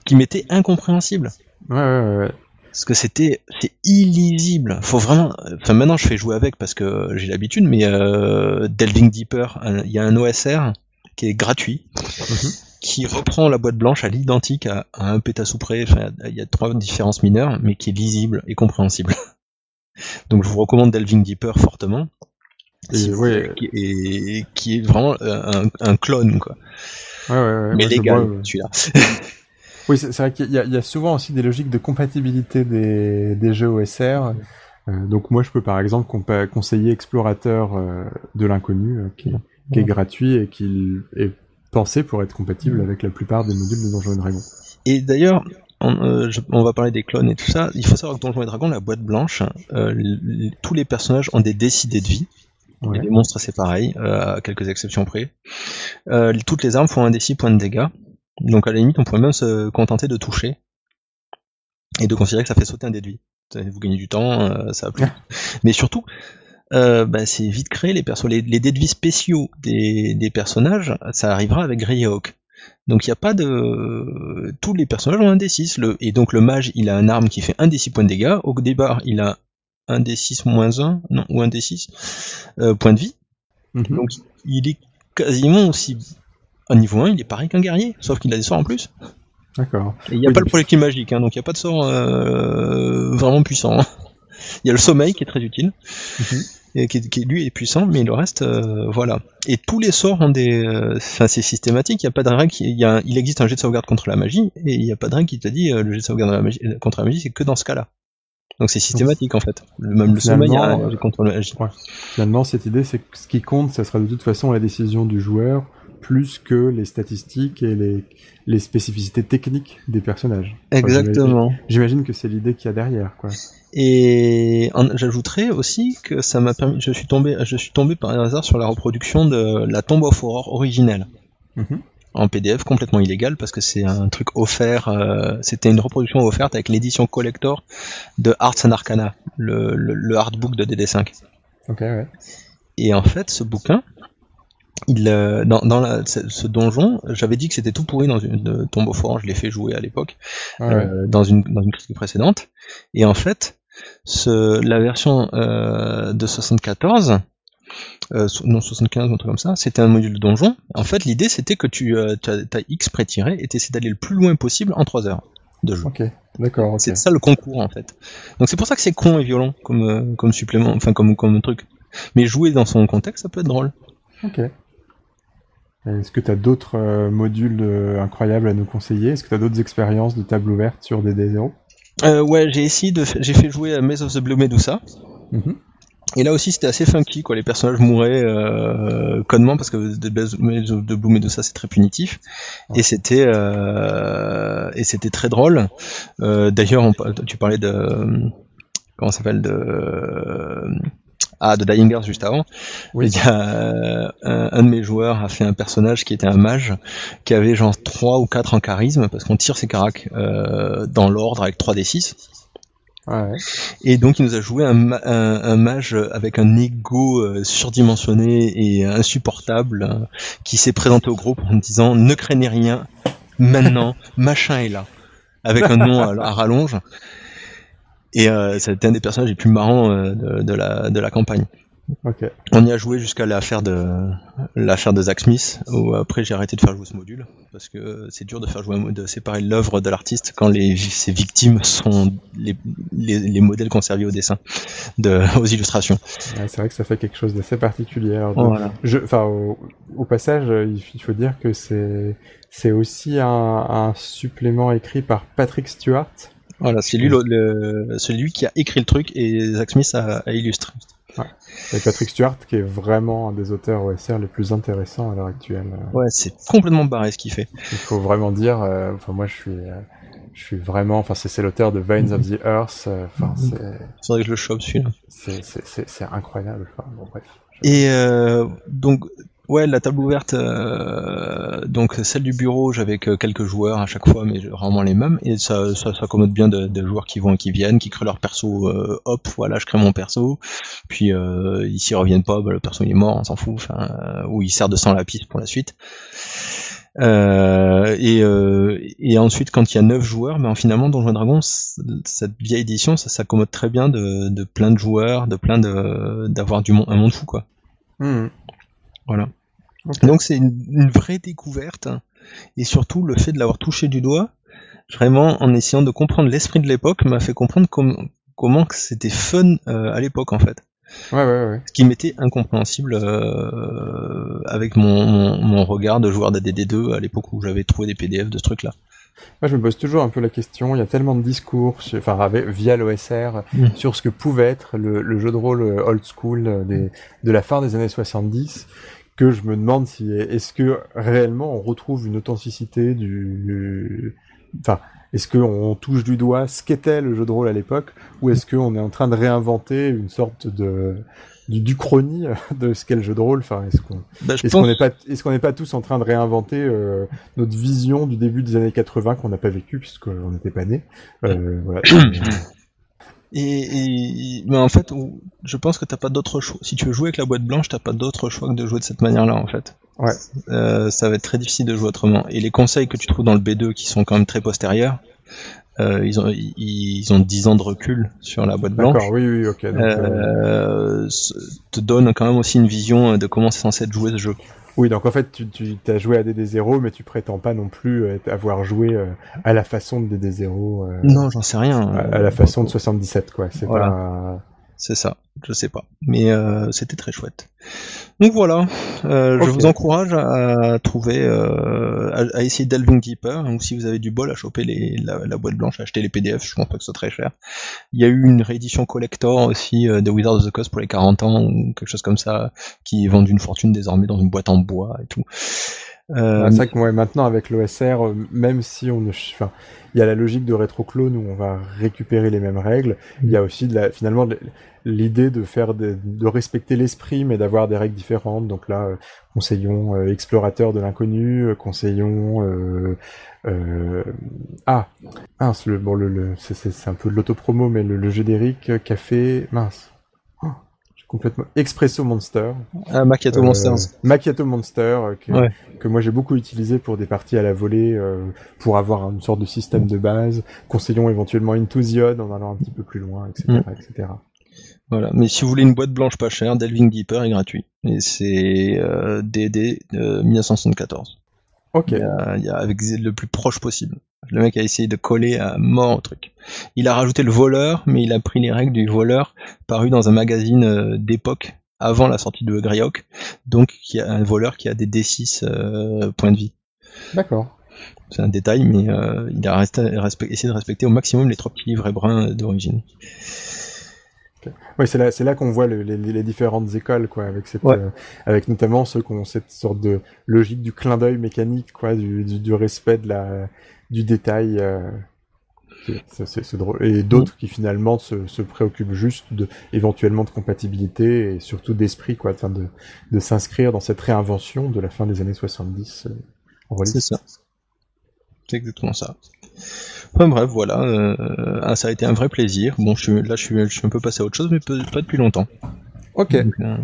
qui m'était incompréhensible. Ouais, ouais, ouais parce que c'était c'est illisible. Faut vraiment. Enfin maintenant je fais jouer avec parce que j'ai l'habitude, mais euh, Delving Deeper, il y a un OSR qui est gratuit, mhm. qui reprend la boîte blanche à l'identique à, un pétassou près. Enfin, il y a trois différences mineures, mais qui est lisible et compréhensible. Donc je vous recommande Delving Deeper fortement. Et, qui, est vraiment un, un clone quoi. Ouais, ouais, mais légal, celui-là. Oui, c'est vrai qu'il y, a souvent aussi des logiques de compatibilité des, des jeux OSR. Euh, donc moi, je peux par exemple conseiller Explorateur euh, de l'inconnu, euh, qui, qui, est gratuit et qui est pensé pour être compatible avec la plupart des modules de Donjons et Dragons. Et d'ailleurs, on, on, va parler des clones et tout ça. Il faut savoir que Donjons et Dragons, la boîte blanche, tous les personnages ont des décidés de vie. les monstres, c'est pareil, à quelques exceptions près. toutes les armes font un des 6 points de dégâts. Donc à la limite, on pourrait même se contenter de toucher et de considérer que ça fait sauter un déduit. Vous gagnez du temps, euh, ça a plus. Mais surtout, euh, bah, c'est vite créé les persos. Les, les déduits spéciaux des, des, personnages, ça arrivera avec Greyhawk. Donc il n'y a pas de. Tous les personnages ont un D6. Le... Et donc le mage, il a un arme qui fait un D6 points de dégâts. Au départ, il a un D6 moins 1, non, ou un D6 euh, points de vie. Mhm. Donc il est quasiment aussi au niveau 1, il est pareil qu'un guerrier, sauf qu'il a des sorts en plus. D'accord. Il n'y a pas le projectile magique, hein, donc il n'y a pas de sort euh, vraiment puissant. Il y a le sommeil qui est très utile. Mhm. et qui, qui, lui est puissant, mais le reste, euh, voilà. Et tous les sorts ont des, euh, enfin c'est systématique. Il y a pas de règle. Il, y a, il existe un jet de sauvegarde contre la magie, et il n'y a pas de règle qui te dit le jet de sauvegarde la magie, contre la magie, c'est que dans ce cas-là. Donc c'est systématique en fait. Même le sommeil, a un contre la magie. Finalement, cette idée, c'est que ce qui compte, ça sera de toute façon la décision du joueur plus que les statistiques et les, les spécificités techniques des personnages. Exactement. J'imagine que c'est l'idée qu'il y a derrière, quoi. Et j'ajouterais aussi que ça m'a permis, je suis tombé, je suis tombé par hasard sur la reproduction de la tombe of Horror originelle. Mhm. En PDF complètement illégal parce que c'est un truc offert, euh, c'était une reproduction offerte avec l'édition collector de Arts and Arcana, le, le, le hardbook de DD5. Ok, ouais. Et en fait, ce bouquin, il, euh, dans, dans la, ce donjon, j'avais dit que c'était tout pourri dans une tombe au forain, je l'ai fait jouer à l'époque, euh, dans, une, dans une critique précédente. Et en fait, ce, la version euh, de 74, euh, non 75 ou un truc comme ça, c'était un module de donjon. En fait, l'idée c'était que tu euh, as, X pré-tiré et essaies d'aller le plus loin possible en 3 heures de jeu. Ok, d'accord. C'est ça le concours en fait. Donc c'est pour ça que c'est con et violent comme, euh, comme supplément, enfin comme, comme truc. Mais jouer dans son contexte, ça peut être drôle. Ok. Est-ce que tu as d'autres euh, modules euh, incroyables à nous conseiller? Est-ce que tu as d'autres expériences de table ouverte sur DD0 euh, Ouais, j'ai essayé de, j'ai fait jouer à Maze of the Blue Medusa. Mm-hmm. Et là aussi, c'était assez funky, quoi. Les personnages mouraient euh, connement parce que Maze of the Blue Medusa c'est très punitif. Et c'était euh, et c'était très drôle. D'ailleurs, tu parlais de comment s'appelle de ah, de Dying Earth juste avant. Il y a euh, un, de mes joueurs a fait un personnage qui était un mage qui avait genre 3 ou 4 en charisme parce qu'on tire ses caracs euh, dans l'ordre avec 3 d 6. Ouais. Et donc il nous a joué un, un, mage avec un ego euh, surdimensionné et insupportable qui s'est présenté au groupe en disant ne craignez rien, maintenant machin est là avec un nom à rallonge et euh, c'était un des personnages les plus marrants euh, de, de, la, de la campagne. Okay. On y a joué jusqu'à l'affaire de l'affaire de Zach Smith où après j'ai arrêté de faire jouer ce module parce que c'est dur de faire jouer de séparer l'œuvre de l'artiste quand les ses victimes sont les, les, les modèles conservés au dessin de aux illustrations. Ouais, c'est vrai que ça fait quelque chose d'assez particulier. Voilà. enfin au, au, passage il faut dire que c'est c'est aussi un, un supplément écrit par Patrick Stewart voilà, c'est lui le, celui qui a écrit le truc et Zach Smith a, illustré. Ouais. Et Patrick Stewart qui est vraiment un des auteurs OSR les plus intéressants à l'heure actuelle. Ouais, c'est complètement barré ce qu'il fait. Il faut vraiment dire, euh, enfin moi je suis, euh, je suis vraiment, enfin c'est l'auteur de Veins of the Earth. Euh, enfin c'est. Faudrait que je le chope celui-là. C'est incroyable. Enfin, bon bref. Et donc Ouais, la table ouverte, euh, donc celle du bureau, j'avais que quelques joueurs à chaque fois, mais rarement les mêmes, et ça, ça s'accommode bien de, de, joueurs qui vont et qui viennent, qui créent leur perso, euh, hop, voilà, je crée mon perso, puis euh, ils s'y reviennent pas, bah, le perso il est mort, on s'en fout, euh, ou il sert de sang la piste pour la suite. Euh, et, euh, et, ensuite, quand il y a 9 joueurs, ben, finalement, Donjons Dragon, cette vieille édition, ça s'accommode très bien de, de, plein de joueurs, de plein de d'avoir du un monde fou, quoi. Mmh. Voilà. Donc c'est une, vraie découverte et surtout le fait de l'avoir touché du doigt, vraiment en essayant de comprendre l'esprit de l'époque, m'a fait comprendre comment c'était fun euh, à l'époque en fait. Ouais, ouais, ouais. Ce qui m'était incompréhensible euh, avec mon, mon, regard de joueur d'ADD2 à l'époque où j'avais trouvé des PDF de ce truc-là. Moi, je me pose toujours un peu la question. Il y a tellement de discours, enfin, via l'OSR, mm. sur ce que pouvait être le, jeu de rôle euh, old school des, de la fin des années 70, que je me demande si est-ce que réellement on retrouve une authenticité du, enfin, est-ce qu'on touche du doigt ce qu'était le jeu de rôle à l'époque, ou est-ce qu'on est en train de réinventer une sorte de du, du chronie de ce qu'est le jeu de rôle? Enfin, est-ce qu'on bah, est-ce qu'on n'est pas est-ce qu'on n'est pas tous en train de réinventer euh, notre vision du début des années 80 qu'on n'a pas vécu puisqu'on n'était pas né. Euh, voilà. Et, mais en fait, je pense que t'as pas d'autre choix. Si tu veux jouer avec la boîte blanche, t'as pas d'autre choix que de jouer de cette manière-là, en fait. Ouais. Euh, ça va être très difficile de jouer autrement. Et les conseils que tu trouves dans le B2, qui sont quand même très postérieurs, euh, ils ont ils ont 10 ans de recul sur la boîte blanche. D'accord, oui, oui, ok. Donc, euh, te donne quand même aussi une vision de comment c'est censé être joué ce jeu. Oui, donc en fait, tu, tu as joué à DD0, mais tu prétends pas non plus avoir joué euh, à la façon de DD0. non, j'en sais rien. À, la façon de 77, quoi. C'est pas C'est ça, je sais pas. Mais euh, c'était très chouette. Donc voilà, euh, je vous encourage à trouver, euh, à, essayer Delving Deeper, ou si vous avez du bol, à choper les, la, boîte blanche, à acheter les PDF, je pense pas que ce soit très cher. Il y a eu une réédition collector aussi de Wizard of the Coast pour les 40 ans, ou quelque chose comme ça, qui vend une fortune désormais dans une boîte en bois et tout. Euh, c'est vrai que maintenant avec l'OSR, euh, même si on ne, enfin, il y a la logique de rétroclone où on va récupérer les mêmes règles. Il y a aussi de la, finalement l'idée de faire de, respecter l'esprit mais d'avoir des règles différentes. Donc là, euh, conseillons explorateur de l'inconnu, conseillons ah mince le bon le, c'est un peu de l'autopromo mais le, le d'Eric café mince complètement Expresso Monster. Ah, Macchiato euh, Monsters. Macchiato Monster, euh, que, moi j'ai beaucoup utilisé pour des parties à la volée, euh, pour avoir une sorte de système de base. Conseillons éventuellement Enthusiad en allant un petit peu plus loin, etc., mm. etc. Voilà. Mais si vous voulez une boîte blanche pas chère, Delving Deeper est gratuit. Et c'est DD de 1974. Ok. Il y, a, avec le plus proche possible. Le mec a essayé de coller à mort au truc. Il a rajouté le voleur, mais il a pris les règles du voleur paru dans un magazine euh, d'époque avant la sortie de Greyhawk. Donc il y a un voleur qui a des D6 euh, points de vie. D'accord. C'est un détail, mais euh, il a resté, essayé de respecter au maximum les trois petits livres bruns d'origine. Oui, c'est là, c'est là qu'on voit les, différentes écoles, quoi, avec cette, euh, avec notamment ceux qui ont cette sorte de logique du clin d'œil mécanique, quoi, du, du, respect de la, du détail. Euh, c'est, drôle. Et d'autres qui finalement se, se, préoccupent juste de, éventuellement de compatibilité et surtout d'esprit, quoi, de, de, de s'inscrire dans cette réinvention de la fin des années 70 euh, en C'est ça. C'est exactement ça. Enfin bref, voilà, euh, ah, ça a été un vrai plaisir. Bon, je suis, là, je suis, je suis un peu passé à autre chose, mais pas depuis longtemps. Ok. Euh,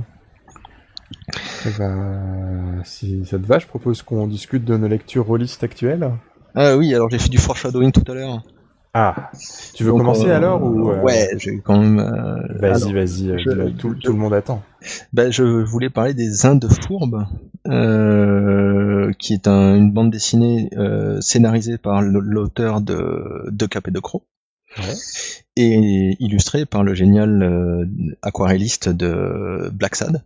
eh ben, si ça te va, je propose qu'on discute de nos lectures rôlistes actuelles. Ah oui, alors j'ai fait du foreshadowing tout à l'heure. Ah, tu veux commencer euh, alors ou Ouais, j'ai quand même. vas-y, vas-y, tout, tout, le monde attend. Ben, je voulais parler des Indes fourbes, euh, qui est une bande dessinée euh, scénarisée par l'auteur de De Cap et de Croc. Et illustrée par le génial euh, aquarelliste de Black Sad.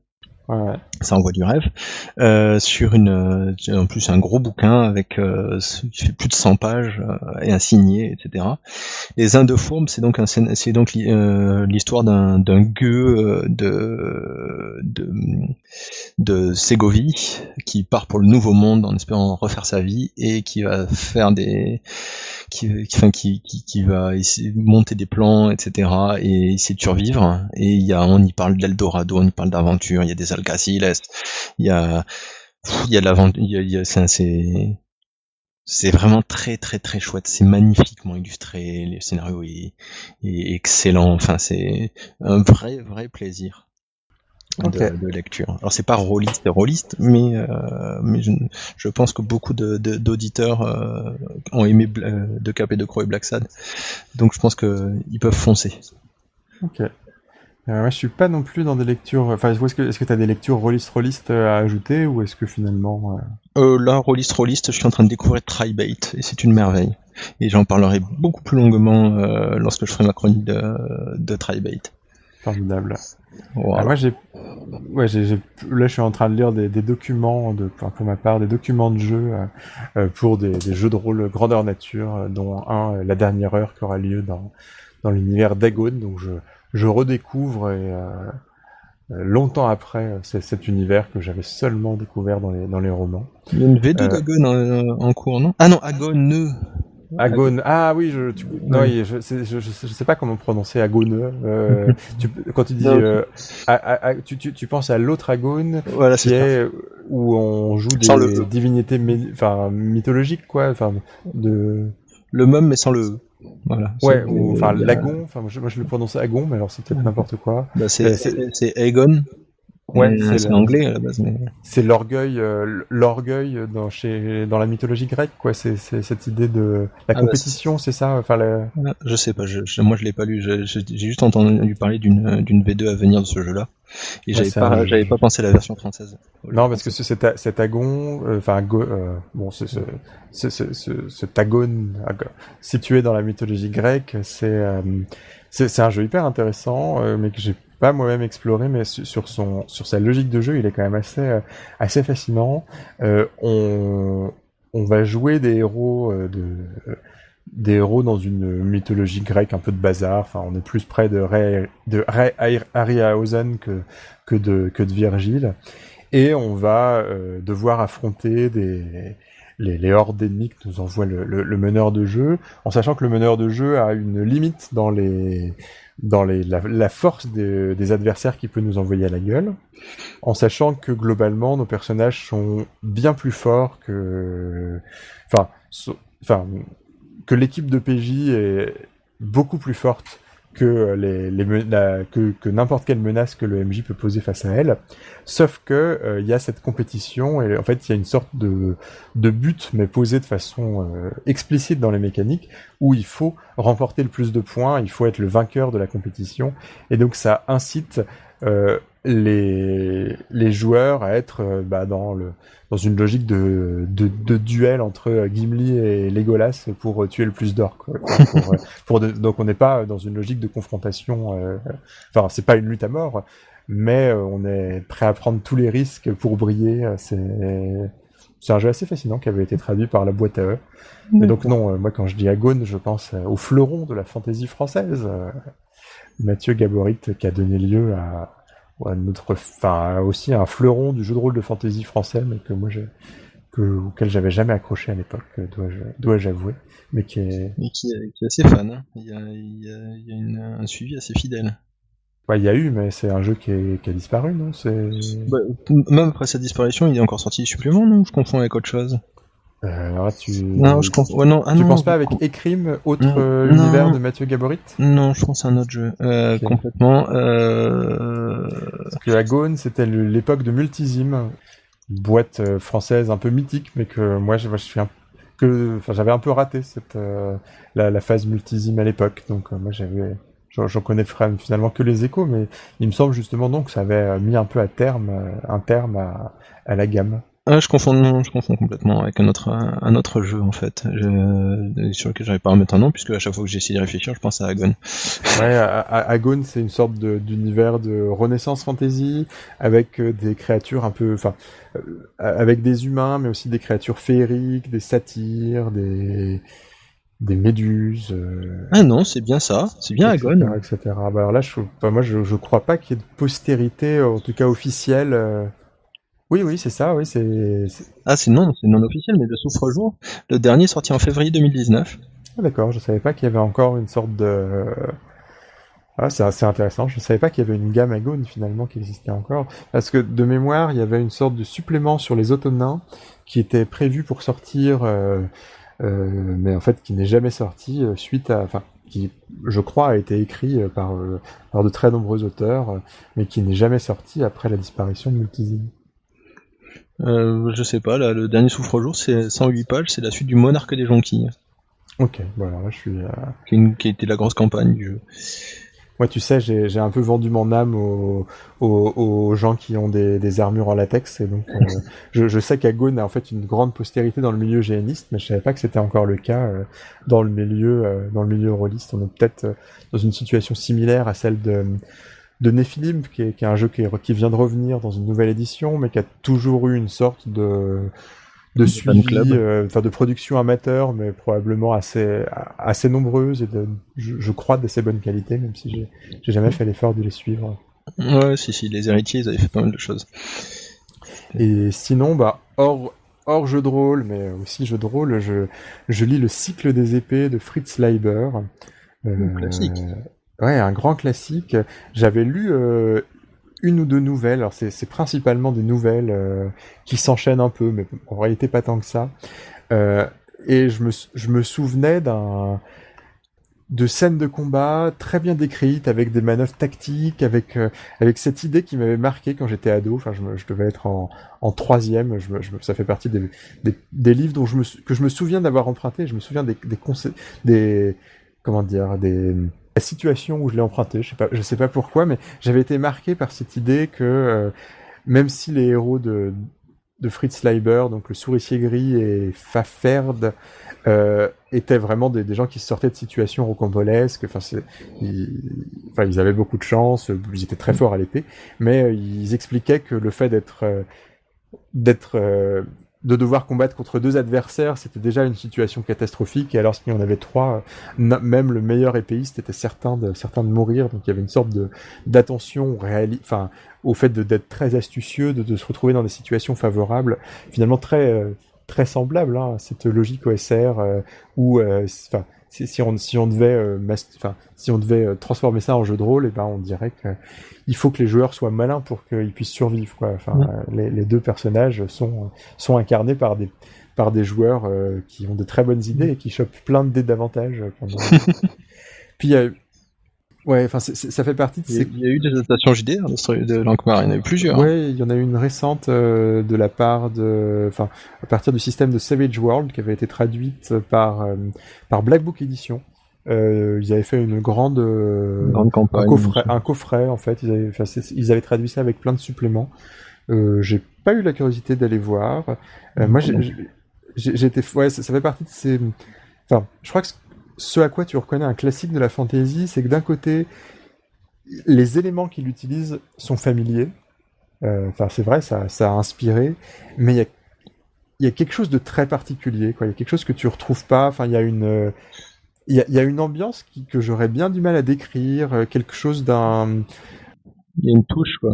Ça envoie du rêve. Euh, sur une, euh, en plus un gros bouquin avec euh, plus de 100 pages euh, et un signé, etc. Les Indes fourbes, c'est donc c'est donc l'histoire d'un d'un gueux de, de de Ségovie qui part pour le Nouveau Monde en espérant refaire sa vie et qui va faire des qui, qui, va monter des plans, etc. et essayer de survivre. Et il y a, on y parle d'Eldorado, on y parle d'aventure, il y a des Alcaciles, il y a, il y a l'aventure, c'est, c'est vraiment très très très chouette, c'est magnifiquement illustré, le scénario est, est excellent, enfin c'est un vrai vrai plaisir de, lecture. Alors c'est pas rôliste, rôliste, mais euh, mais je, je, pense que beaucoup de, d'auditeurs euh, ont aimé euh, De Cap et De Croix et Black Sad, donc je pense que ils peuvent foncer. Ok. Euh, moi, je suis pas non plus dans des lectures. Enfin, est-ce que est-ce que t'as des lectures rôliste rôliste à ajouter ou est-ce que finalement euh... là rôliste rôliste, je suis en train de découvrir Tribate et c'est une merveille. Et j'en parlerai beaucoup plus longuement lorsque je ferai ma chronique de, de Tribate. Formidable. Ah, moi, j'ai, ouais, j'ai, là, je suis en train de lire des, des documents de, pour, ma part, des documents de jeu euh, euh, pour des, des, jeux de rôle grandeur nature, euh, dont un, la dernière heure qui aura lieu dans, dans l'univers d'Agon. Donc, je, je redécouvre et longtemps après cet univers que j'avais seulement découvert dans les, dans les romans. Il y a une V2 d'Agon en, en, cours, non? Ah non, Agon Agone. Ah oui, je, tu, non, je, je, je, je, sais pas comment prononcer Agone. Euh, tu, quand tu dis, euh, tu, tu, tu, penses à l'autre Agone, voilà, qui est où on joue des divinités, enfin mythologiques quoi, enfin de. Le même mais sans le. Voilà. Ouais, enfin l'Agon. Enfin moi je, le prononce Agon, mais alors c'est peut-être n'importe quoi. Bah, c'est euh, c'est Aegon. Ouais, c'est l'anglais à la base. Mais... C'est l'orgueil, euh, l'orgueil dans chez dans la mythologie grecque, quoi. C'est cette idée de la ah, bah, compétition, c'est ça. Enfin, je sais pas. Je, moi, je l'ai pas lu. J'ai juste entendu parler d'une d'une V2 à venir de ce jeu-là. Et j'avais pas, j'avais pas pensé à la version française. Non, parce que cet, cet agon, euh, enfin, euh, bon, ce, ce, ce, ce, ce situé dans la mythologie grecque, c'est, c'est un jeu hyper intéressant, mais que j'ai pas moi-même exploré, mais sur son sur sa logique de jeu, il est quand même assez euh, assez fascinant. Euh, on on va jouer des héros euh, de des héros dans une mythologie grecque un peu de bazar. Enfin, on est plus près de Ray, de Ray que que de que de Virgile. Et on va devoir affronter des les, les hordes d'ennemis que nous envoie le, le, meneur de jeu, en sachant que le meneur de jeu a une limite dans les dans la, force des, adversaires qui peut nous envoyer à la gueule, en sachant que globalement nos personnages sont bien plus forts que, enfin, que l'équipe de PJ est beaucoup plus forte les que, n'importe quelle menace que le MJ peut poser face à elle. Sauf que il euh, y a cette compétition et en fait il y a une sorte de but mais posé de façon euh, explicite dans les mécaniques où il faut remporter le plus de points, il faut être le vainqueur de la compétition et donc ça incite euh, les, les joueurs à être euh, bah, dans, le, dans une logique de, de, de, duel entre Gimli et Legolas pour tuer le plus d'or. Donc on n'est pas dans une logique de confrontation. Euh, enfin, c'est pas une lutte à mort, mais euh, on est prêt à prendre tous les risques pour briller. C'est c'est un jeu assez fascinant qui avait été traduit par la boîte à eux. Et donc non, moi quand je dis Agone, je pense au fleuron de la fantaisie française. Mathieu Gaborit qui a donné lieu à, notre, enfin aussi un fleuron du jeu de rôle de fantasy français, mais que moi j'ai, que, auquel j'avais jamais accroché à l'époque, dois-je, avouer, mais qui est, qui, est, assez fan. Hein. Il y a, il y a, il y a une, un suivi assez fidèle. Ouais, il y a eu, mais c'est un jeu qui, qui a disparu, non? C'est bah, même après sa disparition, il est encore sorti des suppléments, non? Je confonds avec autre chose. Euh, tu... Non, je confonds. non, ah tu penses pas avec Ecrim, autre euh, univers de Mathieu Gaborit? Non, je pense à un autre jeu. Euh, Complètement. Euh... Parce que Agone, c'était l'époque de Multisim, boîte euh, française un peu mythique, mais que moi, je, je suis un que, enfin, j'avais un peu raté cette la, la, phase Multisim à l'époque, donc moi j'avais j'en connais finalement que les échos, mais il me semble justement donc que ça avait mis un peu à terme un terme à, à la gamme. Ah, je confonds, je confonds complètement avec un autre, un autre jeu en fait, je, sur lequel j'arrive pas à remettre un nom puisque à chaque fois que j'essaie de réfléchir, je pense à Agon. Ouais, Agon, c'est une sorte d'univers de, Renaissance fantasy avec euh, des créatures un peu, enfin, euh, avec des humains, mais aussi des créatures féeriques, des satyres, des des méduses. Euh, ah non, c'est bien ça, c'est bien Agon. Etc. Bah alors là, je, moi, je, je crois pas qu'il y ait de postérité, en tout cas officielle. Oui, oui, c'est ça, oui, c'est... Ah, c'est non, c'est non officiel, mais le Souffre-Jour, le dernier sorti en février 2019. Ah, d'accord, je savais pas qu'il y avait encore une sorte de... Ah, c'est assez intéressant, je savais pas qu'il y avait une gamme Agone finalement qui existait encore, parce que de mémoire, il y avait une sorte de supplément sur les automnins qui était prévu pour sortir, euh, euh, mais en fait qui n'est jamais sorti euh, suite à... Enfin, qui, je crois, a été écrit par, par de très nombreux auteurs, mais qui n'est jamais sorti après la disparition de Multisim. Euh, je sais pas, là, le dernier souffre-jour, c'est 108 pages, c'est la suite du Monarque des Jonquilles. Ok, voilà, là je suis. Euh... Qui, qui, était la grosse campagne du jeu. Moi, tu sais, j'ai un peu vendu mon âme aux, aux, aux gens qui ont des, des, armures en latex, et donc euh, je, je, sais qu'Agone a en fait une grande postérité dans le milieu géaniste, mais je savais pas que c'était encore le cas euh, dans le milieu dans le milieu rôliste. On est peut-être dans une situation similaire à celle de de Nephilim, qui est, un jeu qui, vient de revenir dans une nouvelle édition, mais qui a toujours eu une sorte de de suivi, euh, enfin de production amateur, mais probablement assez assez nombreuse et de, je, crois d'assez bonne qualité, même si j'ai j'ai jamais fait l'effort de les suivre. Ouais, si si, les héritiers ils avaient fait pas mal de choses. Et sinon, bah hors hors jeu de rôle, mais aussi jeu de rôle, je je lis le cycle des épées de Fritz Leiber. Euh, classique. Ouais, un grand classique. J'avais lu euh, une ou deux nouvelles. Alors c'est principalement des nouvelles euh, qui s'enchaînent un peu, mais en réalité pas tant que ça. Euh, et je me, souvenais d'un de scènes de combat très bien décrites, avec des manœuvres tactiques, avec cette idée qui m'avait marqué quand j'étais ado. Enfin, je, devais être en, troisième. Ça fait partie des, livres dont que je me souviens d'avoir emprunté. Je me souviens des des, des comment dire des la situation où je l'ai emprunté. Je sais pas, je sais pas pourquoi, mais j'avais été marqué par cette idée que euh, même si les héros de de Fritz Leiber, donc le souricier gris et Faferd, euh, étaient vraiment des, gens qui sortaient de situations rocambolesques. Enfin, ils, avaient beaucoup de chance, ils étaient très forts à l'épée, mais euh, ils expliquaient que le fait d'être de devoir combattre contre deux adversaires, c'était déjà une situation catastrophique. Et alors y en avait trois, même le meilleur épéiste était certain de certain de mourir. Donc il y avait une sorte de d'attention enfin au fait d'être très astucieux, de, de, se retrouver dans des situations favorables, finalement très euh, très semblable hein, cette logique OSR euh, où, euh, enfin, si, si, on si on devait, euh, enfin, si on devait transformer ça en jeu de rôle, et eh ben on dirait que il faut que les joueurs soient malins pour qu'ils puissent survivre. Quoi. Enfin, les, les, deux personnages sont sont incarnés par des par des joueurs qui ont de très bonnes idées et qui chopent plein de dés d'avantages. Puis Ouais, enfin, ça fait partie de ces... Il y a eu des adaptations JDR de Lankmar, il y en a eu plusieurs. Hein. Ouais, il y en a eu une récente euh, de la part de... Enfin, à partir du système de Savage World, qui avait été traduite par, euh, par Black Book Edition. Euh, ils avaient fait une grande, euh, grande campagne. Un coffret, un coffret, en fait. Ils avaient, enfin, ils avaient traduit ça avec plein de suppléments. j'ai pas eu la curiosité d'aller voir. moi, j'ai été... Ouais, ça, ça fait partie de ces... Enfin, je crois que ce à quoi tu reconnais un classique de la fantasy, c'est que d'un côté, les éléments qu'il utilise sont familiers. Euh, enfin, c'est vrai, ça, ça a inspiré, mais il y a, quelque chose de très particulier. Il y a quelque chose que tu retrouves pas. Enfin, il y a une, il y a, une ambiance que j'aurais bien du mal à décrire. Euh, quelque chose d'un. Il y a une touche, quoi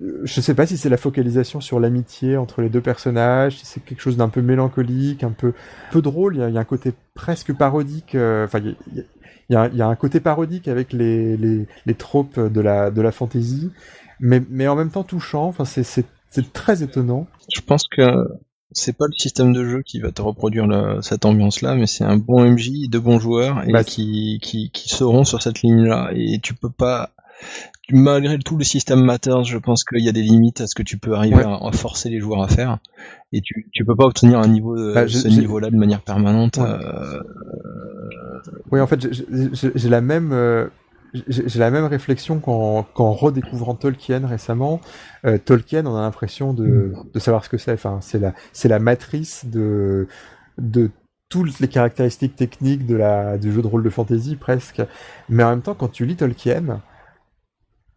je sais pas si c'est la focalisation sur l'amitié entre les deux personnages, si c'est quelque chose d'un peu mélancolique, un peu peu drôle. Il y a, il y a un côté presque parodique. Euh, enfin, il, y a, il, y a, il y a, un côté parodique avec les, les, les tropes de la de la fantasy, mais mais en même temps touchant. Enfin, c'est très étonnant. Je pense que c'est pas le système de jeu qui va te reproduire cette ambiance-là, mais c'est un bon MJ, de bons joueurs et bah, qui, qui qui seront sur cette ligne-là. Et tu peux pas malgré tout le système Matters, je pense qu'il y a des limites à ce que tu peux arriver à, forcer les joueurs à faire. Et tu, tu peux pas obtenir un niveau de, bah, ce niveau-là de manière permanente. Euh... Oui, en fait, j'ai la même. Euh, j'ai la même réflexion qu'en redécouvrant Tolkien récemment. Euh, Tolkien, on a l'impression de, mm. de, savoir ce que c'est. Enfin, c'est la, la matrice de, de toutes les caractéristiques techniques de la, du jeu de rôle de fantasy presque. Mais en même temps, quand tu lis Tolkien,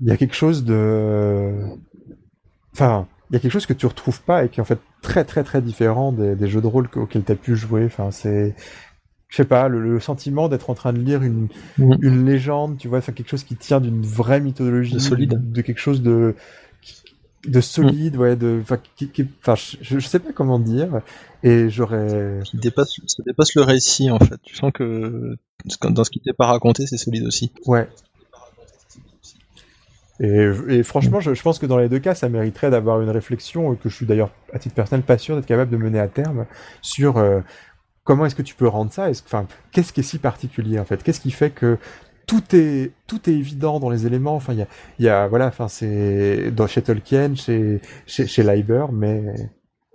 il y a quelque chose de, enfin, il y a quelque chose que tu retrouves pas et qui est en fait très très très différent des, des jeux de rôle auxquels tu as pu jouer. Enfin, c'est, je sais pas, le, sentiment d'être en train de lire une, mm. une légende, tu vois, enfin quelque chose qui tient d'une vraie mythologie, de solide, de, quelque chose de de solide, ouais, de, enfin, je, je, sais pas comment dire, et j'aurais. Dépasse, ça dépasse le récit en fait. Tu sens que dans ce qui t'est pas raconté, c'est solide aussi. Ouais, et, franchement, je, pense que dans les deux cas, ça mériterait d'avoir une réflexion que je suis d'ailleurs à titre personnel pas sûr d'être capable de mener à terme sur euh, comment est-ce que tu peux rendre ça? Enfin, qu'est-ce qui est si particulier en fait? Qu'est-ce qui fait que tout est tout est évident dans les éléments? Enfin, il y a, voilà, enfin c'est dans chez Tolkien, chez chez, Leiber, mais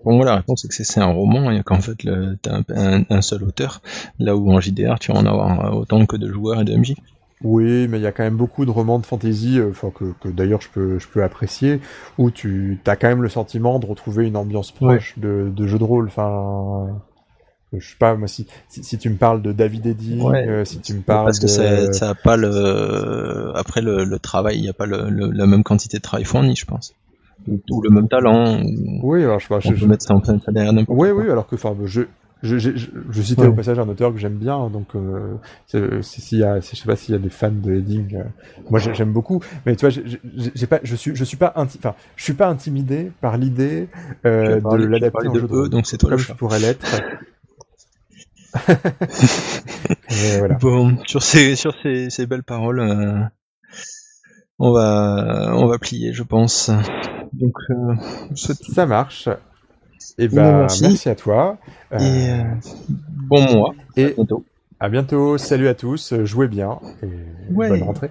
Bon, la réponse c'est que c'est un roman et qu'en fait, t'as un, un, seul auteur, là où en JDR, tu en avoir autant que de joueurs et de MJ. Oui, mais il y a quand même beaucoup de romans de fantasy, euh, que, que d'ailleurs je peux, je peux apprécier, où tu as quand même le sentiment de retrouver une ambiance proche de, de jeu de rôle. Enfin, je sais pas, moi, si, si, tu me parles de David Eddy, euh, si tu me parles Parce que ça, ça a pas le... Après, le, le travail, il n'y a pas le, la même quantité de travail fourni, je pense. Ou, le même talent. Oui, alors je sais pas. je, peux mettre ça en plein derrière Oui, oui, alors que, enfin, je, je, je, je, citais au passage un auteur que j'aime bien, donc euh, s'il y a, je sais pas s'il y a des fans de Heading, euh, moi j'aime beaucoup, mais tu vois, j'ai pas, je suis, je suis pas, enfin, je suis pas intimidé par l'idée euh, de l'adapter en jeu de eux, donc c'est toi comme je pourrais l'être. voilà. Bon, sur ces, sur ces, ces belles paroles, euh, on va, on va plier, je pense. Donc, euh, ça marche. Et eh ben, merci. à toi. Et euh, bon mois. Et bientôt. À bientôt, salut à tous, jouez bien et bonne rentrée.